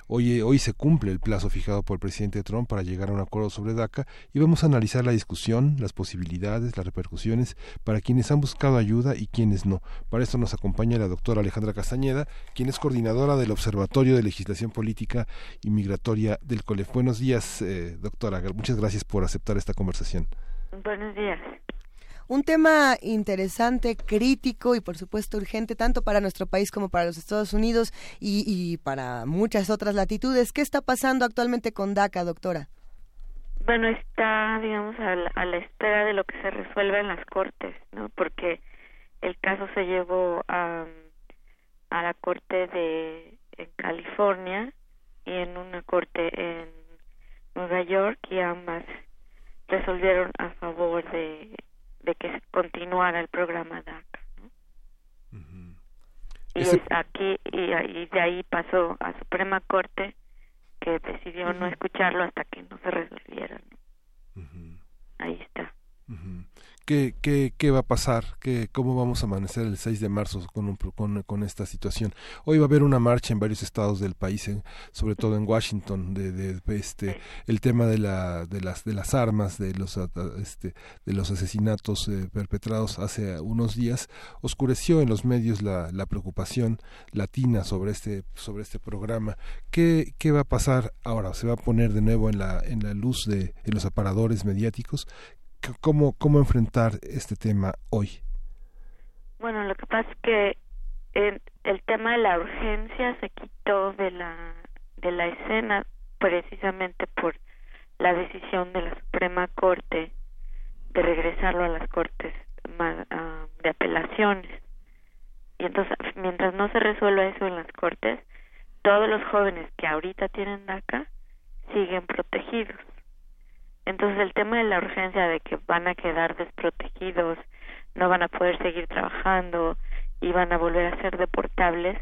Hoy, hoy se cumple el plazo fijado por el presidente Trump para llegar a un acuerdo sobre DACA y vamos a analizar la discusión, las posibilidades, las repercusiones para quienes han buscado ayuda y quienes no. Para esto nos acompaña la doctora Alejandra Castañeda, quien es coordinadora del Observatorio de Legislación Política y Migratoria del COLEF. Buenos días, eh, doctora. Muchas gracias por aceptar esta conversación. Buenos días. Un tema interesante, crítico y por supuesto urgente tanto para nuestro país como para los Estados Unidos y, para muchas otras latitudes. ¿Qué está pasando actualmente con DACA, doctora? Bueno, está, digamos, a la, espera de lo que se resuelva en las cortes, ¿no? Porque el caso se llevó a, a la corte de en California y en una corte en Nueva York y ambas resolvieron a favor de, de que continuara el programa DACA. Y es aquí y, de ahí pasó a Suprema Corte que decidió no escucharlo hasta que no se resolviera. Ahí está. ¿Qué, qué, qué va a pasar? ¿Qué, ¿Cómo vamos a amanecer el 6 de marzo con, con, con, esta situación? Hoy va a haber una marcha en varios estados del país, sobre todo en Washington, de, este el tema de, la, de, las, de las armas, de los, este, de los asesinatos eh, perpetrados hace unos días, oscureció en los medios la, la preocupación latina sobre este, sobre este programa. ¿Qué, ¿Qué va a pasar ahora? ¿Se va a poner de nuevo en la, en la luz de los aparadores mediáticos? Cómo, cómo enfrentar este tema hoy. Bueno, lo que pasa es que el, el tema de la urgencia se quitó de la de la escena precisamente por la decisión de la Suprema Corte de regresarlo a las cortes ah, de apelaciones. Y entonces, mientras no se resuelva eso en las cortes, todos los jóvenes que ahorita tienen DACA siguen protegidos. Entonces el tema de la urgencia de que van a quedar desprotegidos, no van a poder seguir trabajando y van a volver a ser deportables,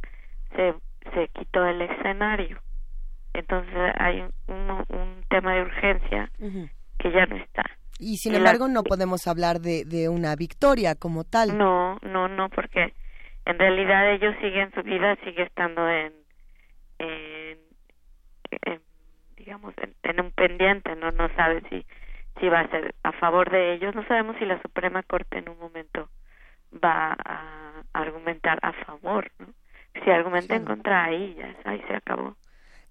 se, se quitó del escenario. Entonces hay un, un tema de urgencia que ya no está. Y sin embargo no podemos hablar de, de una victoria como tal. No, no, no, porque en realidad ellos siguen su vida, sigue estando en, en digamos, en, un pendiente, no no sabe si si va a ser a favor de ellos, no sabemos si la Suprema Corte en un momento va a argumentar a favor, ¿no? Si argumenta en contra ahí, ya ahí se acabó.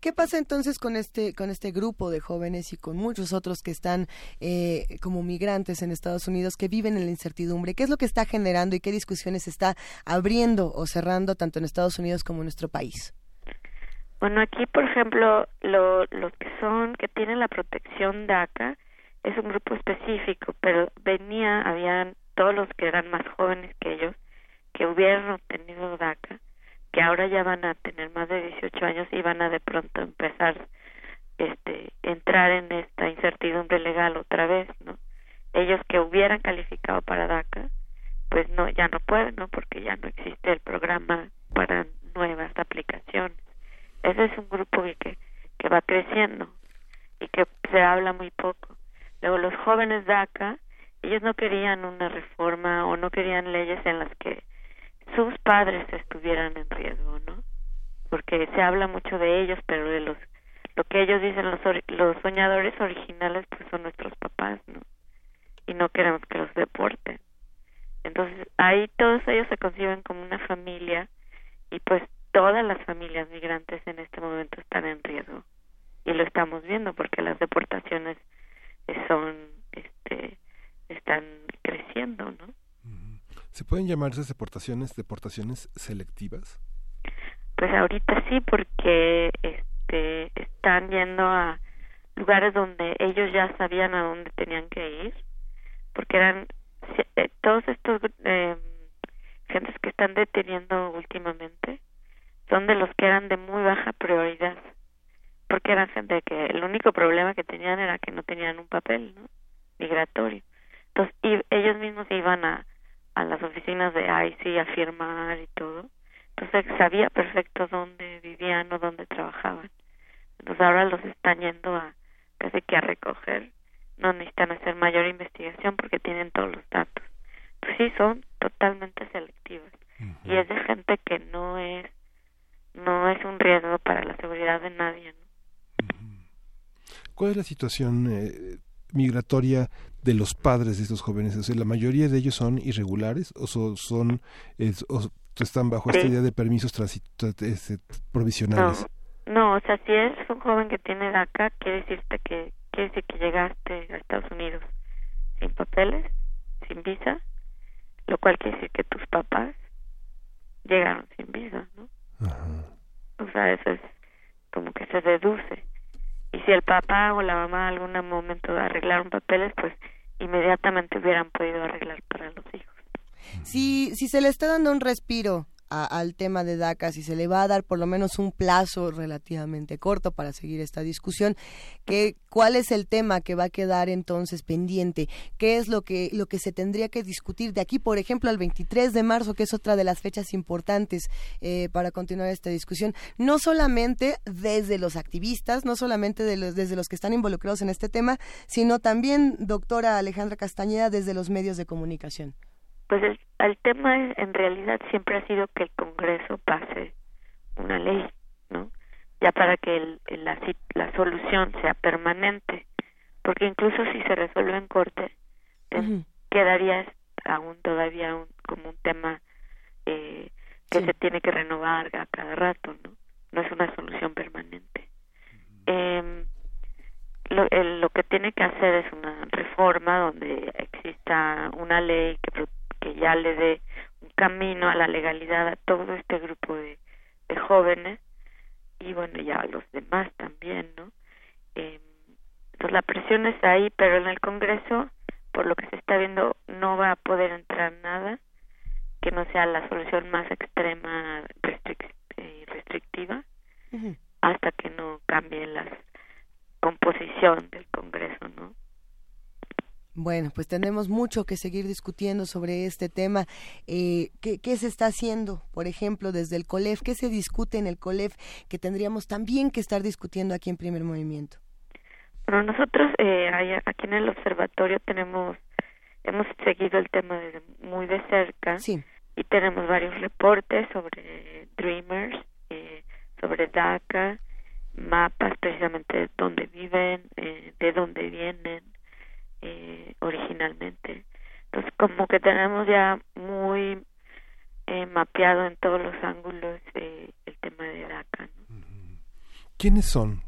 ¿Qué pasa entonces con este con este grupo de jóvenes y con muchos otros que están eh, como migrantes en Estados Unidos que viven en la incertidumbre? ¿Qué es lo que está generando y qué discusiones está abriendo o cerrando tanto en Estados Unidos como en nuestro país? Bueno, aquí, por ejemplo, lo, los que son, que tienen la protección DACA, es un grupo específico, pero venía, habían todos los que eran más jóvenes que ellos, que hubieran obtenido DACA, que ahora ya van a tener más de 18 años y van a de pronto empezar este entrar en esta incertidumbre legal otra vez, ¿no? Ellos que hubieran calificado para DACA, pues no ya no pueden, ¿no? Porque ya no existe el programa para nuevas aplicaciones. Ese es un grupo que, que va creciendo y que se habla muy poco. Luego los jóvenes DACA, ellos no querían una reforma o no querían leyes en las que sus padres estuvieran en riesgo, ¿no? Porque se habla mucho de ellos, pero de los lo que ellos dicen los los soñadores originales pues son nuestros papás, ¿no? Y no queremos que los deporten. Entonces, ahí todos ellos se conciben como una familia y pues todas las familias migrantes en este momento están en riesgo. Y lo estamos viendo porque las deportaciones son este están creciendo, ¿no? ¿Se pueden llamar esas deportaciones deportaciones selectivas? Pues ahorita sí, porque este, están yendo a lugares donde ellos ya sabían a dónde tenían que ir, porque eran eh, todos estos eh, gentes que están deteniendo últimamente son de los que eran de muy baja prioridad, porque eran gente que el único problema que tenían era que no tenían un papel ¿no? migratorio. Entonces, y ellos mismos iban a a las oficinas de ICE a firmar y todo. Entonces sabía perfecto dónde vivían o dónde trabajaban. Entonces ahora los están yendo a casi que a recoger. No necesitan hacer mayor investigación porque tienen todos los datos. Pues sí, son totalmente selectivas. Y es de gente que no es no es un riesgo para la seguridad de nadie. ¿Cuál es la situación eh, migratoria de los padres de estos jóvenes? O sea, ¿La mayoría de ellos son irregulares o son, o están bajo esta idea de permisos este, provisionales? No. o sea, si es un joven que tiene DACA, quiere decirte que quiere decir que llegaste a Estados Unidos sin papeles, sin visa, lo cual quiere decir que tus papás llegaron sin visa, ¿no? O sea, eso es como que se deduce y si el papá o la mamá en algún momento arreglaron papeles, pues inmediatamente hubieran podido arreglar para los hijos. Si, si se le está dando un respiro al tema de DACA, si se le va a dar por lo menos un plazo relativamente corto para seguir esta discusión, que, ¿cuál es el tema que va a quedar entonces pendiente? ¿Qué es lo que, lo que se tendría que discutir de aquí, por ejemplo, al 23 de marzo, que es otra de las fechas importantes eh, para continuar esta discusión? No solamente desde los activistas, no solamente de los, desde los que están involucrados en este tema, sino también, doctora Alejandra Castañeda, desde los medios de comunicación. Pues el, tema en realidad siempre ha sido que el Congreso pase una ley, ¿no? Ya para que la, la solución sea permanente, porque incluso si se resuelve en corte, quedaría aún todavía como un tema eh, que se tiene que renovar a cada rato, ¿no? No es una solución permanente. eh, lo, lo que tiene que hacer es una reforma donde exista una ley que que ya le dé un camino a la legalidad a todo este grupo de, jóvenes y bueno ya a los demás también no eh, entonces la presión está ahí pero en el Congreso por lo que se está viendo no va a poder entrar nada que no sea la solución más extrema y eh, restrictiva hasta que no cambie la composición del Congreso no bueno, pues tenemos mucho que seguir discutiendo sobre este tema. Eh, ¿qué, ¿qué, se está haciendo, por ejemplo, desde el COLEF? ¿Qué se discute en el COLEF que tendríamos también que estar discutiendo aquí en Primer Movimiento? Bueno, nosotros eh, aquí en el observatorio tenemos, hemos seguido el tema desde muy de cerca y tenemos varios reportes sobre Dreamers, eh, sobre DACA, mapas precisamente de dónde viven, eh, de dónde vienen, eh, originalmente. Entonces, como que tenemos ya muy eh, mapeado en todos los ángulos eh, el tema de DACA. ¿Quiénes son?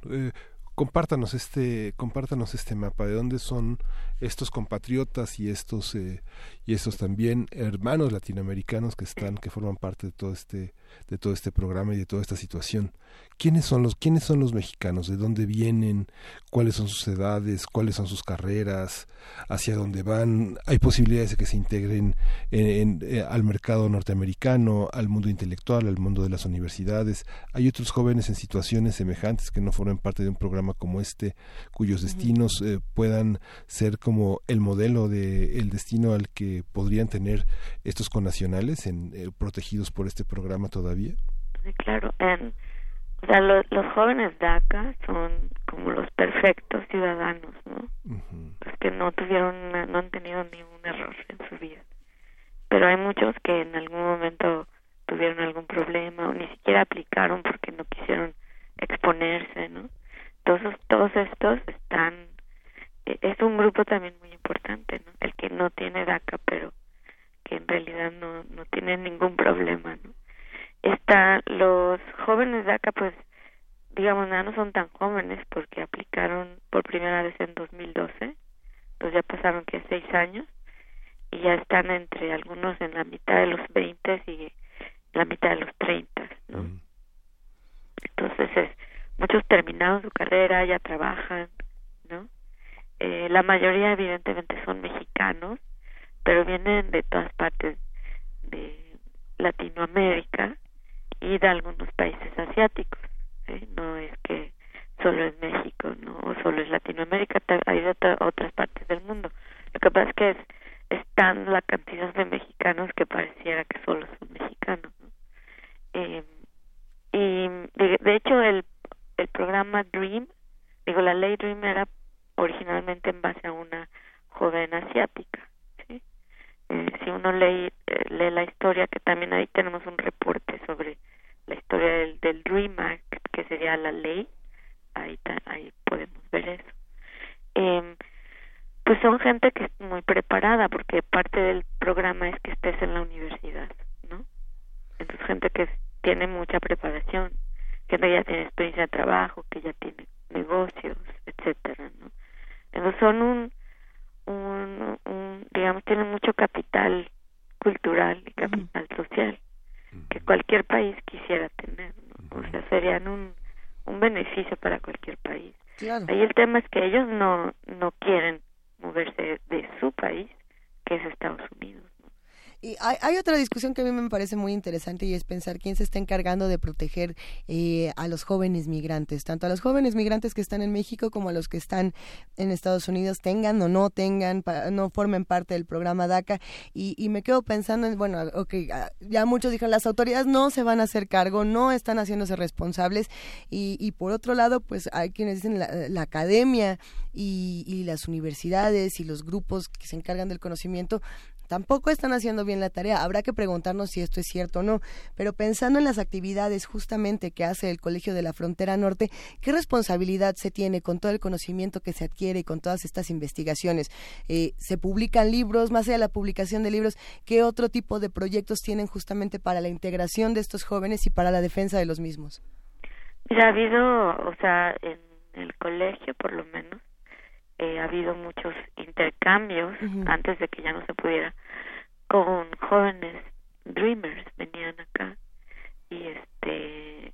compártanos este compártanos este mapa de dónde son estos compatriotas y estos eh, y estos también hermanos latinoamericanos que están que forman parte de todo este de todo este programa y de toda esta situación. Quiénes son los quiénes son los mexicanos de dónde vienen cuáles son sus edades cuáles son sus carreras hacia dónde van hay posibilidades de que se integren en, eh, al mercado norteamericano al mundo intelectual al mundo de las universidades hay otros jóvenes en situaciones semejantes que no forman parte de un programa como este cuyos destinos eh, puedan ser como el modelo de el destino al que podrían tener estos connacionales en, eh, protegidos por este programa todavía claro o sea, los jóvenes DACA son como los perfectos ciudadanos, ¿no? Los que no tuvieron, no han tenido ningún error en su vida. Pero hay muchos que en algún momento tuvieron algún problema o ni siquiera aplicaron porque no quisieron exponerse, ¿no? Todos, todos estos están, es un grupo también muy importante, ¿no? El que no tiene DACA, pero que en realidad no, no tiene ningún problema, ¿no? está los jóvenes de acá pues digamos nada no son tan jóvenes porque aplicaron por primera vez en 2012 pues ya pasaron que seis años y ya están entre algunos en la mitad de los 20 y la mitad de los 30 ¿no? entonces es, muchos terminaron su carrera ya trabajan eh, la mayoría evidentemente son mexicanos pero vienen de todas partes de Latinoamérica y de algunos países asiáticos. No es que solo es México, no o solo es Latinoamérica, hay de otras partes del mundo. Lo que pasa es que es, tan la cantidad de mexicanos que pareciera que solo son mexicanos. Eh, y de, hecho el, el programa Dream, digo, la ley Dream era originalmente en base a una joven asiática. Eh, si uno lee, eh, lee la historia, que también ahí tenemos un reporte sobre la historia del, del Dream Act, que sería la ley, ahí, ahí podemos ver eso. Eh, pues son gente que es muy preparada, porque parte del programa es que estés en la universidad, ¿no? Entonces, gente que tiene mucha preparación, gente que ya tiene experiencia de trabajo, que ya tiene negocios, etcétera, ¿no? Entonces, son un, un, un digamos, tienen mucho capital cultural y capital social que cualquier país quisiera tener, o sea, serían un, un beneficio para cualquier país. Ahí el tema es que ellos no, no quieren moverse de su país, que es Estados Unidos. Y hay, otra discusión que a mí me parece muy interesante y es pensar quién se está encargando de proteger eh, a los jóvenes migrantes, tanto a los jóvenes migrantes que están en México como a los que están en Estados Unidos, tengan o no tengan, no formen parte del programa DACA. Y, me quedo pensando en, bueno, okay, ah, ya muchos dijeron, las autoridades no se van a hacer cargo, no están haciéndose responsables. Y, por otro lado, pues hay quienes dicen la, academia y, y las universidades y los grupos que se encargan del conocimiento tampoco están haciendo bien la tarea. Habrá que preguntarnos si esto es cierto o no. Pero pensando en las actividades justamente que hace el Colegio de la Frontera Norte, ¿qué responsabilidad se tiene con todo el conocimiento que se adquiere y con todas estas investigaciones? Eh, ¿Se publican libros? Más allá de la publicación de libros, ¿qué otro tipo de proyectos tienen justamente para la integración de estos jóvenes y para la defensa de los mismos? ha habido, o sea, en el colegio por lo menos, eh, ha habido muchos intercambios antes de que ya no se pudiera con jóvenes dreamers venían acá y este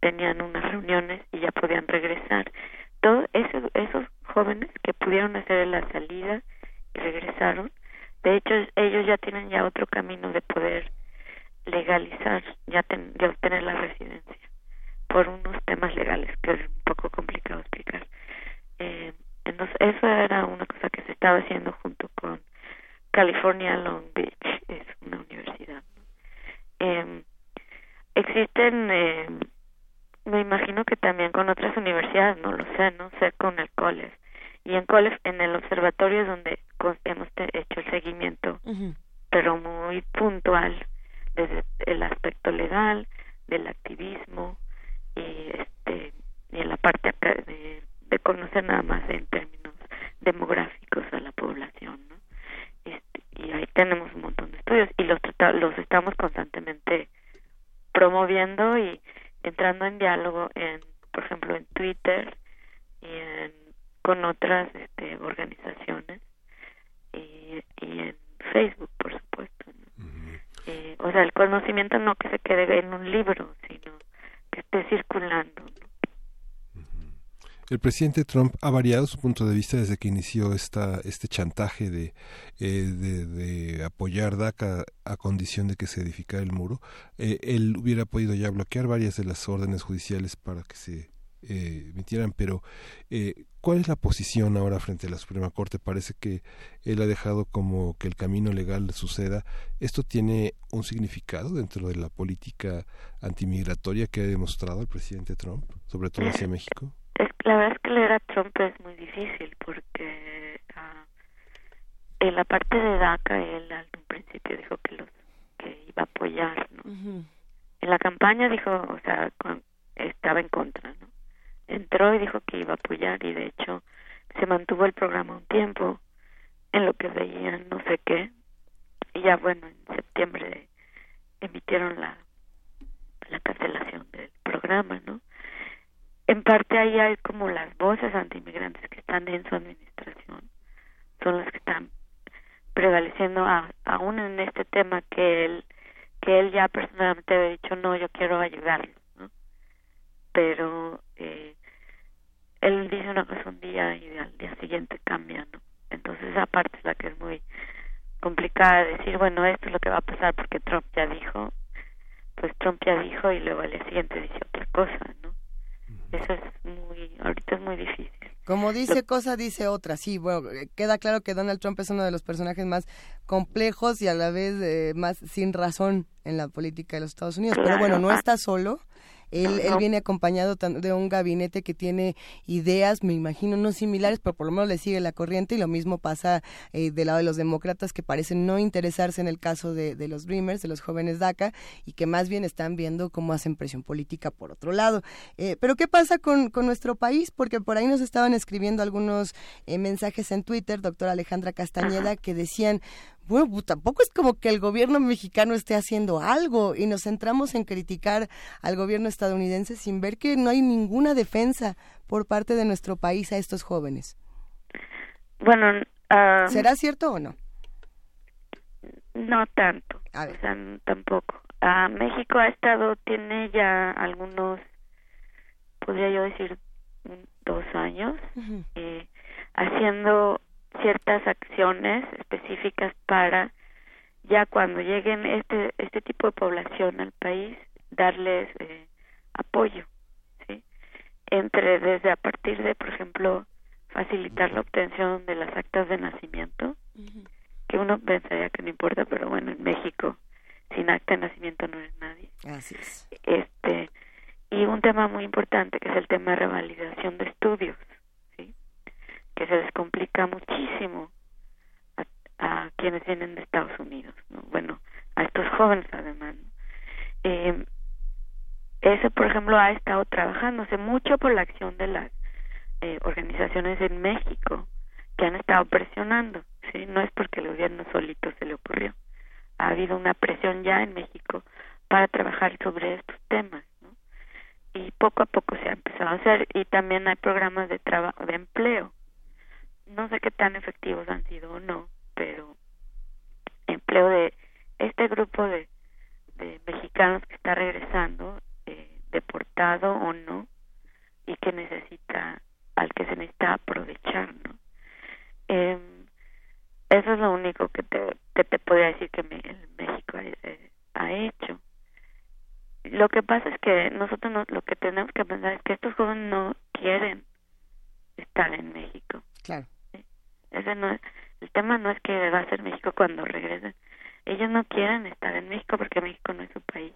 tenían unas reuniones y ya podían regresar. Todos esos esos jóvenes que pudieron hacer la salida y regresaron de hecho ellos ya tienen ya otro camino de poder legalizar ya de obtener la residencia por unos temas legales que es un poco complicado explicar. Eh, entonces, eso era una cosa que se estaba haciendo junto con California Long Beach, es una universidad. Eh, existen, eh, me imagino que también con otras universidades, no lo sé, no sé, con el COLES. Y en COLES, en el observatorio es donde hemos hecho el seguimiento, pero muy puntual, desde el aspecto legal, del activismo, y este y en la parte de de conocer nada más en términos demográficos a la población, ¿no? Este, y ahí tenemos un montón de estudios y los los estamos constantemente promoviendo y entrando en diálogo en, por ejemplo, en Twitter y en, con otras este, organizaciones y, y en Facebook, por supuesto. Eh, o sea, el conocimiento no que se quede en un libro, sino que esté circulando. El presidente Trump ha variado su punto de vista desde que inició esta, este chantaje de, eh, de, apoyar DACA a condición de que se edificara el muro. Eh, él hubiera podido ya bloquear varias de las órdenes judiciales para que se eh, emitieran, pero ¿cuál es la posición ahora frente a la Suprema Corte? Parece que él ha dejado como que el camino legal suceda. ¿Esto tiene un significado dentro de la política antimigratoria que ha demostrado el presidente Trump, sobre todo hacia México? La verdad es que leer a Trump es muy difícil porque uh, en la parte de DACA él al principio dijo que los que iba a apoyar, ¿no? En la campaña dijo, o sea, estaba en contra, ¿no? Entró y dijo que iba a apoyar y de hecho se mantuvo el programa un tiempo en lo que veían no sé qué y ya bueno en septiembre emitieron la la cancelación del programa, ¿no? En parte ahí hay como las voces antiinmigrantes que están en su administración, son las que están prevaleciendo aún en este tema que él que él ya personalmente había dicho no yo quiero ayudarlos ¿no? pero eh, él dice una cosa un día y al día siguiente cambia no entonces esa parte es la que es muy complicada de decir bueno esto es lo que va a pasar porque Trump ya dijo pues Trump ya dijo y luego al día siguiente dice otra cosa no eso es muy, ahorita es muy difícil. Como dice cosa, dice otra. Sí, bueno, eh, queda claro que Donald Trump es uno de los personajes más complejos y a la vez eh, más sin razón en la política de los Estados Unidos. Pero bueno, no está solo. Él, él viene acompañado de un gabinete que tiene ideas, me imagino, no similares, pero por lo menos le sigue la corriente y lo mismo pasa eh, del lado de los demócratas que parecen no interesarse en el caso de, de los Dreamers, de los jóvenes DACA, y que más bien están viendo cómo hacen presión política por otro lado. Eh, pero ¿qué pasa con, con, nuestro país? Porque por ahí nos estaban escribiendo algunos eh, mensajes en Twitter, doctora Alejandra Castañeda, que decían, bueno, pues, tampoco es como que el gobierno mexicano esté haciendo algo y nos centramos en criticar al gobierno estadounidense sin ver que no hay ninguna defensa por parte de nuestro país a estos jóvenes. Bueno, ¿será cierto o no? No tanto, o sea, tampoco. Uh, México ha estado, tiene ya algunos, podría yo decir, dos años, eh, haciendo ciertas acciones específicas para ya cuando lleguen este este tipo de población al país darles eh, apoyo sí entre desde a partir de por ejemplo facilitar la obtención de las actas de nacimiento que uno pensaría que no importa pero bueno en México sin acta de nacimiento no eres nadie. Así es. Este y un tema muy importante que es el tema de revalidación de estudios que se les complica muchísimo a, quienes vienen de Estados Unidos, ¿no? bueno, a estos jóvenes además. Eh, eso, por ejemplo, ha estado trabajándose mucho por la acción de las eh, organizaciones en México que han estado presionando, ¿sí? No es porque el gobierno solito se le ocurrió. Ha habido una presión ya en México para trabajar sobre estos temas, ¿no? Y poco a poco se ha empezado a hacer y también hay programas de trabajo de empleo no sé qué tan efectivos han sido o no, pero empleo de este grupo de, de mexicanos que está regresando, eh, deportado o no, y que necesita, al que se necesita aprovechar, ¿no? Eh, eso es lo único que te, te, te podría decir que México eh, ha, hecho. Lo que pasa es que nosotros no, lo que tenemos que pensar es que estos jóvenes no quieren estar en México. Claro. Ese no el tema no es que va a ser México cuando regresen. Ellos no quieren estar en México porque México no es su país.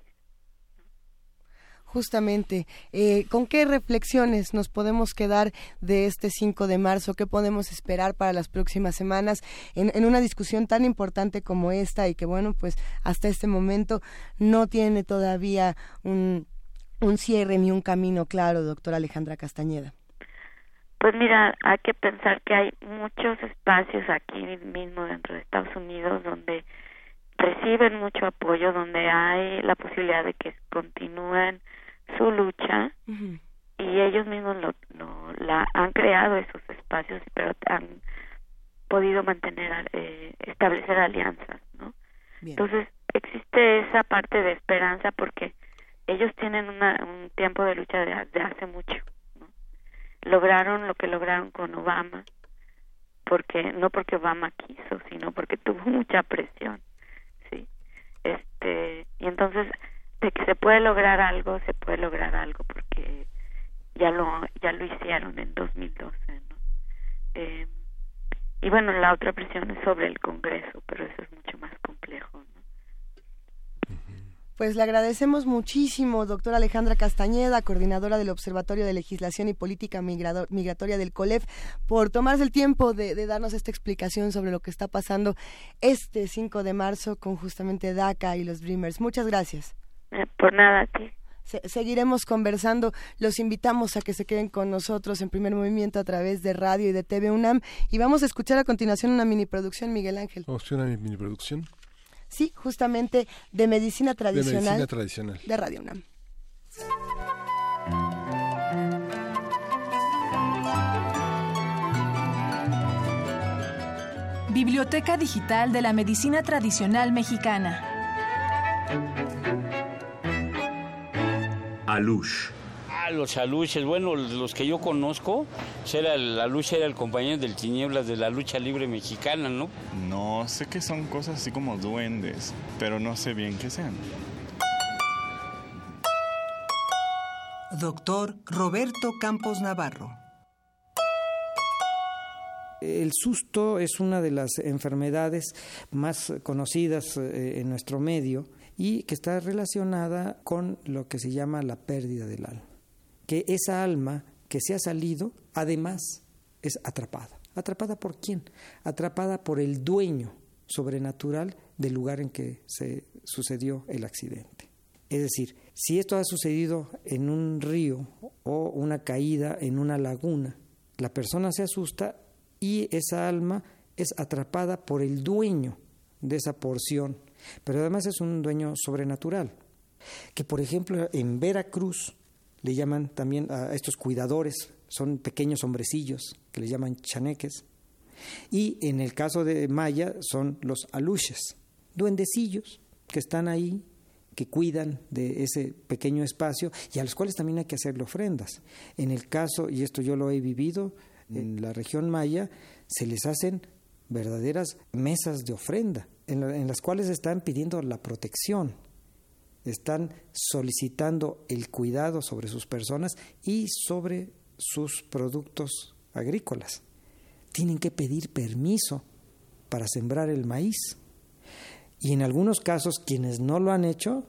Justamente, eh, ¿con qué reflexiones nos podemos quedar de este 5 de marzo? ¿Qué podemos esperar para las próximas semanas en, en, una discusión tan importante como esta y que, bueno, pues hasta este momento no tiene todavía un, un cierre ni un camino claro, doctora Alejandra Castañeda? Pues mira, hay que pensar que hay muchos espacios aquí mismo dentro de Estados Unidos donde reciben mucho apoyo, donde hay la posibilidad de que continúen su lucha y ellos mismos lo, la han creado esos espacios pero han podido mantener eh, establecer alianzas no entonces existe esa parte de esperanza porque ellos tienen un tiempo de lucha de, hace mucho. Lograron lo que lograron con Obama porque no porque Obama quiso sino porque tuvo mucha presión sí este y entonces de que se puede lograr algo se puede lograr algo porque ya lo ya lo hicieron en 2012 ¿no? Eh, y bueno la otra presión es sobre el Congreso pero eso es mucho más complejo ¿no? Pues le agradecemos muchísimo, doctora Alejandra Castañeda, coordinadora del Observatorio de Legislación y Política Migratoria del COLEF, por tomarse el tiempo de, darnos esta explicación sobre lo que está pasando este 5 de marzo con justamente DACA y los Dreamers. Muchas gracias. Eh, por nada, ti seguiremos conversando. Los invitamos a que se queden con nosotros en primer movimiento a través de radio y de TV UNAM. Y vamos a escuchar a continuación una mini producción, Miguel Ángel. ¿Vamos a una mini producción? Sí, justamente de medicina tradicional. De medicina tradicional. De Radio UNAM. Biblioteca Digital de la Medicina Tradicional Mexicana. Alush. Ah, los aluches, bueno, los que yo conozco, era el aluche era el compañero del Tinieblas de la lucha libre mexicana, ¿no? No, sé que son cosas así como duendes, pero no sé bien qué sean. Doctor Roberto Campos Navarro. El susto es una de las enfermedades más conocidas eh, en nuestro medio y que está relacionada con lo que se llama la pérdida del alma. Que esa alma que se ha salido, además, es atrapada. ¿Atrapada por quién? Atrapada por el dueño sobrenatural del lugar en que se sucedió el accidente. Es decir, si esto ha sucedido en un río o una caída en una laguna, la persona se asusta y esa alma es atrapada por el dueño de esa porción pero además es un dueño sobrenatural, que por ejemplo en Veracruz le llaman también a estos cuidadores, son pequeños hombrecillos que le llaman chaneques, y en el caso de Maya son los aluches, duendecillos que están ahí, que cuidan de ese pequeño espacio y a los cuales también hay que hacerle ofrendas. En el caso, y esto yo lo he vivido, en la región maya, se les hacen verdaderas mesas de ofrenda en, las cuales están pidiendo la protección, están solicitando el cuidado sobre sus personas y sobre sus productos agrícolas. Tienen que pedir permiso para sembrar el maíz. Y en algunos casos quienes no lo han hecho,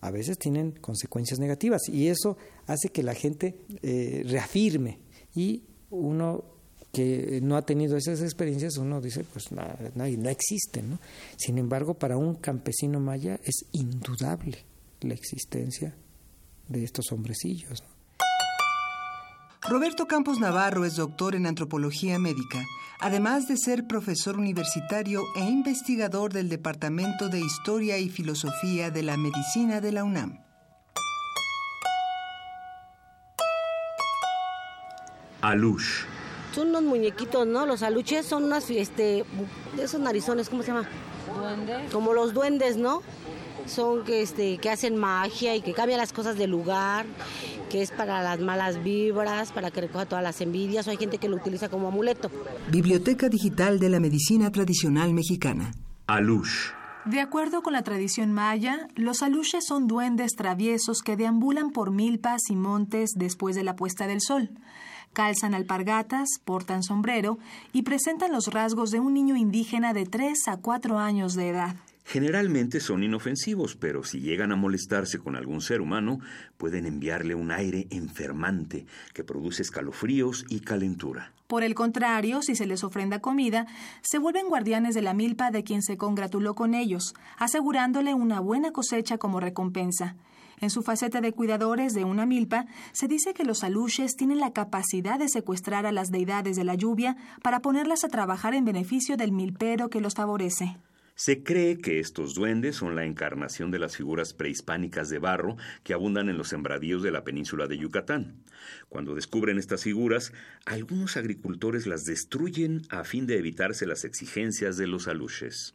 a veces tienen consecuencias negativas. Y eso hace que la gente eh, reafirme. Y uno que no ha tenido esas experiencias, uno dice, pues no, no, existen. ¿no? Sin embargo, para un campesino maya es indudable la existencia de estos hombrecillos. Roberto Campos Navarro es doctor en antropología médica, además de ser profesor universitario e investigador del Departamento de Historia y Filosofía de la Medicina de la UNAM. Alush unos muñequitos, ¿no? Los aluches son unas, este, esos narizones, ¿cómo se llama? Duendes. Como los duendes, ¿no? Son que, este, que hacen magia y que cambian las cosas de lugar, que es para las malas vibras, para que recoja todas las envidias, o hay gente que lo utiliza como amuleto. Biblioteca Digital de la Medicina Tradicional Mexicana. Alush. De acuerdo con la tradición maya, los aluches son duendes traviesos que deambulan por milpas y montes después de la puesta del sol calzan alpargatas, portan sombrero y presentan los rasgos de un niño indígena de 3 a 4 años de edad. Generalmente son inofensivos, pero si llegan a molestarse con algún ser humano, pueden enviarle un aire enfermante que produce escalofríos y calentura. Por el contrario, si se les ofrenda comida, se vuelven guardianes de la milpa de quien se congratuló con ellos, asegurándole una buena cosecha como recompensa. En su faceta de cuidadores de una milpa, se dice que los aluches tienen la capacidad de secuestrar a las deidades de la lluvia para ponerlas a trabajar en beneficio del milpero que los favorece. Se cree que estos duendes son la encarnación de las figuras prehispánicas de barro que abundan en los sembradíos de la península de Yucatán. Cuando descubren estas figuras, algunos agricultores las destruyen a fin de evitarse las exigencias de los aluches.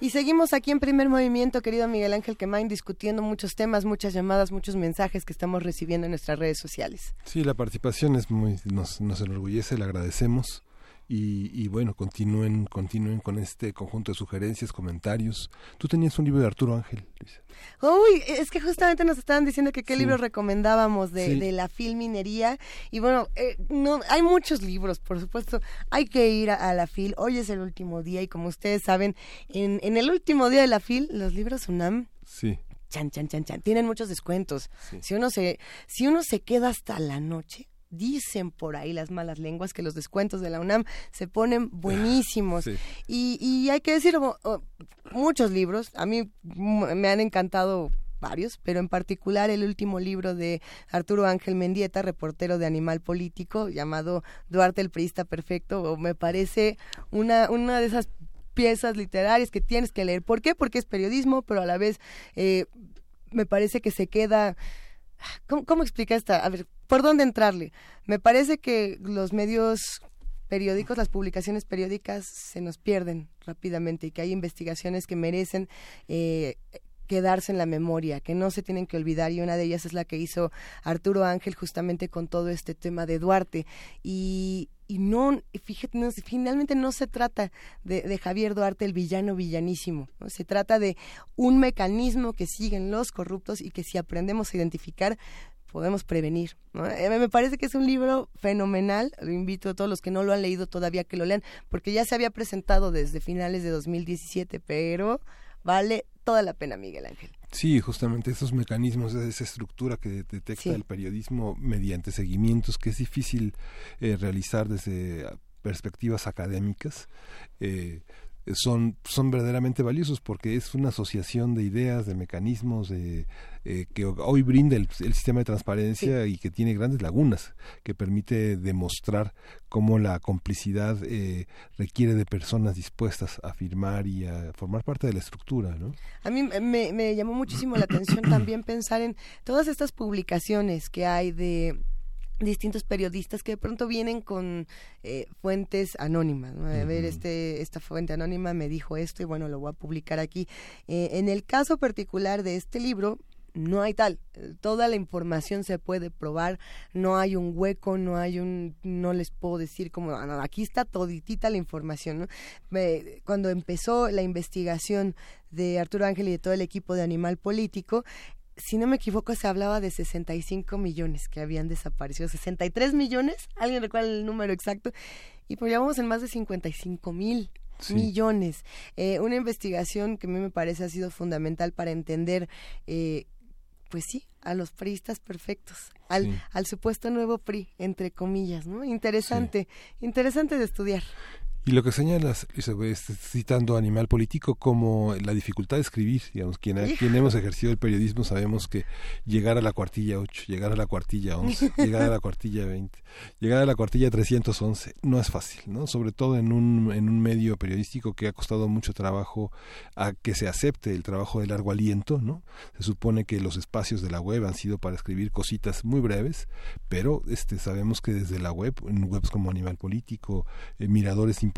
Y seguimos aquí en primer movimiento, querido Miguel Ángel Quemain, discutiendo muchos temas, muchas llamadas, muchos mensajes que estamos recibiendo en nuestras redes sociales. Sí, la participación es muy, nos, nos enorgullece, le agradecemos. Y, y, bueno, continúen, continúen con este conjunto de sugerencias, comentarios. Tú tenías un libro de Arturo Ángel, Luisa. Uy, es que justamente nos estaban diciendo que qué libro recomendábamos de, de, la filminería. Y bueno, eh, no, hay muchos libros, por supuesto. Hay que ir a, a, la FIL. Hoy es el último día y como ustedes saben, en, en el último día de la FIL, los libros UNAM Sí. Chan, chan, chan, chan. Tienen muchos descuentos. Sí. Si uno se, si uno se queda hasta la noche, dicen por ahí las malas lenguas que los descuentos de la UNAM se ponen buenísimos. Sí. Y, y, hay que decir, oh, muchos libros, a mí me han encantado varios, pero en particular el último libro de Arturo Ángel Mendieta, reportero de Animal Político, llamado Duarte el Priista Perfecto, me parece una, una de esas piezas literarias que tienes que leer. ¿Por qué? Porque es periodismo, pero a la vez eh, me parece que se queda ¿Cómo, ¿Cómo explica esta? A ver, ¿por dónde entrarle? Me parece que los medios periódicos, las publicaciones periódicas se nos pierden rápidamente y que hay investigaciones que merecen eh, quedarse en la memoria, que no se tienen que olvidar y una de ellas es la que hizo Arturo Ángel justamente con todo este tema de Duarte y, no, fíjate, finalmente no se trata de, de, Javier Duarte el villano villanísimo, ¿no? se trata de un mecanismo que siguen los corruptos y que si aprendemos a identificar podemos prevenir. ¿no? Me parece que es un libro fenomenal, lo invito a todos los que no lo han leído todavía que lo lean, porque ya se había presentado desde finales de 2017, pero vale toda la pena, Miguel Ángel. Sí, justamente esos mecanismos, esa estructura que detecta sí. el periodismo mediante seguimientos que es difícil eh, realizar desde perspectivas académicas. Eh, son, son verdaderamente valiosos porque es una asociación de ideas, de mecanismos de, eh, que hoy brinda el, el sistema de transparencia sí. y que tiene grandes lagunas, que permite demostrar cómo la complicidad eh, requiere de personas dispuestas a firmar y a formar parte de la estructura. ¿no? A mí me, me llamó muchísimo la atención también pensar en todas estas publicaciones que hay de distintos periodistas que de pronto vienen con eh, fuentes anónimas. ¿no? A ver, este, esta fuente anónima me dijo esto y bueno, lo voy a publicar aquí. Eh, en el caso particular de este libro, no hay tal. Toda la información se puede probar, no hay un hueco, no hay un, no les puedo decir como, no, aquí está toditita la información. ¿no? Me, cuando empezó la investigación de Arturo Ángel y de todo el equipo de Animal Político, si no me equivoco, se hablaba de 65 millones que habían desaparecido. 63 millones, ¿alguien recuerda el número exacto? Y pues ya vamos en más de 55 mil. Sí. millones. Eh, una investigación que a mí me parece ha sido fundamental para entender, eh, pues sí, a los priistas perfectos, al, sí. al supuesto nuevo PRI, entre comillas, ¿no? Interesante, sí. interesante de estudiar. Y lo que señalas, citando Animal Político, como la dificultad de escribir, digamos, quien, quien hemos ejercido el periodismo sabemos que llegar a la cuartilla 8, llegar a la cuartilla 11, llegar a la cuartilla 20, llegar a la cuartilla 311 no es fácil, ¿no? Sobre todo en un, en un medio periodístico que ha costado mucho trabajo a que se acepte el trabajo de largo aliento, ¿no? Se supone que los espacios de la web han sido para escribir cositas muy breves, pero este sabemos que desde la web, en webs como Animal Político, eh, Miradores importantes,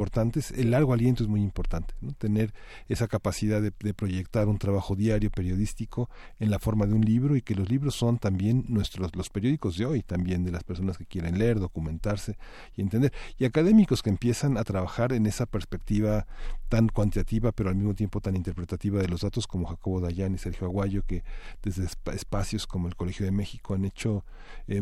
el largo aliento es muy importante, ¿no? tener esa capacidad de, de, proyectar un trabajo diario periodístico en la forma de un libro y que los libros son también nuestros los periódicos de hoy, también de las personas que quieren leer, documentarse y entender, y académicos que empiezan a trabajar en esa perspectiva tan cuantitativa pero al mismo tiempo tan interpretativa de los datos como Jacobo Dayan y Sergio Aguayo que desde espacios como el Colegio de México han hecho eh,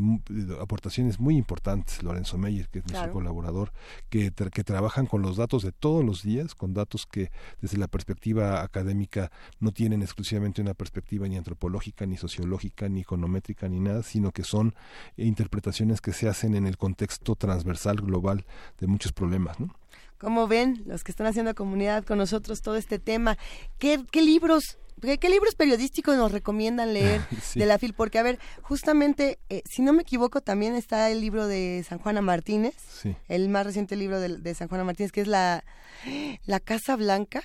aportaciones muy importantes, Lorenzo Meyer que es nuestro claro. colaborador, que, que trabajan con los datos de todos los días, con datos que desde la perspectiva académica no tienen exclusivamente una perspectiva ni antropológica, ni sociológica, ni econométrica, ni nada, sino que son interpretaciones que se hacen en el contexto transversal global de muchos problemas. ¿no? ¿Cómo ven los que están haciendo comunidad con nosotros todo este tema? ¿Qué, qué libros ¿Qué, libros periodísticos nos recomiendan leer de la FIL? Porque, a ver, justamente, eh, si no me equivoco, también está el libro de San Juana Martínez, el más reciente libro de, San Juana Martínez, que es La, la Casa Blanca.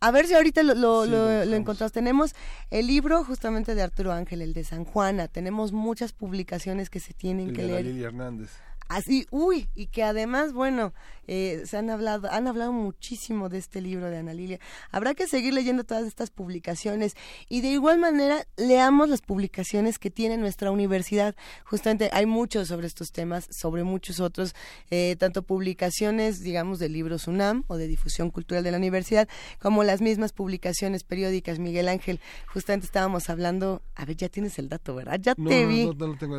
A ver si ahorita lo, lo, encontramos. Tenemos el libro justamente de Arturo Ángel, el de San Juana. Tenemos muchas publicaciones que se tienen que leer. Lili Hernández. Así, uy, y que además, bueno, eh, se han hablado, han hablado muchísimo de este libro de Ana Lilia. Habrá que seguir leyendo todas estas publicaciones y de igual manera leamos las publicaciones que tiene nuestra universidad. Justamente hay muchos sobre estos temas, sobre muchos otros, eh, tanto publicaciones, digamos, de libros UNAM o de difusión cultural de la universidad, como las mismas publicaciones periódicas. Miguel Ángel, justamente estábamos hablando, a ver, ya tienes el dato, ¿verdad? Ya te vi.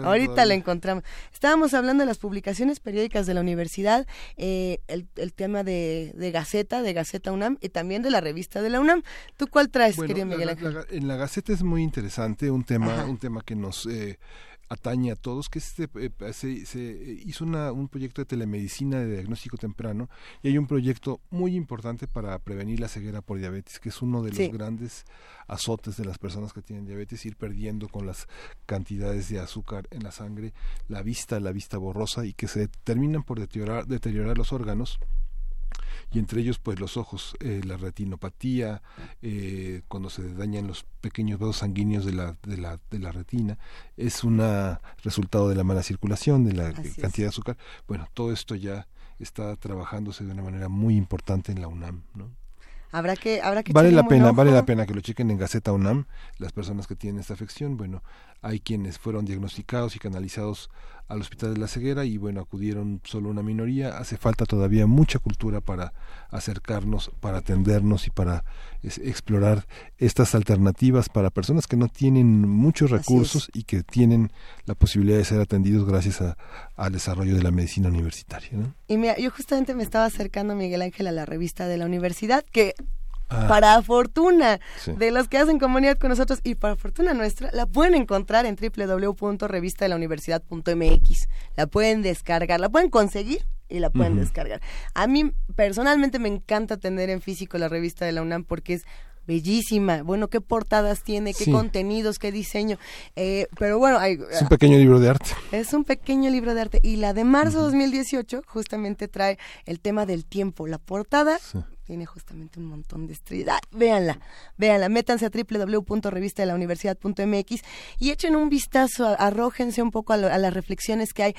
Ahorita lo encontramos. Estábamos hablando de las publicaciones periódicas de la universidad. Eh, el, tema de, Gaceta, de Gaceta UNAM y también de la revista de la UNAM. ¿Tú cuál traes, querido Miguel Ángel? en la Gaceta es muy interesante, un tema, un tema que nos eh, atañe a todos, que este, eh, se, se, hizo una, un proyecto de telemedicina de diagnóstico temprano y hay un proyecto muy importante para prevenir la ceguera por diabetes, que es uno de los grandes azotes de las personas que tienen diabetes, ir perdiendo con las cantidades de azúcar en la sangre la vista, la vista borrosa y que se terminan por deteriorar, deteriorar los órganos y entre ellos pues los ojos, eh, la retinopatía, eh, cuando se dañan los pequeños vasos sanguíneos de la, de la, de la retina, es un resultado de la mala circulación, de la cantidad de azúcar. Bueno, todo esto ya está trabajándose de una manera muy importante en la UNAM, ¿no? habrá que habrá que vale la pena vale la pena que lo chequen en Gaceta UNAM las personas que tienen esta afección bueno hay quienes fueron diagnosticados y canalizados al Hospital de la Ceguera y bueno, acudieron solo una minoría. Hace falta todavía mucha cultura para acercarnos, para atendernos y para explorar estas alternativas para personas que no tienen muchos recursos y que tienen la posibilidad de ser atendidos gracias al desarrollo de la medicina universitaria. Y mira, yo justamente me estaba acercando, Miguel Ángel, a la revista de la universidad, que Ah. Para fortuna de los que hacen comunidad con nosotros y para fortuna nuestra, la pueden encontrar en www.revistadelauniversidad.mx. La pueden descargar, la pueden conseguir y la pueden descargar. A mí personalmente me encanta tener en físico la revista de la UNAM porque es bellísima. Bueno, qué portadas tiene, qué contenidos, qué diseño. Eh, pero bueno, hay, es un pequeño libro de arte. Es un pequeño libro de arte. Y la de marzo de 2018 justamente trae el tema del tiempo. La portada tiene justamente un montón de estrellas. Ah, véanla, véanla, métanse a www.revistadelauniversidad.mx y echen un vistazo, arrójense un poco a, las reflexiones que hay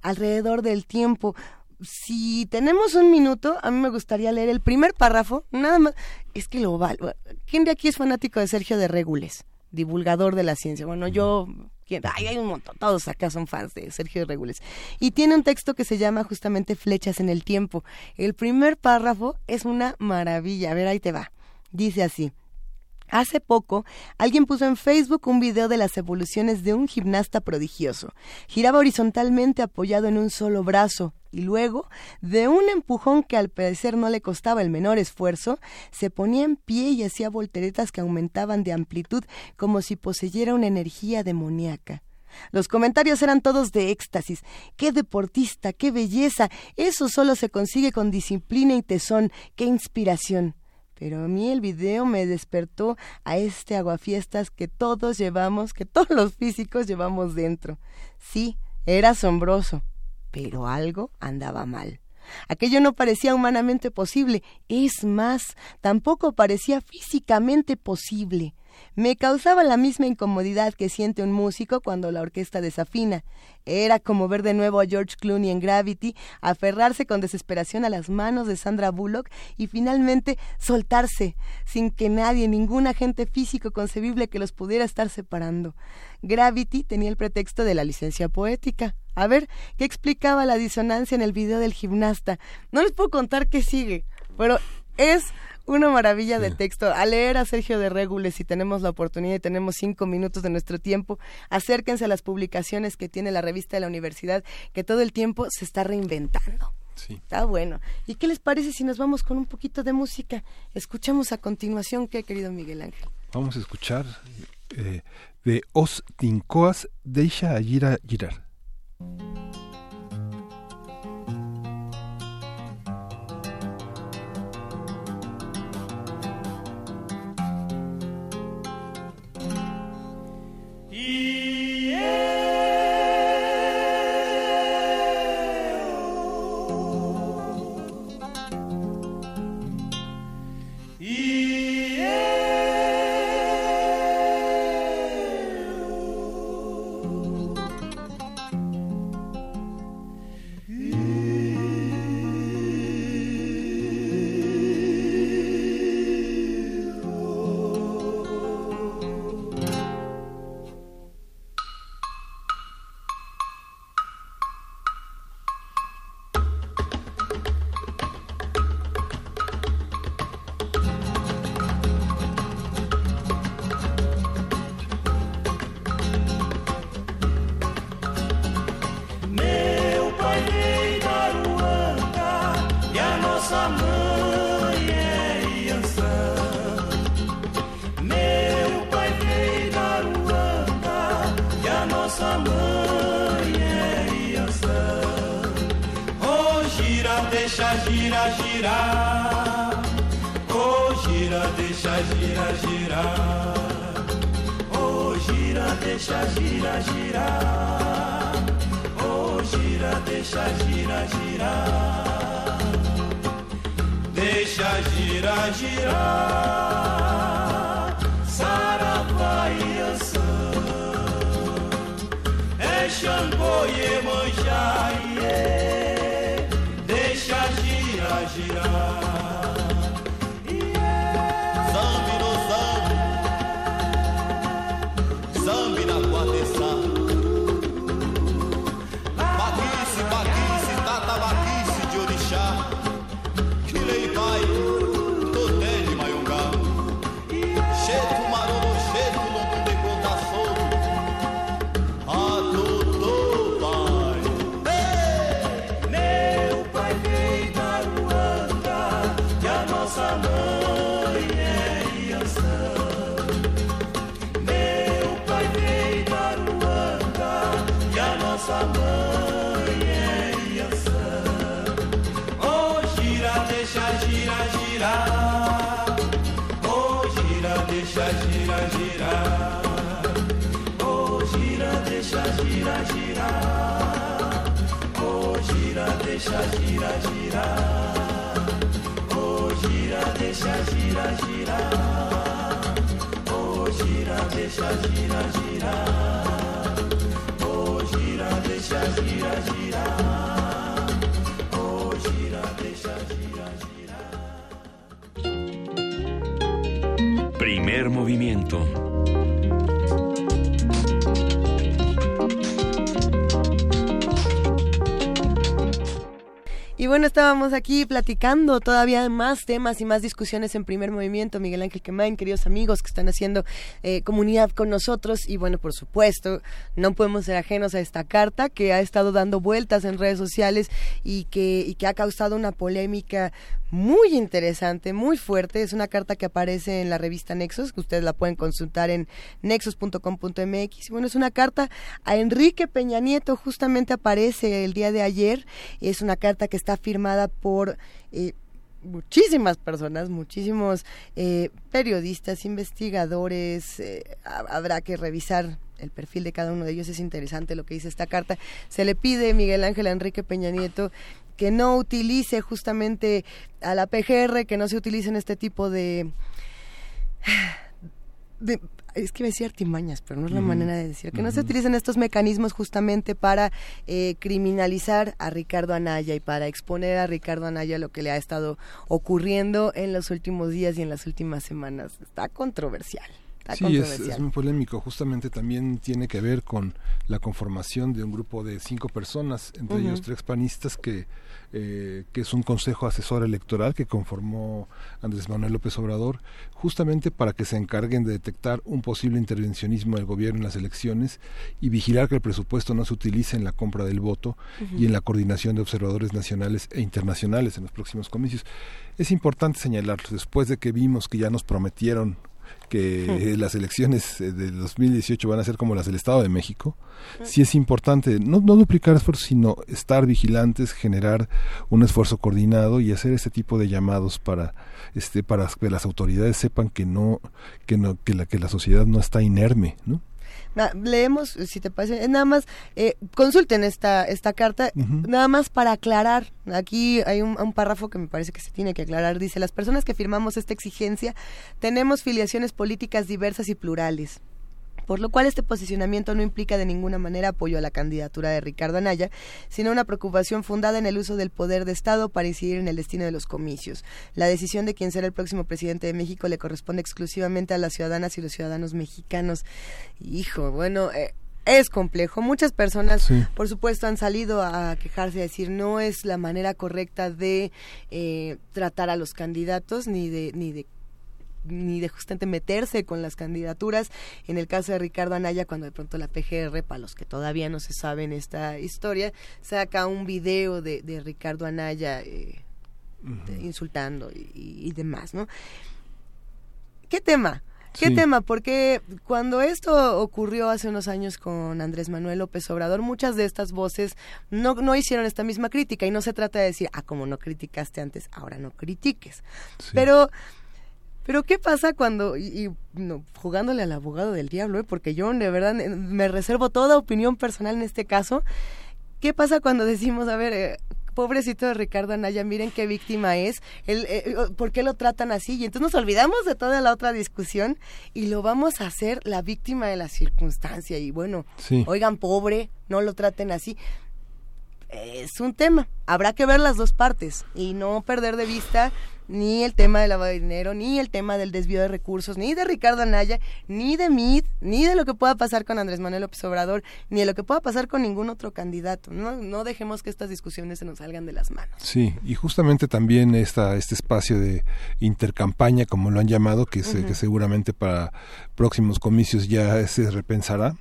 alrededor del tiempo. Si tenemos un minuto, a mí me gustaría leer el primer párrafo, nada más, es que lo vale. ¿Quién de aquí es fanático de Sergio de Regules? divulgador de la ciencia. Bueno, yo hay un montón, todos acá son fans de Sergio Regules. Y tiene un texto que se llama justamente Flechas en el Tiempo. El primer párrafo es una maravilla. A ver, ahí te va. Dice así. Hace poco, alguien puso en Facebook un video de las evoluciones de un gimnasta prodigioso. Giraba horizontalmente apoyado en un solo brazo y luego, de un empujón que al parecer no le costaba el menor esfuerzo, se ponía en pie y hacía volteretas que aumentaban de amplitud como si poseyera una energía demoníaca. Los comentarios eran todos de éxtasis. ¡Qué deportista! ¡Qué belleza! Eso solo se consigue con disciplina y tesón. ¡Qué inspiración! pero a mí el video me despertó a este aguafiestas que todos llevamos, que todos los físicos llevamos dentro. Sí, era asombroso, pero algo andaba mal. Aquello no parecía humanamente posible, es más, tampoco parecía físicamente posible. Me causaba la misma incomodidad que siente un músico cuando la orquesta desafina. Era como ver de nuevo a George Clooney en Gravity, aferrarse con desesperación a las manos de Sandra Bullock y finalmente soltarse, sin que nadie, ningún agente físico concebible que los pudiera estar separando. Gravity tenía el pretexto de la licencia poética. A ver, ¿qué explicaba la disonancia en el video del gimnasta? No les puedo contar qué sigue, pero es una maravilla de texto. A leer a Sergio de Regules, si tenemos la oportunidad y tenemos cinco minutos de nuestro tiempo, acérquense a las publicaciones que tiene la revista de la universidad, que todo el tiempo se está reinventando. Sí. Está bueno. ¿Y qué les parece si nos vamos con un poquito de música? Escuchamos a continuación, ¿qué, querido Miguel Ángel? Vamos a escuchar eh, de Os Tincoas Deixa Gira Girar. thank you bueno, estábamos aquí platicando todavía más temas y más discusiones en primer movimiento. Miguel Ángel Quemain, queridos amigos que están haciendo eh, comunidad con nosotros. Y bueno, por supuesto, no podemos ser ajenos a esta carta que ha estado dando vueltas en redes sociales y que, y que ha causado una polémica muy interesante, muy fuerte. Es una carta que aparece en la revista Nexos, que ustedes la pueden consultar en nexos.com.mx. Bueno, es una carta a Enrique Peña Nieto, justamente aparece el día de ayer. Es una carta que está firmada por... Eh, muchísimas personas, muchísimos eh, periodistas, investigadores, eh, habrá que revisar el perfil de cada uno de ellos, es interesante lo que dice esta carta. Se le pide Miguel Ángel Enrique Peña Nieto que no utilice justamente a la PGR, que no se utilicen este tipo de... de es que me decía artimañas, pero no es la manera de decir, que no se utilicen estos mecanismos justamente para eh, criminalizar a Ricardo Anaya y para exponer a Ricardo Anaya lo que le ha estado ocurriendo en los últimos días y en las últimas semanas. Está controversial. Sí, es, muy polémico. Justamente también tiene que ver con la conformación de un grupo de cinco personas, entre ellos tres panistas, que, eh, que es un consejo asesor electoral que conformó Andrés Manuel López Obrador, justamente para que se encarguen de detectar un posible intervencionismo del gobierno en las elecciones y vigilar que el presupuesto no se utilice en la compra del voto y en la coordinación de observadores nacionales e internacionales en los próximos comicios. Es importante señalar, después de que vimos que ya nos prometieron que las elecciones eh, de 2018 van a ser como las del Estado de México, sí es importante no, no duplicar esfuerzos, sino estar vigilantes, generar un esfuerzo coordinado y hacer este tipo de llamados para este para que las autoridades sepan que no que no que la que la sociedad no está inerme, ¿no? Leemos, si te parece, nada más, eh, consulten esta, esta carta, nada más para aclarar, aquí hay un, un, párrafo que me parece que se tiene que aclarar, dice, las personas que firmamos esta exigencia tenemos filiaciones políticas diversas y plurales por lo cual este posicionamiento no implica de ninguna manera apoyo a la candidatura de Ricardo Anaya, sino una preocupación fundada en el uso del poder de Estado para incidir en el destino de los comicios. La decisión de quién será el próximo presidente de México le corresponde exclusivamente a las ciudadanas y los ciudadanos mexicanos. Hijo, bueno, eh, es complejo. Muchas personas, por supuesto, han salido a quejarse, a decir no es la manera correcta de eh, tratar a los candidatos ni de ni de ni de justamente meterse con las candidaturas. En el caso de Ricardo Anaya, cuando de pronto la PGR, para los que todavía no se saben esta historia, saca un video de, de Ricardo Anaya eh, insultando y, demás, ¿no? ¿Qué tema? ¿Qué tema? Porque cuando esto ocurrió hace unos años con Andrés Manuel López Obrador, muchas de estas voces no, no hicieron esta misma crítica y no se trata de decir, ah, como no criticaste antes, ahora no critiques. Pero pero ¿qué pasa cuando, y, no, jugándole al abogado del diablo, ¿eh? porque yo de verdad eh, me reservo toda opinión personal en este caso, ¿qué pasa cuando decimos, a ver, eh, pobrecito de Ricardo Anaya, miren qué víctima es, el, ¿por qué lo tratan así? Y entonces nos olvidamos de toda la otra discusión y lo vamos a hacer la víctima de la circunstancia. Y bueno, oigan, pobre, no lo traten así es un tema. Habrá que ver las dos partes y no perder de vista ni el tema del lavado de dinero, ni el tema del desvío de recursos, ni de Ricardo Anaya, ni de Mid, ni de lo que pueda pasar con Andrés Manuel López Obrador, ni de lo que pueda pasar con ningún otro candidato. No, no dejemos que estas discusiones se nos salgan de las manos. Sí, y justamente también esta, este espacio de intercampaña, como lo han llamado, que, que seguramente para próximos comicios ya se repensará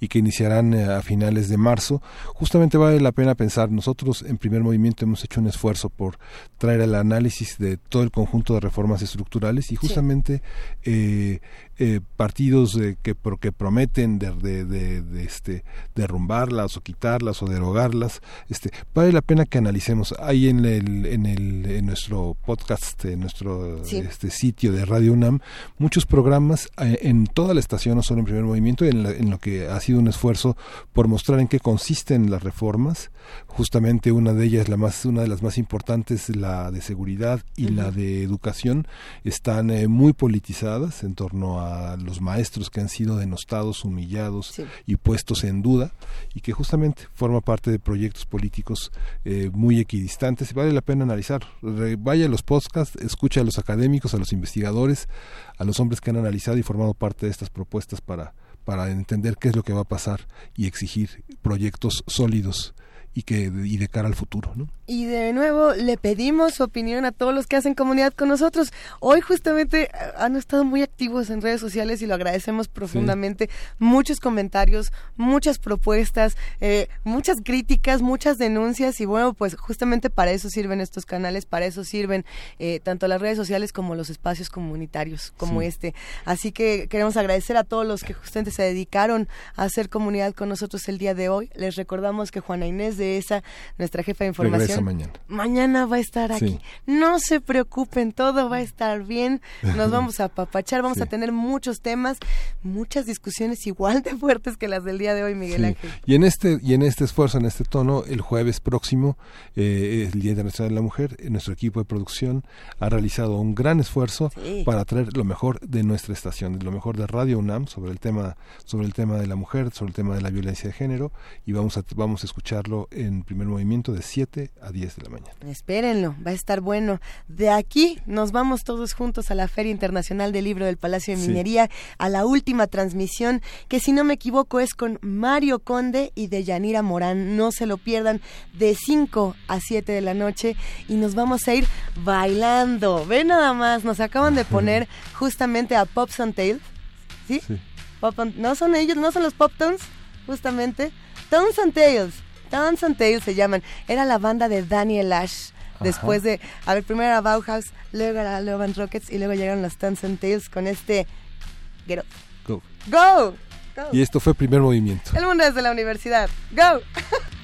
y que iniciarán eh, a finales de marzo, justamente vale la pena pensar, nosotros en primer movimiento hemos hecho un esfuerzo por traer el análisis de todo el conjunto de reformas estructurales y justamente eh, eh, partidos que, que prometen de, de, este, derrumbarlas o quitarlas o derogarlas, este, vale la pena que analicemos. Hay en, el, en, el, en nuestro podcast, en nuestro este sitio de Radio UNAM, muchos programas eh, en toda la estación, no solo en primer movimiento, en, en lo que ha sido un esfuerzo por mostrar en qué consisten las reformas. Justamente una de ellas, la más, una de las más importantes, la de seguridad y la de educación, están eh, muy politizadas en torno a los maestros que han sido denostados, humillados y puestos en duda y que justamente forma parte de proyectos políticos eh, muy equidistantes y vale la pena analizar. Vaya a los podcasts, escucha a los académicos, a los investigadores, a los hombres que han analizado y formado parte de estas propuestas para para entender qué es lo que va a pasar y exigir proyectos sólidos y que y de cara al futuro, ¿no? Y de nuevo le pedimos su opinión a todos los que hacen comunidad con nosotros. Hoy justamente eh, han estado muy activos en redes sociales y lo agradecemos profundamente. Muchos comentarios, muchas propuestas, eh, muchas críticas, muchas denuncias y bueno, pues justamente para eso sirven estos canales, para eso sirven eh, tanto las redes sociales como los espacios comunitarios como este. Así que queremos agradecer a todos los que justamente se dedicaron a hacer comunidad con nosotros el día de hoy. Les recordamos que Juana Inés de esa, nuestra jefa de información. Mañana. Mañana va a estar aquí. No se preocupen, todo va a estar bien. Nos vamos a apapachar, vamos a tener muchos temas, muchas discusiones igual de fuertes que las del día de hoy, Miguel Ángel. Y en este y en este esfuerzo, en este tono, el jueves próximo, eh, el Día Internacional de la Mujer, eh, nuestro equipo de producción ha realizado un gran esfuerzo para traer lo mejor de nuestra estación, lo mejor de Radio UNAM sobre el tema sobre el tema de la mujer, sobre el tema de la violencia de género y vamos a vamos a escucharlo en primer movimiento de 7 a 10 de la mañana. Espérenlo, va a estar bueno. De aquí nos vamos todos juntos a la Feria Internacional del Libro del Palacio de Sí. Minería, a la última transmisión, que si no me equivoco es con Mario Conde y de Yanira Morán. No se lo pierdan de 5 a 7 de la noche y nos vamos a ir bailando. Ve nada más, nos acaban de poner justamente a Pops and Tails. ¿Sí? Pop and- no son ellos, no son los Pop Tones, justamente. Tones and Tails. Tones and Tails se llaman. Era la banda de Daniel Ash. Después de, a ver, primero era Bauhaus, luego era Love and Rockets y luego llegaron los Tones and Tails con este Get Up. Go. Go. Go. Y esto fue primer movimiento. El mundo desde la universidad. Go.